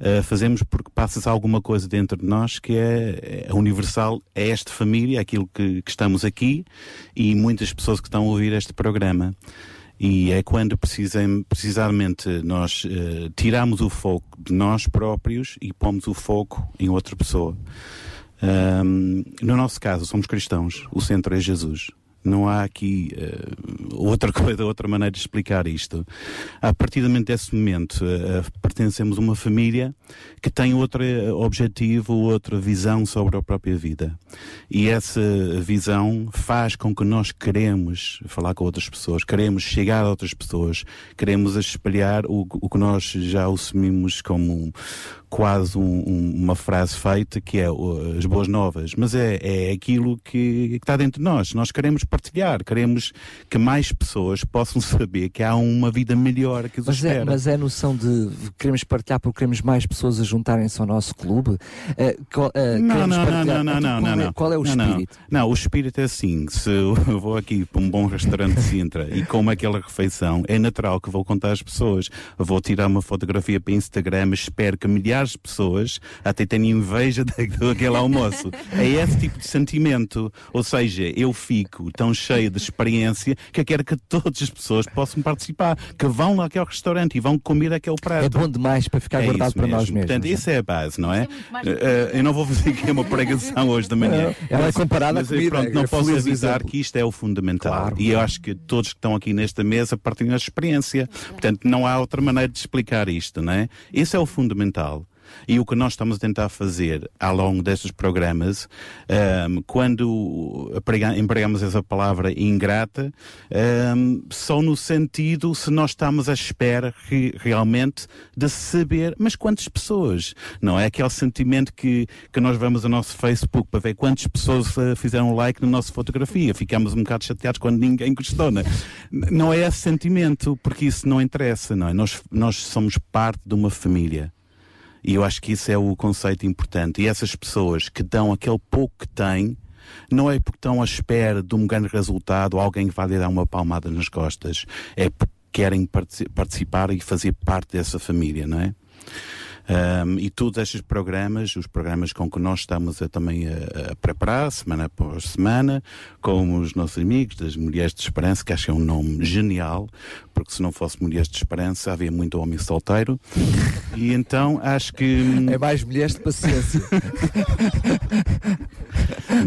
Uh, fazemos porque passa alguma coisa dentro de nós que é, é universal a é esta família, aquilo que, que, estamos aqui e muitas pessoas que estão a ouvir este programa. E é quando precisem, precisamente nós uh, tiramos o foco de nós próprios e pomos o foco em outra pessoa. Um, no nosso caso, somos cristãos, o centro é Jesus. Não há aqui uh, outra *laughs* coisa, outra maneira de explicar isto. A partir desse momento, uh, pertencemos a uma família que tem outro objetivo, outra visão sobre a própria vida. E essa visão faz com que nós queremos falar com outras pessoas, queremos chegar a outras pessoas, queremos espalhar o, o que nós já assumimos como quase um, um, uma frase feita que é uh, as boas novas, mas é, é aquilo que, que, está dentro de nós. Nós queremos partilhar, queremos que mais pessoas possam *laughs* saber que há uma vida melhor que os mas é, espera. É, mas é a noção de queremos partilhar porque queremos mais pessoas a juntarem-se ao nosso clube? Uh, qual, uh, não, não, partilhar... não, não, eh, não, não, não, Qual é o não, espírito? Não. não, o espírito é assim, se *laughs* eu vou aqui para um bom restaurante de Sintra e como aquela refeição, é natural que vou contar às pessoas, vou tirar uma fotografia para Instagram, espero que milhares de pessoas até têm inveja *laughs* daquele almoço. É esse tipo de sentimento. Ou seja, eu fico tão cheio de experiência que eu quero que todas as pessoas possam participar, que vão lá àquele restaurante e vão comer aquele prato. É bom demais para ficar é guardado para nós mesmos. Portanto, isso é a base, não é? Uh, eu não vou fazer aqui uma pregação hoje da manhã. Ela é comparada mas, comida. Pronto, não é posso avisar que isto é o fundamental. Claro, e eu acho que todos que estão aqui nesta mesa partilham a experiência. Portanto, não há outra maneira de explicar isto, não é? Esse é o fundamental. E o que nós estamos a tentar fazer ao longo destes programas, um, quando empregamos essa palavra ingrata, um, só no sentido se nós estamos à espera re realmente de saber, mas quantas pessoas? Não é aquele sentimento que, que nós vamos ao nosso Facebook para ver quantas pessoas uh, fizeram like na nossa fotografia. Ficamos um bocado chateados quando ninguém. Não é, não é esse sentimento, porque isso não interessa, não é? Nós, nós somos parte de uma família. E eu acho que isso é o conceito importante. E essas pessoas que dão aquele pouco que têm, não é porque estão à espera de um grande resultado, alguém que vai lhe dar uma palmada nas costas. É porque querem participar e fazer parte dessa família, não é? Um, e todos estes programas, os programas com que nós estamos a, também a, a, preparar, semana após semana, com os nossos amigos das Mulheres de Esperança, que acho que é um nome genial, porque se não fosse Mulheres de Esperança havia muito homem solteiro. E então acho que. É mais mulheres de paciência. *laughs*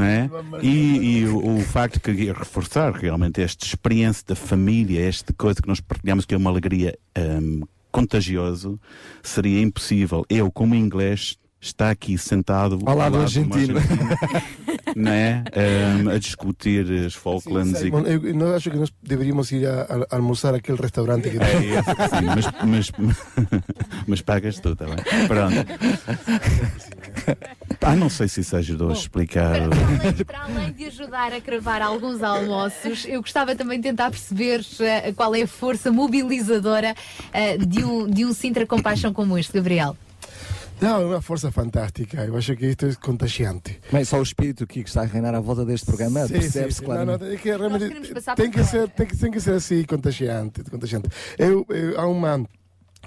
é? E, e o, o, facto que reforçar realmente esta experiência da família, esta coisa que nós partilhamos, que é uma alegria um, contagioso, seria impossível eu, como inglês, estar aqui sentado ao lado do argentino, não é? Um, a discutir as Falklands. Sim, Simon, e... eu não acho que nós deveríamos ir a, a almoçar aquele restaurante que é, é, sim, mas, mas, *laughs* mas pagas tu, também. Pronto. *laughs* *laughs* Ah, não sei se isso ajudou Bom, a explicar. Para, para, além de ajudar a cravar alguns almoços, eu gostava também de tentar perceber uh, qual é a força mobilizadora uh, de, um, de um Sintra Compaixão como este, Gabriel. Não, é uma força fantástica. Eu acho que isto é contagiante. Mas só o espírito que está a reinar à volta deste programa percebe-se. Não, não, é que realmente tem que, ser, tem, que, tem que ser assim, contagiante. contagiante. Eu, eu, há uma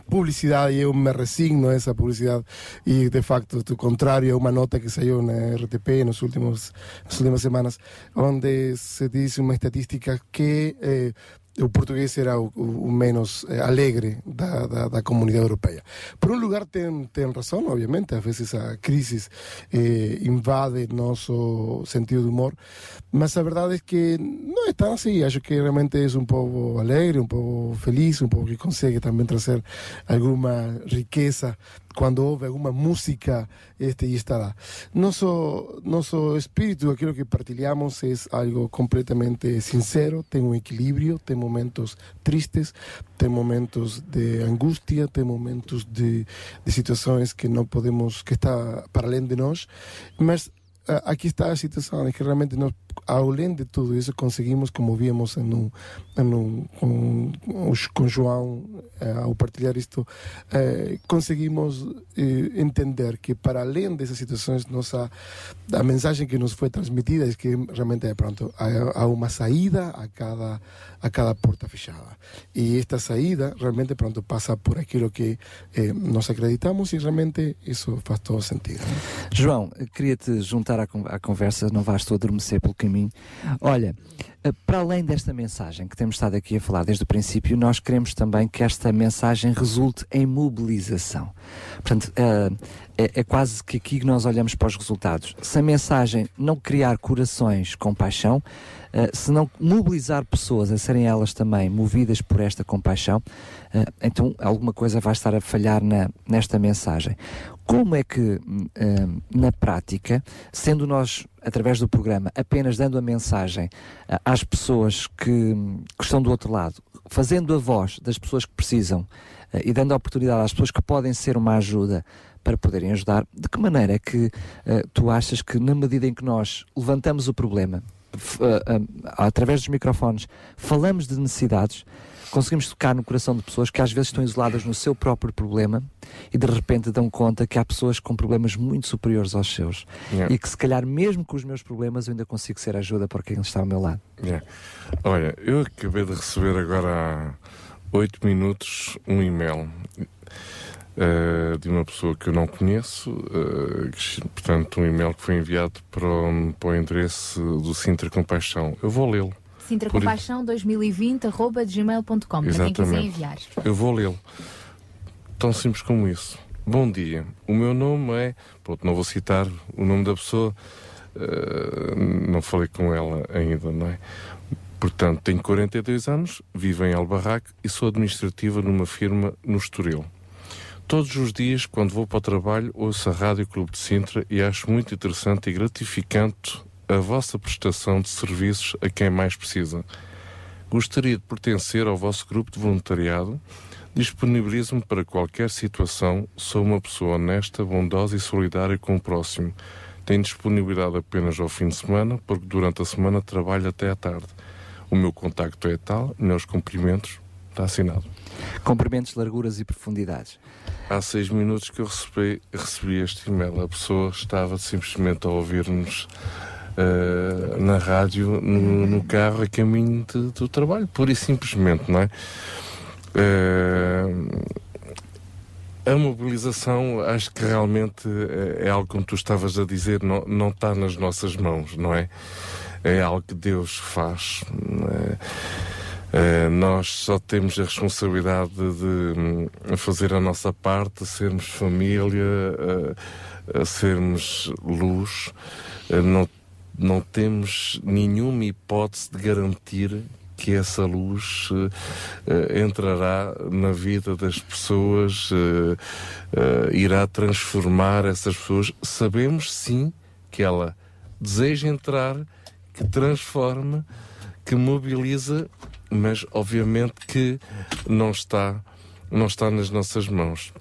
publicidad y yo me resigno a esa publicidad y de facto, tu contrario a una nota que salió en RTP en, los últimos, en las últimas semanas, donde se dice una estadística que eh, o português era o, o menos eh, alegre da, da, da, comunidade europeia. Por um lugar tem, tem razão, obviamente, às vezes a crise eh, invade nosso sentido de humor, mas a verdade é que não é tão assim. Acho que realmente é um povo alegre, um povo feliz, um povo que consegue também trazer alguma riqueza quando houve alguma música este, e está lá. Nosso, nosso espírito, aquilo que partilhamos, é algo completamente sincero, tem um equilíbrio, tem momentos tristes, tem momentos de angústia, tem momentos de, de situações que não podemos, que está para além de nós, mas aqui está a situação, é que realmente nós, além de tudo isso, conseguimos, como víamos no, no, com, com João eh, ao partilhar isto, eh, conseguimos eh, entender que para além dessas situações, nossa, a mensagem que nos foi transmitida é que realmente é pronto, há, há uma saída a cada, a cada porta fechada. E esta saída realmente pronto passa por aquilo que eh, nós acreditamos e realmente isso faz todo sentido. João, queria-te juntar à, à conversa, não vais tu adormecer pelo caminho. Olha, eh, para além desta mensagem que temos estado aqui a falar desde o princípio, nós queremos também que esta mensagem resulte em mobilização. Portanto, é, é, é, quase que aqui nós olhamos para os resultados. Se a mensagem não criar corações com paixão, eh, se não mobilizar pessoas a serem elas também movidas por esta compaixão, então alguma coisa vai estar a falhar na, nesta mensagem. Como é que, na prática, sendo nós, através do programa, apenas dando a mensagem às pessoas que, que estão do outro lado, fazendo a voz das pessoas que precisam e dando a oportunidade às pessoas que podem ser uma ajuda para poderem ajudar, de que maneira é que uh, tu achas que, na medida em que nós levantamos o problema, através dos microfones, falamos de necessidades, conseguimos tocar no coração de pessoas que às vezes estão isoladas no seu próprio problema e de repente dão conta que há pessoas com problemas muito superiores aos seus yeah. e que se calhar mesmo com os meus problemas eu ainda consigo ser ajuda para quem está ao meu lado. Yeah. Olha, eu acabei de receber agora há oito minutos um e-mail Uh, de uma pessoa que eu não conheço, uh, que, portanto, um e-mail que foi enviado para o, para o endereço do Sintra Compaixão. Eu vou lê-lo. sintracompaixão2020.gmail.com para quem quiser enviar. Eu vou lê-lo. Tão simples como isso. Bom dia. O meu nome é. Pronto, não vou citar o nome da pessoa, uh, não falei com ela ainda, não é? Portanto, tenho 42 anos, vivo em Albarraque e sou administrativa numa firma no Estoril. Todos os dias, quando vou para o trabalho, ouço a Rádio Clube de Sintra e acho muito interessante e gratificante a vossa prestação de serviços a quem mais precisa. Gostaria de pertencer ao vosso grupo de voluntariado. Disponibilizo-me para qualquer situação. Sou uma pessoa honesta, bondosa e solidária com o próximo. Tenho disponibilidade apenas ao fim de semana, porque durante a semana trabalho até à tarde. O meu contacto é tal, meus cumprimentos, está assinado. Comprimentos, larguras e profundidades. Há seis minutos que eu recebi, recebi este e-mail. A pessoa estava simplesmente a ouvir-nos uh, na rádio, no, no, carro, a caminho de, do trabalho, pura e simplesmente, não é? Uh, a mobilização, acho que realmente é, é algo como tu estavas a dizer, não, não está nas nossas mãos, não é? É algo que Deus faz. É? Uh, nós só temos a responsabilidade de, de fazer a nossa parte, sermos família, sermos luz. Não, não temos nenhuma hipótese de garantir que essa luz entrará na vida das pessoas, irá transformar essas pessoas. Sabemos sim que ela deseja entrar, que transforma, que mobiliza mas obviamente que não está, não está nas nossas mãos.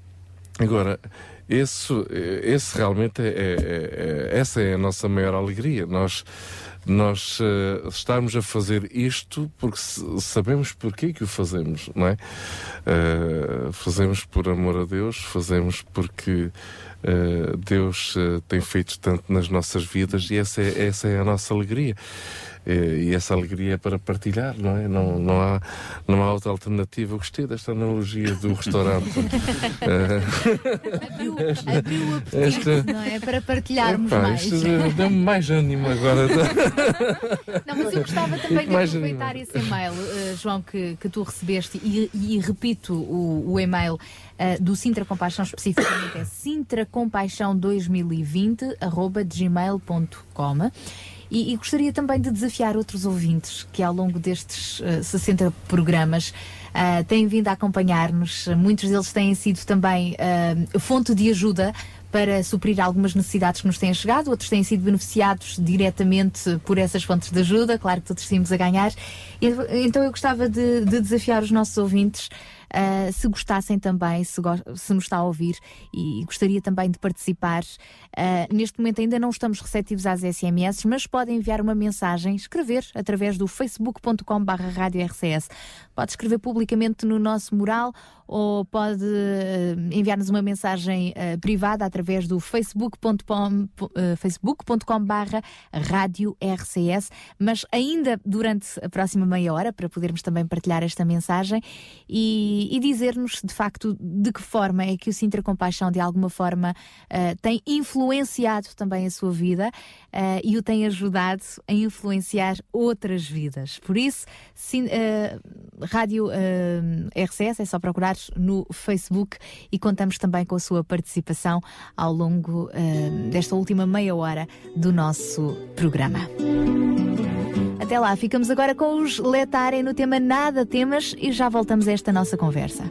Agora, esse, esse realmente é, é, é, essa é a nossa maior alegria. Nós nós uh, a fazer isto porque sabemos porquê que o fazemos, não é? Uh, fazemos por amor a Deus, fazemos porque uh, Deus tem feito tanto nas nossas vidas e essa é, essa é a nossa alegria. Eh, e essa alegria é para partilhar, não é? Não, não, há, não há outra alternativa. Eu gostei desta analogia do *laughs* restaurante. abriu, abriu o Esta... não é? Para partilharmos Epá, mais. Deu-me mais ânimo agora. *laughs* não, mas eu gostava também de aproveitar esse e-mail, uh, João, que, que tu recebeste e, e repito o, o e-mail. Uh, do Sintra Compaixão especificamente é sintracompaixão2020 arroba gmail.com e, e, gostaria também de desafiar outros ouvintes que ao longo destes uh, 60 programas uh, têm vindo a acompanhar-nos. Muitos deles têm sido também uh, fonte de ajuda para suprir algumas necessidades que nos têm chegado, outros têm sido beneficiados diretamente por essas fontes de ajuda, claro que todos temos a ganhar. Então eu gostava de, de desafiar os nossos ouvintes Uh, se gostassem também, se, go se nos está a ouvir e gostaria também de participar, uh, neste momento ainda não estamos receptivos às SMS, mas podem enviar uma mensagem, escrever através do facebook.com.br RCS. Pode escrever publicamente no nosso mural ou pode uh, enviar-nos uma mensagem uh, privada através do facebook.com uh, facebook.com barra rádio RCS, mas ainda durante a próxima meia hora para podermos também partilhar esta mensagem e, e dizer-nos de facto de que forma é que o Sintra Compaixão de alguma forma tem influenciado também a sua vida e o tem ajudado a influenciar outras vidas. Por isso, sim, Rádio RCS é só procurar no Facebook e contamos também com a sua participação ao longo uh, desta última meia hora do nosso programa. Até lá, ficamos agora com os Letarem no tema Nada Temas e já voltamos a esta nossa conversa.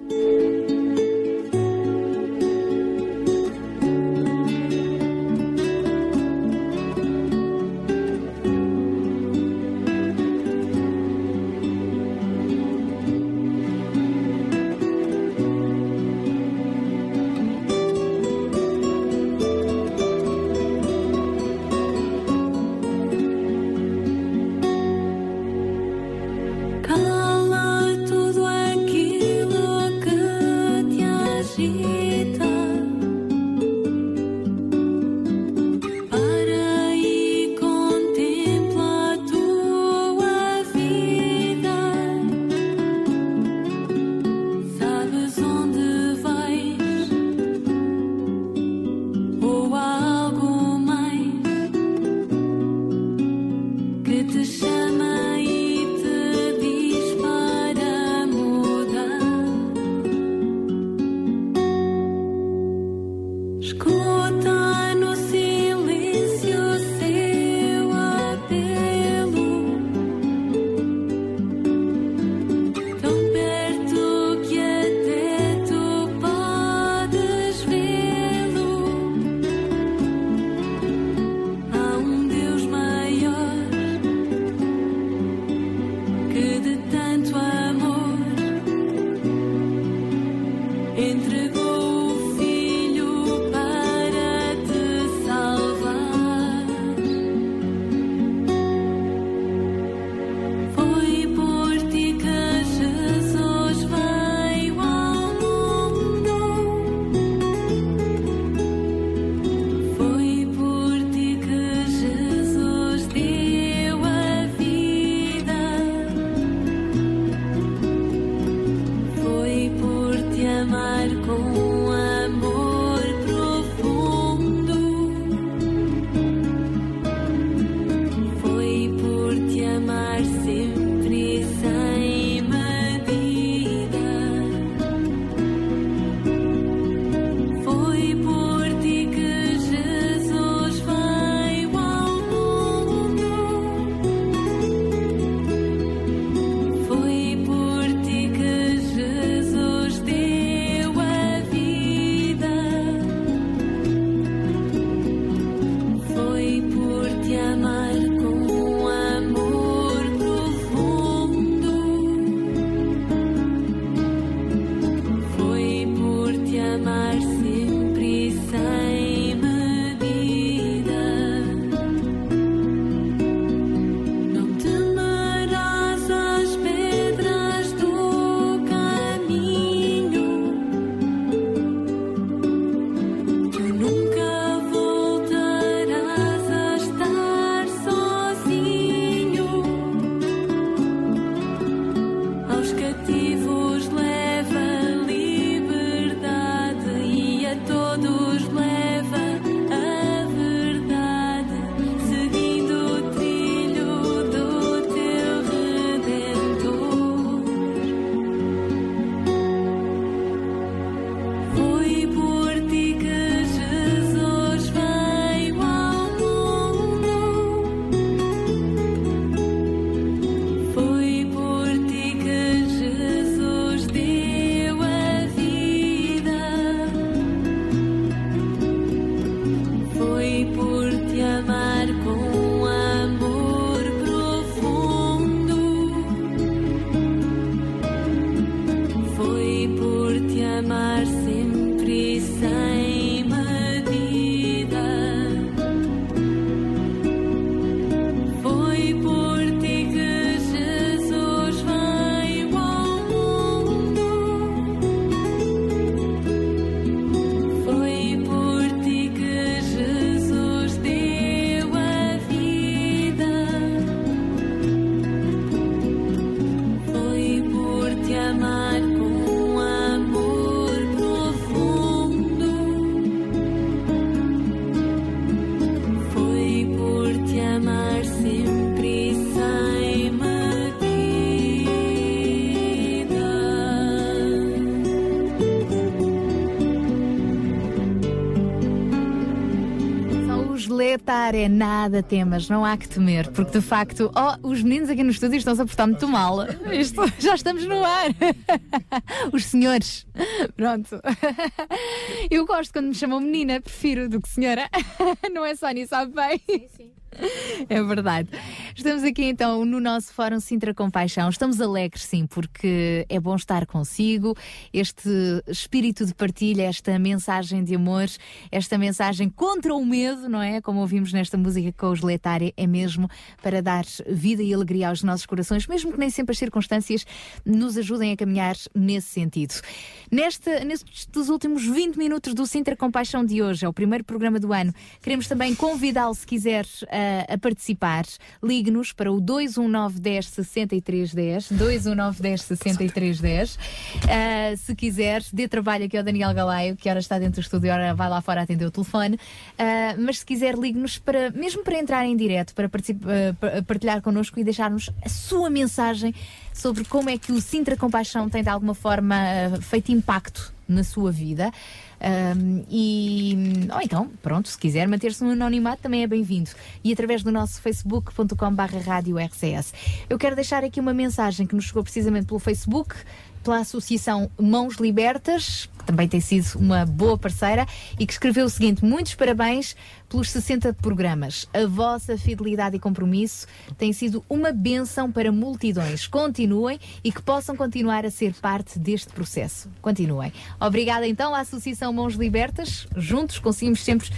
É nada temas, não há que temer, porque de facto, oh, os meninos aqui no estúdio estão-se a portar muito mal. Isto, *laughs* já estamos no ar. *laughs* Os senhores. Pronto. *laughs* Eu gosto quando me chamam menina, prefiro do que senhora. Não é Sónia, sabe bem? Sim, sim. É verdade. Estamos aqui então no nosso Fórum Sintra Compaixão. Estamos alegres, sim, porque é bom estar consigo. Este espírito de partilha, esta mensagem de amor, esta mensagem contra o medo, não é? Como ouvimos nesta música com os Letária, é mesmo para dar vida e alegria aos nossos corações, mesmo que nem sempre as circunstâncias nos ajudem a caminhar nesse sentido. Nesta, nestes últimos 20 minutos do Sintra Compaixão de hoje, é o primeiro programa do ano, queremos também convidá-lo, se quiser, a, a participar. Ligue-nos para o 219 10 63 10. 219 10 63 10. Uh, se quiser, dê trabalho aqui ao Daniel Galaio, que ora está dentro do estúdio, ora vai lá fora atender o telefone. Uh, mas se quiser, ligue-nos para, mesmo para entrar em direto, para uh, partilhar connosco e deixar-nos a sua mensagem sobre como é que o Sintra Compaixão tem de alguma forma feito impacto na sua vida. Um, e, ou então, pronto, se quiser manter-se no anonimato, também é bem-vindo. E através do nosso facebook.com/barra rádio RCS. Eu quero deixar aqui uma mensagem que nos chegou precisamente pelo Facebook pela Associação Mãos Libertas, que também tem sido uma boa parceira, e que escreveu o seguinte: Muitos parabéns pelos 60 programas. A vossa fidelidade e compromisso tem sido uma benção para multidões. Continuem e que possam continuar a ser parte deste processo. Continuem. Obrigada então à Associação Mãos Libertas. Juntos conseguimos sempre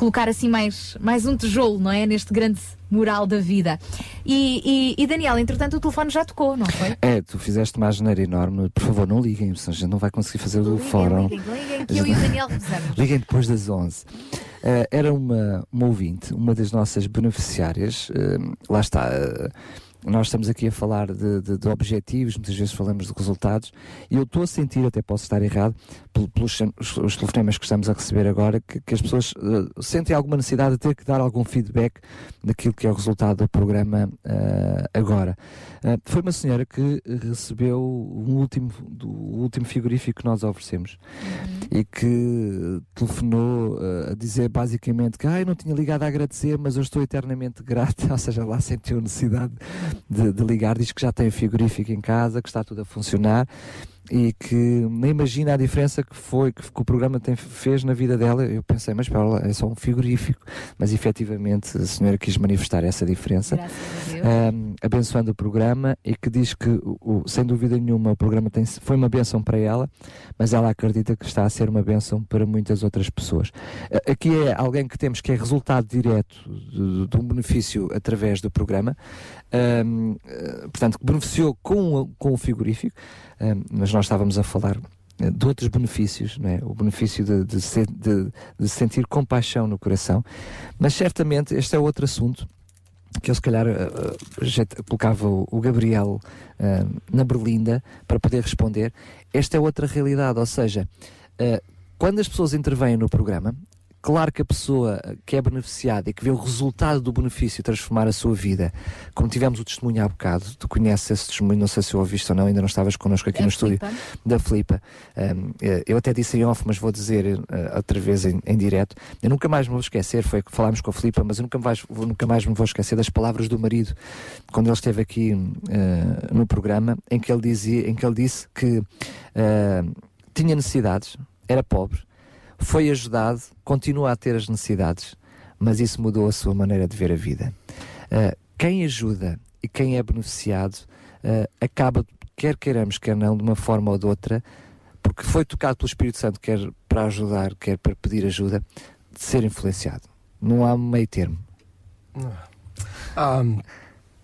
colocar assim mais, mais um tijolo, não é? Neste grande mural da vida. E, e, e, Daniel, entretanto, o telefone já tocou, não foi? É, tu fizeste uma janeira enorme. Por favor, não liguem, senão a gente não vai conseguir fazer o fórum. Liguem, liguem, que eu e o Daniel rezamos. *laughs* Liguem depois das 11. Uh, era uma, uma ouvinte, uma das nossas beneficiárias. Uh, lá está. Uh, nós estamos aqui a falar de, de, de, objetivos, muitas vezes falamos de resultados, e eu estou a sentir, até posso estar errado, pelos os, telefonemas que estamos a receber agora, que, que as pessoas uh, sentem alguma necessidade de ter que dar algum feedback daquilo que é o resultado do programa uh, agora. Uh, foi uma senhora que recebeu um último, do último frigorífico que nós oferecemos uhum. e que telefonou a dizer basicamente que ah, eu não tinha ligado a agradecer, mas eu estou eternamente *laughs* grata, ou seja, lá sentiu necessidade de, de ligar, diz que já tem o frigorífico em casa, que está tudo a funcionar e que nem imagina a diferença que foi que, que o programa tem, fez na vida dela. Eu pensei, mas para é só um frigorífico, mas efetivamente a senhora quis manifestar essa diferença, um, abençoando o programa e que diz que, o, sem dúvida nenhuma, o programa tem, foi uma benção para ela, mas ela acredita que está a ser uma benção para muitas outras pessoas. Aqui é alguém que temos que é resultado direto de, de um benefício através do programa, um, portanto, que beneficiou com, com o frigorífico mas nós estávamos a falar eh, de outros benefícios, é? o benefício de, de, de, de, sentir compaixão no coração, mas certamente este é outro assunto que eu se calhar uh, colocava o, Gabriel na berlinda para poder responder. Esta é outra realidade, ou seja, quando as pessoas intervêm no programa, Claro que a pessoa que é beneficiada e que vê o resultado do benefício transformar a sua vida, como tivemos o testemunho há bocado, tu conheces esse testemunho, não sei se eu ouviste ou não, ainda não estavas connosco aqui é no Flipa. estúdio, da Flipa. Um, eh, eu até disse em off, mas vou dizer uh, outra vez em, em direto. Eu nunca mais me vou esquecer, foi que falámos com a Flipa, mas eu nunca mais, nunca mais me vou esquecer das palavras do marido, quando ele esteve aqui uh, no programa, em que ele, dizia, em que ele disse que uh, tinha necessidades, era pobre foi ajudado, continua a ter as necessidades, mas isso mudou a sua maneira de ver a vida. Uh, quem ajuda e quem é beneficiado uh, acaba, quer queiramos, quer não, de uma forma ou de outra, porque foi tocado pelo Espírito Santo, quer para ajudar, quer para pedir ajuda, de ser influenciado. Não há meio termo. Ah,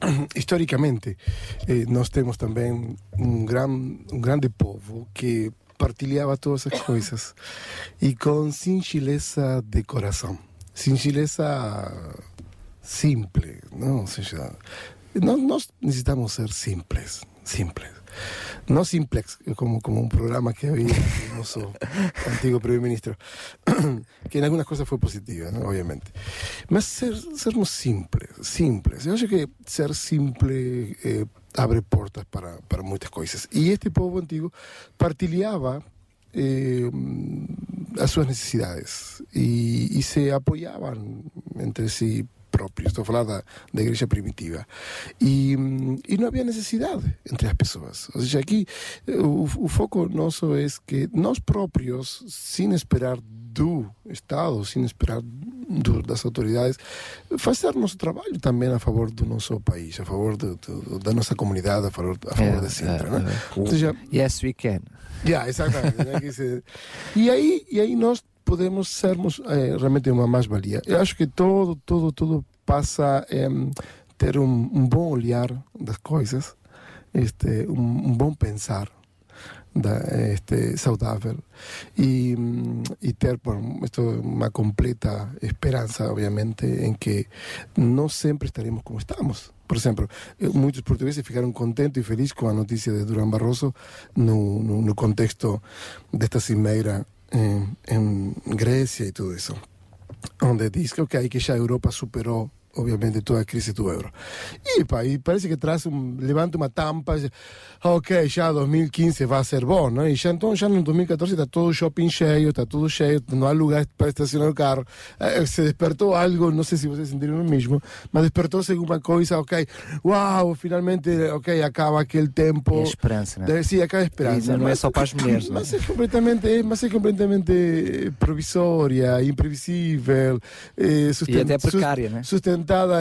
*coughs* historicamente, eh, nós temos também um, gran, um grande povo que partilhava todas as coisas e com singeleza de coração, singeleza simple, não? Ou seja, nós, nós necessitamos ser simples, simples. No simplex, como, como un programa que había el noso antigo primer ministro, *clears throat* que en algunas cosas foi positiva, ¿no? obviamente. Mas ser, sermos simples, simples. Eu acho que ser simple eh, abre portas para, para muitas coisas. E este povo antigo partilhava eh, as suas necessidades e, e se apoiavam entre si próprios. Estou a falar da, primitiva. E, e não havia necessidade entre as pessoas. Ou seja, aqui o, o foco nosso é que nós próprios, sem esperar do Estado, sem esperar do, das autoridades, fazer nosso trabalho também a favor do nosso país, a favor do, do, da nossa comunidade, a favor, a favor da Sintra. Uh, uh, Ou seja, yes, we can. Yeah, exatamente. Né, e, aí, e aí nós podemos sermos é, realmente uma mais-valia. Eu acho que todo, todo, tudo passa a é, ter um, um, bom olhar das coisas, este, um, um bom pensar da, este, saudável e, ter por isto uma completa esperança, obviamente, em que não sempre estaremos como estamos. Por exemplo, muitos portugueses ficaram contentes e felizes com a notícia de Durán Barroso no, no, no contexto desta cimeira em, em Grécia e tudo isso, onde diz que, okay, que já a Europa superou obviamente toda a crise do euro. E, pá, e parece que traz um, levanta uma tampa, ok, já 2015 vai ser bom, não? E já então, já no 2014 está todo o shopping cheio, está tudo cheio, não há lugar para estacionar o carro. Eh, se despertou algo, não sei se vocês sentiram o mesmo, mas despertou-se alguma coisa, ok, uau, finalmente, ok, acaba aquele tempo. É esperança, não é? Sim, acaba a esperança. E não é só para as mulheres, mas, é? mas é completamente, mas é completamente provisória, imprevisível, eh, e até precária, né?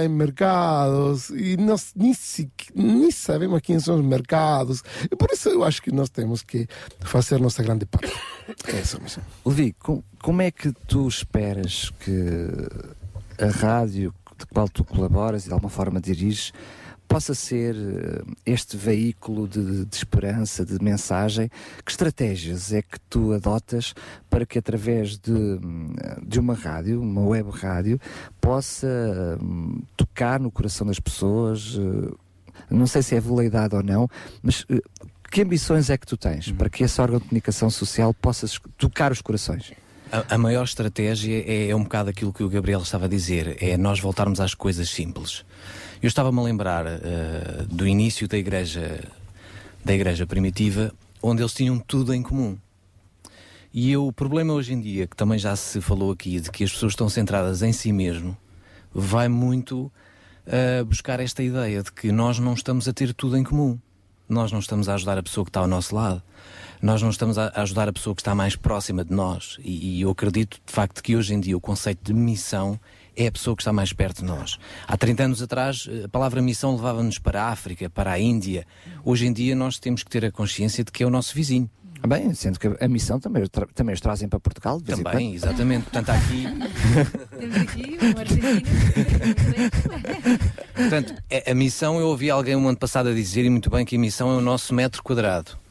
Em mercados e nós nem sabemos quem são os mercados. E por isso eu acho que nós temos que fazer nossa grande parte. É isso mesmo. Levi, com, como é que tu esperas que a rádio de qual tu colaboras e de alguma forma diriges possa ser eh, este veículo de, de, esperança, de mensagem, que estratégias é que tu adotas para que através de, hum, de uma rádio, uma web rádio, possa um, tocar no coração das pessoas? Não sei se é veleidade ou não, mas que ambições é que tu tens para que esse órgão de comunicação social possa tocar os corações? A, a, maior estratégia é, é, um bocado aquilo que o Gabriel estava a dizer, é nós voltarmos às coisas simples. Eu estava-me a lembrar uh, do início da igreja, da igreja primitiva, onde eles tinham tudo em comum. E eu, o problema hoje em dia, que também já se falou aqui, de que as pessoas estão centradas em si mesmo, vai muito uh, buscar esta ideia de que nós não estamos a ter tudo em comum. Nós não estamos a ajudar a pessoa que está ao nosso lado. Nós não estamos a ajudar a pessoa que está mais próxima de nós. E, e eu acredito, de facto, que hoje em dia o conceito de missão é a pessoa que está mais perto de nós. Há 30 anos atrás, a palavra missão levava-nos para a África, para a Índia. Hoje em dia, nós temos que ter a consciência de que é o nosso vizinho. Ah, bem, sendo que a missão também, também os trazem para Portugal. Também, exatamente. Portanto, aqui. *laughs* Temos aqui um argentino. Portanto, é, a missão, eu ouvi alguém um ano passado a dizer, e muito bem, que a missão é o nosso metro quadrado.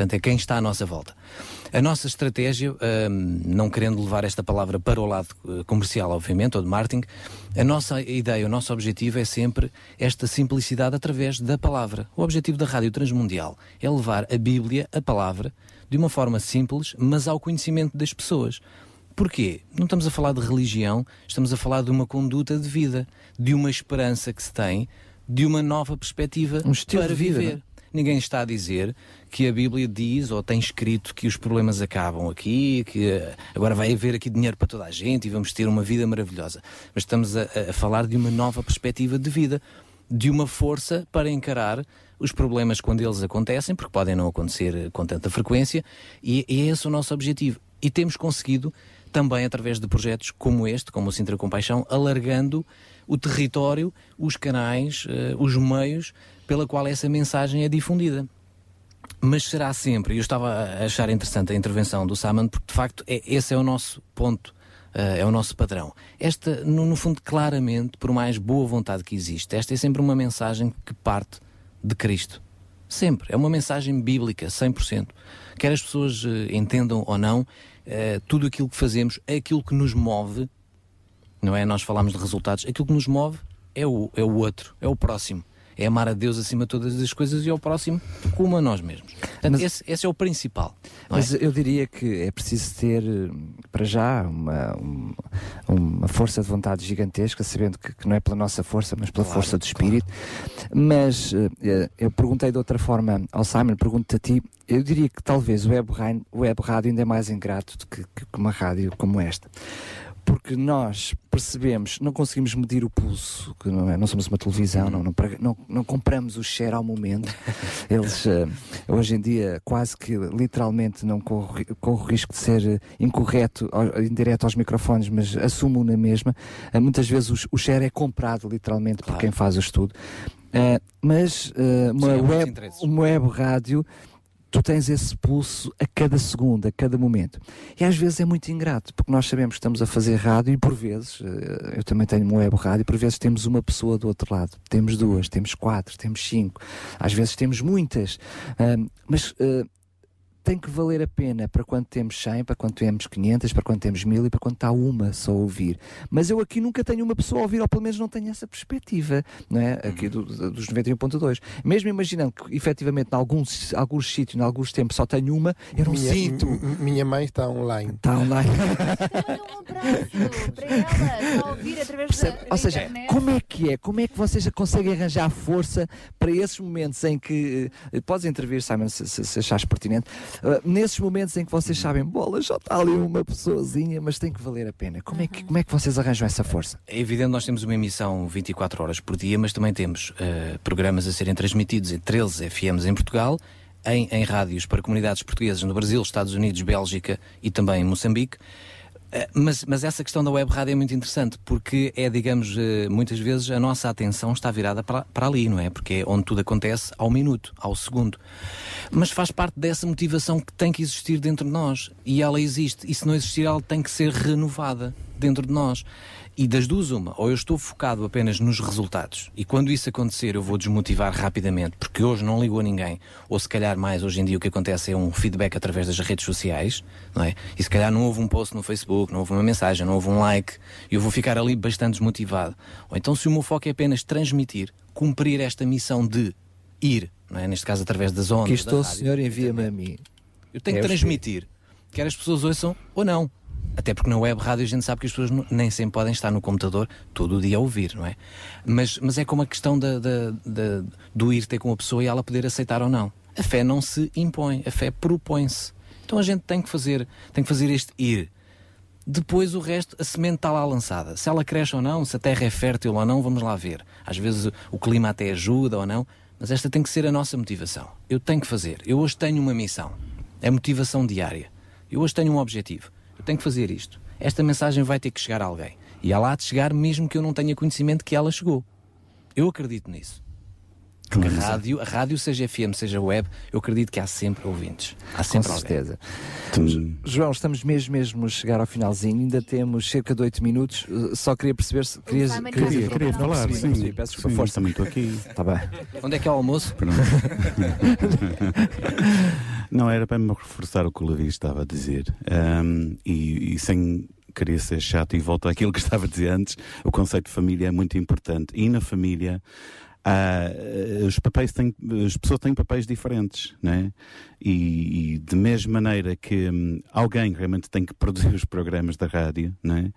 Portanto, é quem está à nossa volta. A nossa estratégia, um, não querendo levar esta palavra para o lado eh, comercial, obviamente, ou de marketing, a nossa ideia, o nosso objetivo é sempre esta simplicidade através da palavra. O objetivo da Rádio Transmundial é levar a Bíblia, a palavra, de uma forma simples, mas ao conhecimento das pessoas. Porquê? Não estamos a falar de religião, estamos a falar de uma conduta de vida, de uma esperança que se tem, de uma nova perspectiva um para de vida, viver. Ninguém está a dizer que a Bíblia diz ou tem escrito que os problemas acabam aqui, que eh, agora vai haver aqui dinheiro para toda a gente e vamos ter uma vida maravilhosa. Mas estamos a, a falar de uma nova perspectiva de vida, de uma força para encarar os problemas quando eles acontecem, porque podem não acontecer com tanta frequência, e, e é esse o nosso objetivo. E temos conseguido também através de projetos como este, como o Sintra Compaixão, alargando o território, os canais, uh, os meios pela qual essa mensagem é difundida mas será sempre, eu estava a achar interessante a intervenção do Saman, porque de facto é, esse é o nosso ponto, uh, é o nosso padrão. Esta, no, no, fundo, claramente, por mais boa vontade que existe, esta é sempre uma mensagem que parte de Cristo. Sempre. É uma mensagem bíblica, 100%. Quer as pessoas uh, entendam ou não, uh, tudo aquilo que fazemos, aquilo que nos move, não é? Nós falamos de resultados, aquilo que nos move é o, é o outro, é o próximo é amar a Deus acima de todas as coisas e ao próximo como a nós mesmos. Portanto, mas, esse, esse, é o principal. Mas é? eu diria que é preciso ter, para já, uma, uma força de vontade gigantesca, sabendo que, que não é pela nossa força, mas pela claro, força do Espírito. Claro. Mas eh, eu perguntei de outra forma ao Simon, pergunto-te a ti, eu diria que talvez o web, web rádio ainda é mais ingrato do que, que uma rádio como esta porque nós percebemos, não conseguimos medir o pulso, que não, é, não somos uma televisão, não, não, não, não compramos o share ao momento. *laughs* Eles, uh, hoje em dia, quase que literalmente não corro, o risco de ser incorreto, indireto aos microfones, mas assumo na mesma. Uh, muitas vezes o, o share é comprado literalmente claro. por quem faz o estudo. Uh, mas uma, Sim, web, uma web rádio tu tens esse pulso a cada segundo, a cada momento. E às vezes é muito ingrato, porque nós sabemos que estamos a fazer rádio e por vezes, eh, eu também tenho uma web rádio, por vezes temos uma pessoa do outro lado, temos duas, temos quatro, temos cinco, às vezes temos muitas, mas uh, tem que valer a pena para quando temos 100, para quando temos 500, para quando temos 1000 e para quando está uma só a ouvir. Mas eu aqui nunca tenho uma pessoa a ouvir, ou pelo menos não tenho essa perspectiva, não é? Aqui do, dos 91.2. Mesmo imaginando que efetivamente em alguns, alguns sítios, em alguns tempos só tenho uma, eu não minha, sinto. Minha mãe está online. Está online. um abraço para ela, a ouvir através da, da Ou seja, internet. como é que é? Como é que vocês conseguem arranjar força para esses momentos em que. Eh, podes intervir, Simon, se, se, se achares pertinente Uh, nesses momentos em que vocês uhum. sabem, bola, já está ali uma pessoazinha, mas tem que valer a pena. Como é que, como é que vocês arranjam essa força? É evidente, nós temos uma emissão 24 horas por dia, mas também temos uh, programas a serem transmitidos em 13 FMs em Portugal, em, em rádios para comunidades portuguesas no Brasil, Estados Unidos, Bélgica e também em Moçambique. Eh, mas, mas, essa questão da web rádio é muito interessante porque é, digamos, eh, muitas vezes a nossa atenção está virada para, para ali, não é? Porque é onde tudo acontece ao minuto, ao segundo. Mas faz parte dessa motivação que tem que existir dentro de nós. E ela existe. E se não existir, ela tem que ser renovada dentro de nós. E das duas, uma, ou eu estou focado apenas nos resultados, e quando isso acontecer eu vou desmotivar rapidamente, porque hoje não ligo a ninguém, ou se calhar mais hoje em dia o que acontece é um feedback através das redes sociais, não é? E se calhar não houve um post no Facebook, não houve uma mensagem, não houve um like, e eu vou ficar ali bastante desmotivado. Ou então se o meu foco é apenas transmitir, cumprir esta missão de ir, não é? Neste caso através das ondas. Que estou, senhor, envia-me a mim. Eu tenho é que transmitir, quer as pessoas ouçam ou não. Até porque na web rádio a gente sabe que as pessoas nem sempre podem estar no computador todo o dia a ouvir, não é? Mas, mas é como a questão da, da, da, do ir ter com a pessoa e ela poder aceitar ou não. A fé não se impõe, a fé propõe-se. Então a gente tem que fazer, tem que fazer este ir. Depois o resto, a semente está lá lançada. Se ela cresce ou não, se a terra é fértil ou não, vamos lá ver. Às vezes o clima até ajuda ou não, mas esta tem que ser a nossa motivação. Eu tenho que fazer. Eu hoje tenho uma missão. É motivação diária. Eu hoje tenho um objetivo eu tenho que fazer isto. Esta mensagem vai ter que chegar a alguém. E ela há de chegar mesmo que eu não tenha conhecimento que ela chegou. Eu acredito nisso. Porque a rádio, a rádio, seja FM, seja web, eu acredito que há sempre ouvintes. Há sempre Com certeza. Alguém. João, estamos mesmo mesmo a chegar ao finalzinho, ainda temos cerca de 8 minutos. Uh, só queria perceber se querias, queria, queria, queria falar. Sim, sim, peço desculpa, força. Também estou aqui. Está bem. Onde é que é o almoço? *laughs* Não, era para me reforçar o que o Levi estava a dizer. Um, e, e sem queria ser chato e volto àquilo que *laughs* estava a dizer antes, o conceito de família é muito importante. E na família Uh, os papéis têm, as pessoas têm papéis diferentes, né? E, e de mesma maneira que um, alguém realmente tem que produzir *laughs* os programas da rádio, né?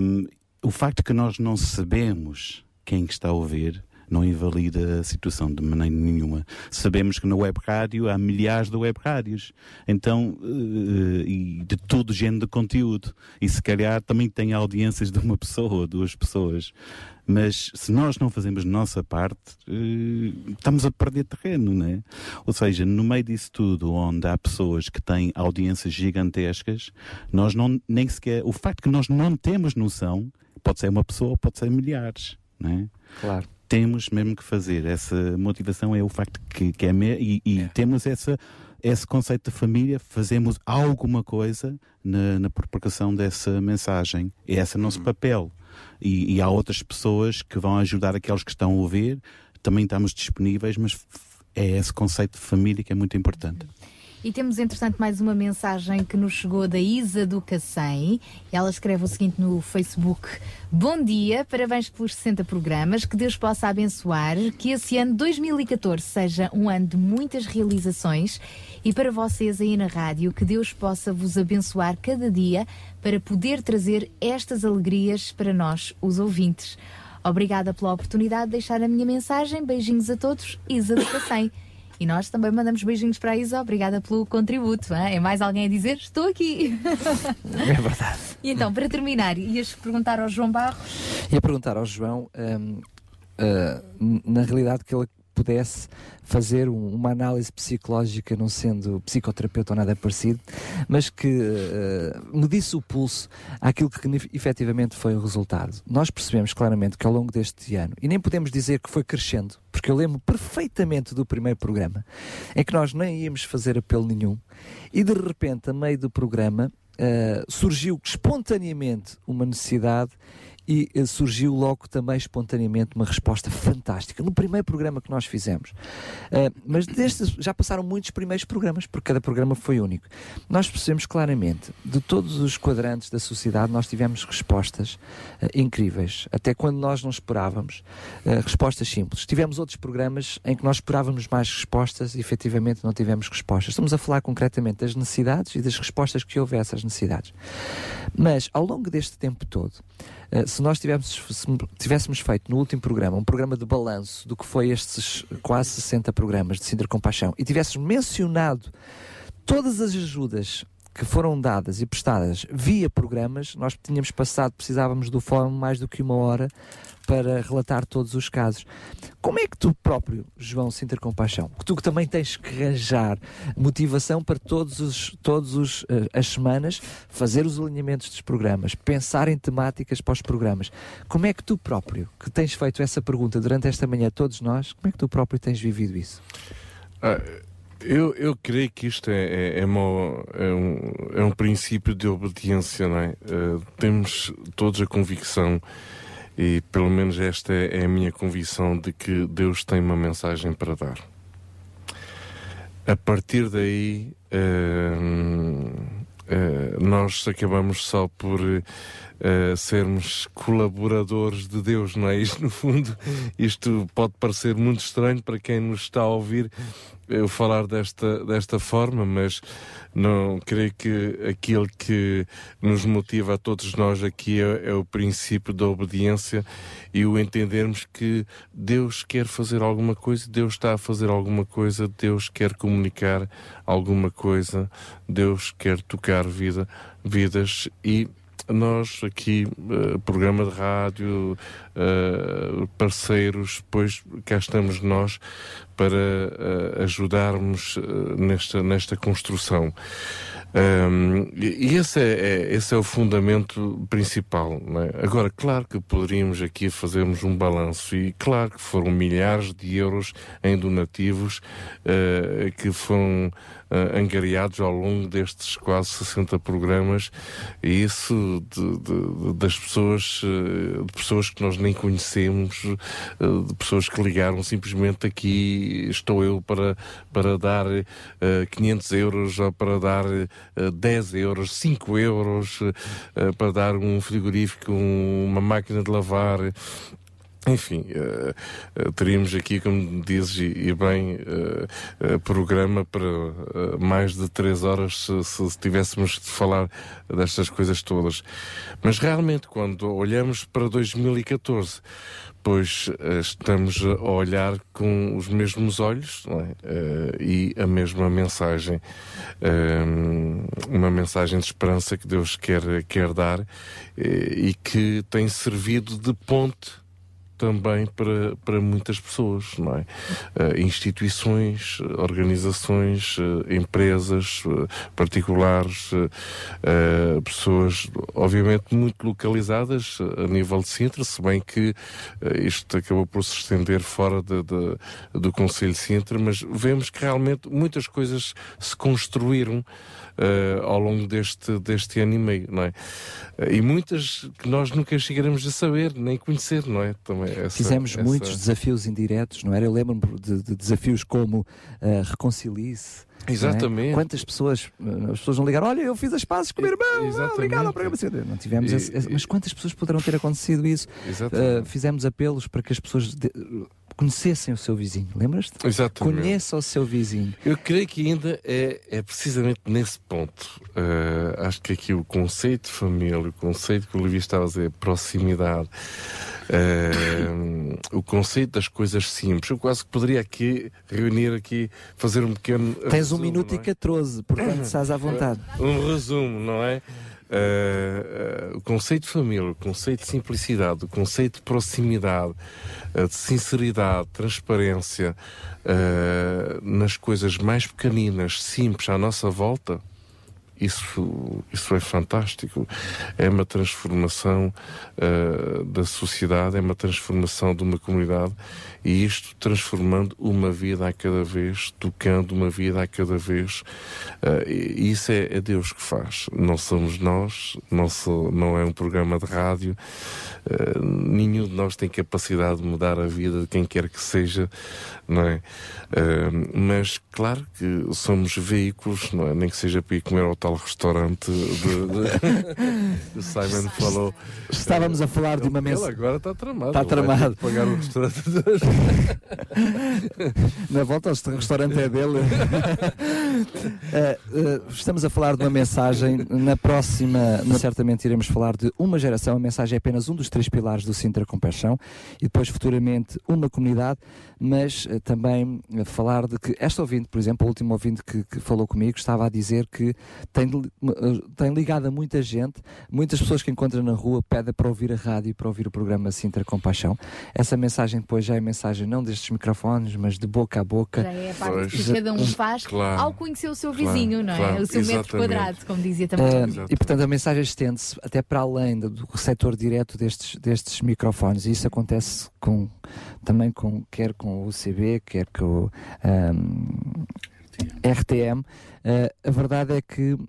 Um, o facto que nós não sabemos quem está a ouvir não invalida a situação de maneira nenhuma. Sabemos que na web rádio há milhares de web rádios, então, uh, e de todo género de conteúdo. E se calhar também tem audiências de uma pessoa, duas pessoas. Mas se nós não fazemos nossa parte, uh, estamos a perder terreno, não é? Ou seja, no meio disso tudo, onde há pessoas que têm audiências gigantescas, nós não, nem sequer, o facto que nós não temos noção, pode ser uma pessoa, pode ser milhares, não é? Claro temos mesmo que fazer. Essa motivação é o facto que, que é e, e é. temos essa, esse conceito de família, fazemos alguma coisa na, na propagação dessa mensagem. Esse é o nosso uhum. papel. E, e, há outras pessoas que vão ajudar aqueles que estão a ouvir. Também estamos disponíveis, mas é esse conceito de família que é muito importante. E temos, entretanto, mais uma mensagem que nos chegou da Isa do Cacém. Ela escreve o seguinte no Facebook: Bom dia, parabéns pelos 60 programas, que Deus possa abençoar, que esse ano 2014 seja um ano de muitas realizações e para vocês aí na rádio, que Deus possa vos abençoar cada dia para poder trazer estas alegrias para nós, os ouvintes. Obrigada pela oportunidade de deixar a minha mensagem. Beijinhos a todos, Isa do Cacém. E nós também mandamos beijinhos para a Isa. Obrigada pelo contributo. hein? É mais alguém a dizer? Estou aqui. *laughs* É verdade. E então, para terminar, ias perguntar ao João Barros? Ia perguntar ao João, hum, ah, n- na realidade, que ele pudesse fazer um- uma análise psicológica, não sendo psicoterapeuta ou nada parecido, mas que ah, medisse o pulso àquilo que efetivamente foi o resultado. Nós percebemos claramente que ao longo deste ano, e nem podemos dizer que foi crescendo, porque eu lembro perfeitamente do primeiro programa, em que nós nem íamos fazer apelo nenhum, e de repente, a meio do programa, ah, surgiu espontaneamente uma necessidade e eh, surgiu logo também espontaneamente uma resposta fantástica no primeiro programa que nós fizemos. Ah, mas destes já passaram muitos primeiros programas, porque cada programa foi único. Nós percebemos claramente, de todos os quadrantes da sociedade, nós tivemos respostas incríveis, até quando nós não esperávamos, ah, respostas simples. Tivemos outros programas em que nós esperávamos mais respostas e efetivamente não tivemos respostas. Estamos a falar concretamente das necessidades e das respostas que houve a essas necessidades. Mas ao longo deste tempo todo, eh, se nós tivéssemos, se tivéssemos feito no último programa um programa de balanço do que foi estes quase 60 programas de Sintra Compaixão e tivéssemos mencionado todas as ajudas que foram dadas e prestadas via programas, nós tínhamos passado, precisávamos do fórum mais do que uma hora para relatar todos os casos. Como é que tu próprio, João Sinter Compaixão, que tu que também tens que arranjar motivação para todos os, todos os, eh, as semanas fazer os alinhamentos dos programas, pensar em temáticas para os programas, como é que tu próprio, que tens feito essa pergunta durante esta manhã a todos nós, como é que tu próprio tens vivido isso? Ah, eu, eu creio que isto é, é, é uma- é um, é um princípio de obediência, não é? Ah, temos todos a convicção, e pelo menos esta é a minha convicção, de que Deus tem uma mensagem para dar. A partir daí, ah, ah, nós acabamos só por ah, sermos colaboradores de Deus, não é? Isto, no fundo, isto pode parecer muito estranho para quem nos está a ouvir eu falar desta, desta forma, mas não creio que aquilo que nos motiva a todos nós aqui é, é o princípio da obediência e o entendermos que Deus quer fazer alguma coisa, Deus está a fazer alguma coisa, Deus quer comunicar alguma coisa, Deus quer tocar vida, vidas e nós aqui, eh, programa de rádio, eh, parceiros, depois cá estamos nós para eh, ajudarmos nesta, nesta construção. Um, e esse é, é- esse é o fundamento principal. é? Agora, claro que poderíamos aqui fazermos um balanço, e claro que foram milhares de euros em donativos que foram eh, angariados ao longo destes quase 60 programas, e isso de, de- das pessoas, eh, de pessoas que nós nem conhecemos, eh, de pessoas que ligaram simplesmente aqui estou eu para, para dar eh, 500 euros ou para dar eh, 10 euros, 5 euros, para dar um frigorífico, um- uma máquina de lavar. Enfim, eh, eh, teríamos aqui, como dizes, e, bem, eh, programa para mais de três horas se, se- se tivéssemos de falar destas coisas todas. Mas realmente, quando olhamos para 2014, pois estamos a olhar com os mesmos olhos é? E a mesma mensagem, uma mensagem de esperança que Deus quer, quer dar e que tem servido de ponte também para, para muitas pessoas, não é? Eh, instituições, organizações, eh, empresas eh, particulares, pessoas, obviamente, muito localizadas a nível de Sintra, se bem que isto acabou por se estender fora de- de- do Conselho de Sintra, mas vemos que realmente muitas coisas se construíram eh, ao longo deste, deste ano e meio, não é? Eh, E muitas que nós nunca chegaremos a saber, nem conhecer, não é? Também Essa, Fizemos essa... muitos desafios indiretos, não era? Eu lembro-me de, de, desafios como uh, reconcilie-se. É? Exatamente. É? Quantas pessoas, as pessoas não ligaram, olha, eu fiz as pazes com o meu irmão, ah, ligaram ao programa. Não tivemos e, esse, mas quantas pessoas poderão ter acontecido isso? Uh, fizemos apelos para que as pessoas de, conhecessem o seu vizinho, lembras-te? Exatamente. Conheça o seu vizinho. Eu creio que ainda é, é precisamente nesse ponto. Uh, acho que aqui o conceito de família, o conceito que o Levi estava a dizer, proximidade, uh, o conceito das coisas simples. Eu quase que poderia aqui reunir aqui, fazer um pequeno. Tens resumo, um minuto é? e 14, portanto estás à *coughs* vontade. Um resumo, não é? Uh, o conceito de família, o conceito de simplicidade, o conceito de proximidade, uh, de sinceridade, transparência nas coisas mais pequeninas, simples à nossa volta, isso, isso é fantástico. É uma transformação da sociedade, é uma transformação de uma comunidade e isto transformando uma vida a cada vez, tocando uma vida a cada vez. Uh, isso é, é, Deus que faz. Não somos nós, não, sou, não é um programa de rádio. Uh, nenhum de nós tem capacidade de mudar a vida de quem quer que seja, não é? Uh, mas claro que somos veículos, não é? Nem que seja para ir comer ao tal restaurante de, de... *laughs* Simon falou. Estávamos a falar de uma mensagem. Ele agora está tramado. Está tramado. Pagar o restaurante *laughs* Na volta ao restaurante é dele. uh, *laughs* uh, estamos a falar de uma mensagem. Na próxima, certamente iremos falar de uma geração. A mensagem é apenas um dos três pilares do Sintra Compaixão e depois futuramente uma comunidade, mas uh, também falar de que esta ouvinte, por exemplo, o último ouvinte que, que falou comigo, estava a dizer que tem, tem ligado a muita gente, muitas pessoas que encontra na rua pedem para ouvir a rádio e para ouvir o programa Sintra Compaixão. Essa mensagem depois já é mensagem não destes microfones, mas de boca a boca. Já é a parte pois. que cada um faz claro. ao conhecer o seu vizinho, claro, não é? Claro, o seu exatamente. metro quadrado, como dizia também. Uh, e portanto a mensagem estende-se até para além do, receptor direto destes, destes microfones. E isso acontece com, também com, quer com o UCB, quer com o um, RTM. Uh, a verdade é que uh,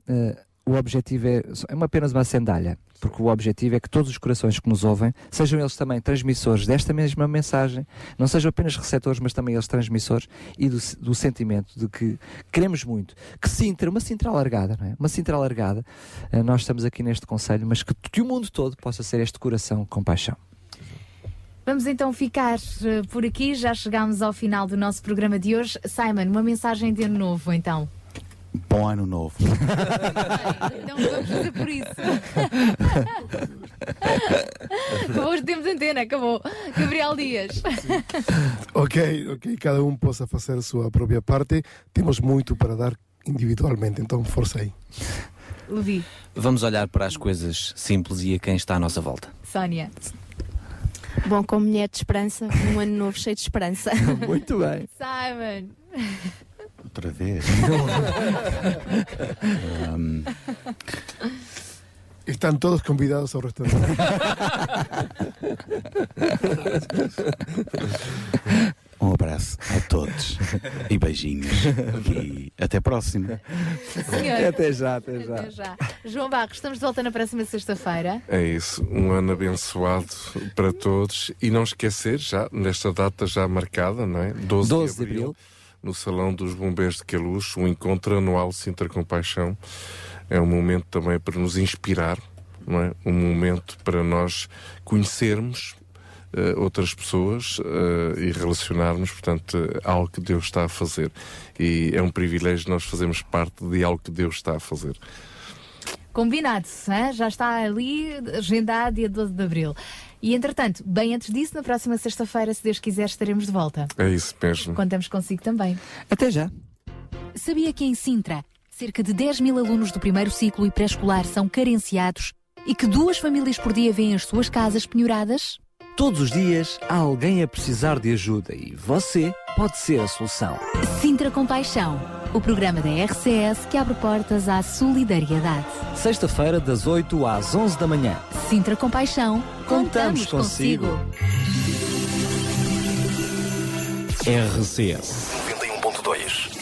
o objetivo é, é uma, apenas uma sandália porque o objetivo é que todos os corações que nos ouvem sejam eles também transmissores desta mesma mensagem, não sejam apenas receptores, mas também eles transmissores e do, do sentimento de que queremos muito que Sintra, uma Sintra alargada, não é? uma Sintra alargada, eh, nós estamos aqui neste Conselho, mas que, que o mundo todo possa ser este coração com paixão. Vamos então ficar por aqui, já chegámos ao final do nosso programa de hoje. Simon, uma mensagem de ano novo então. Bom ano novo. então vamos fazer por isso. *laughs* Hoje temos antena, acabou. Gabriel Dias. ok, ok, cada um possa fazer a sua própria parte. Temos muito para dar individualmente, então força aí. Levi. Vamos olhar para as coisas simples e a quem está à nossa volta. Sónia. Bom, como mulher de esperança, um ano novo cheio de esperança. *laughs* Muito bem. Simon. Outra vez. *laughs* um... Están todos convidados ao restaurante. Um abraço a todos e beijinhos. E até a próxima. Senhor, até já, até já. Até já. João Barros, estamos de volta na próxima sexta-feira. É isso, um ano abençoado para todos. E não esquecer, já nesta data já marcada, não é? 12, 12 de, abril, de abril no Salão dos Bombeiros de Queluz, um encontro anual Sintra Compaixão. É um momento também para nos inspirar, não é? um momento para nós conhecermos uh, outras pessoas uh, e relacionarmos, portanto, algo que Deus está a fazer. E é um privilégio nós fazermos parte de algo que Deus está a fazer. Combinado, hein? já está ali agendado dia 12 de Abril. E entretanto, bem antes disso, na próxima sexta-feira, se Deus quiser, estaremos de volta. É isso mesmo. Contamos consigo também. Até já. Sabia que em Sintra, cerca de 10 mil alunos do primeiro ciclo e pré-escolar são carenciados e que duas famílias por dia vêm as suas casas penhoradas? Todos os dias há alguém a precisar de ajuda e você pode ser a solução. Sintra Compaixão, o programa da RCS que abre portas à solidariedade. Sexta-feira, das 8 às 11 da manhã. Sintra Compaixão, contamos, contamos consigo. consigo. RCS 91.2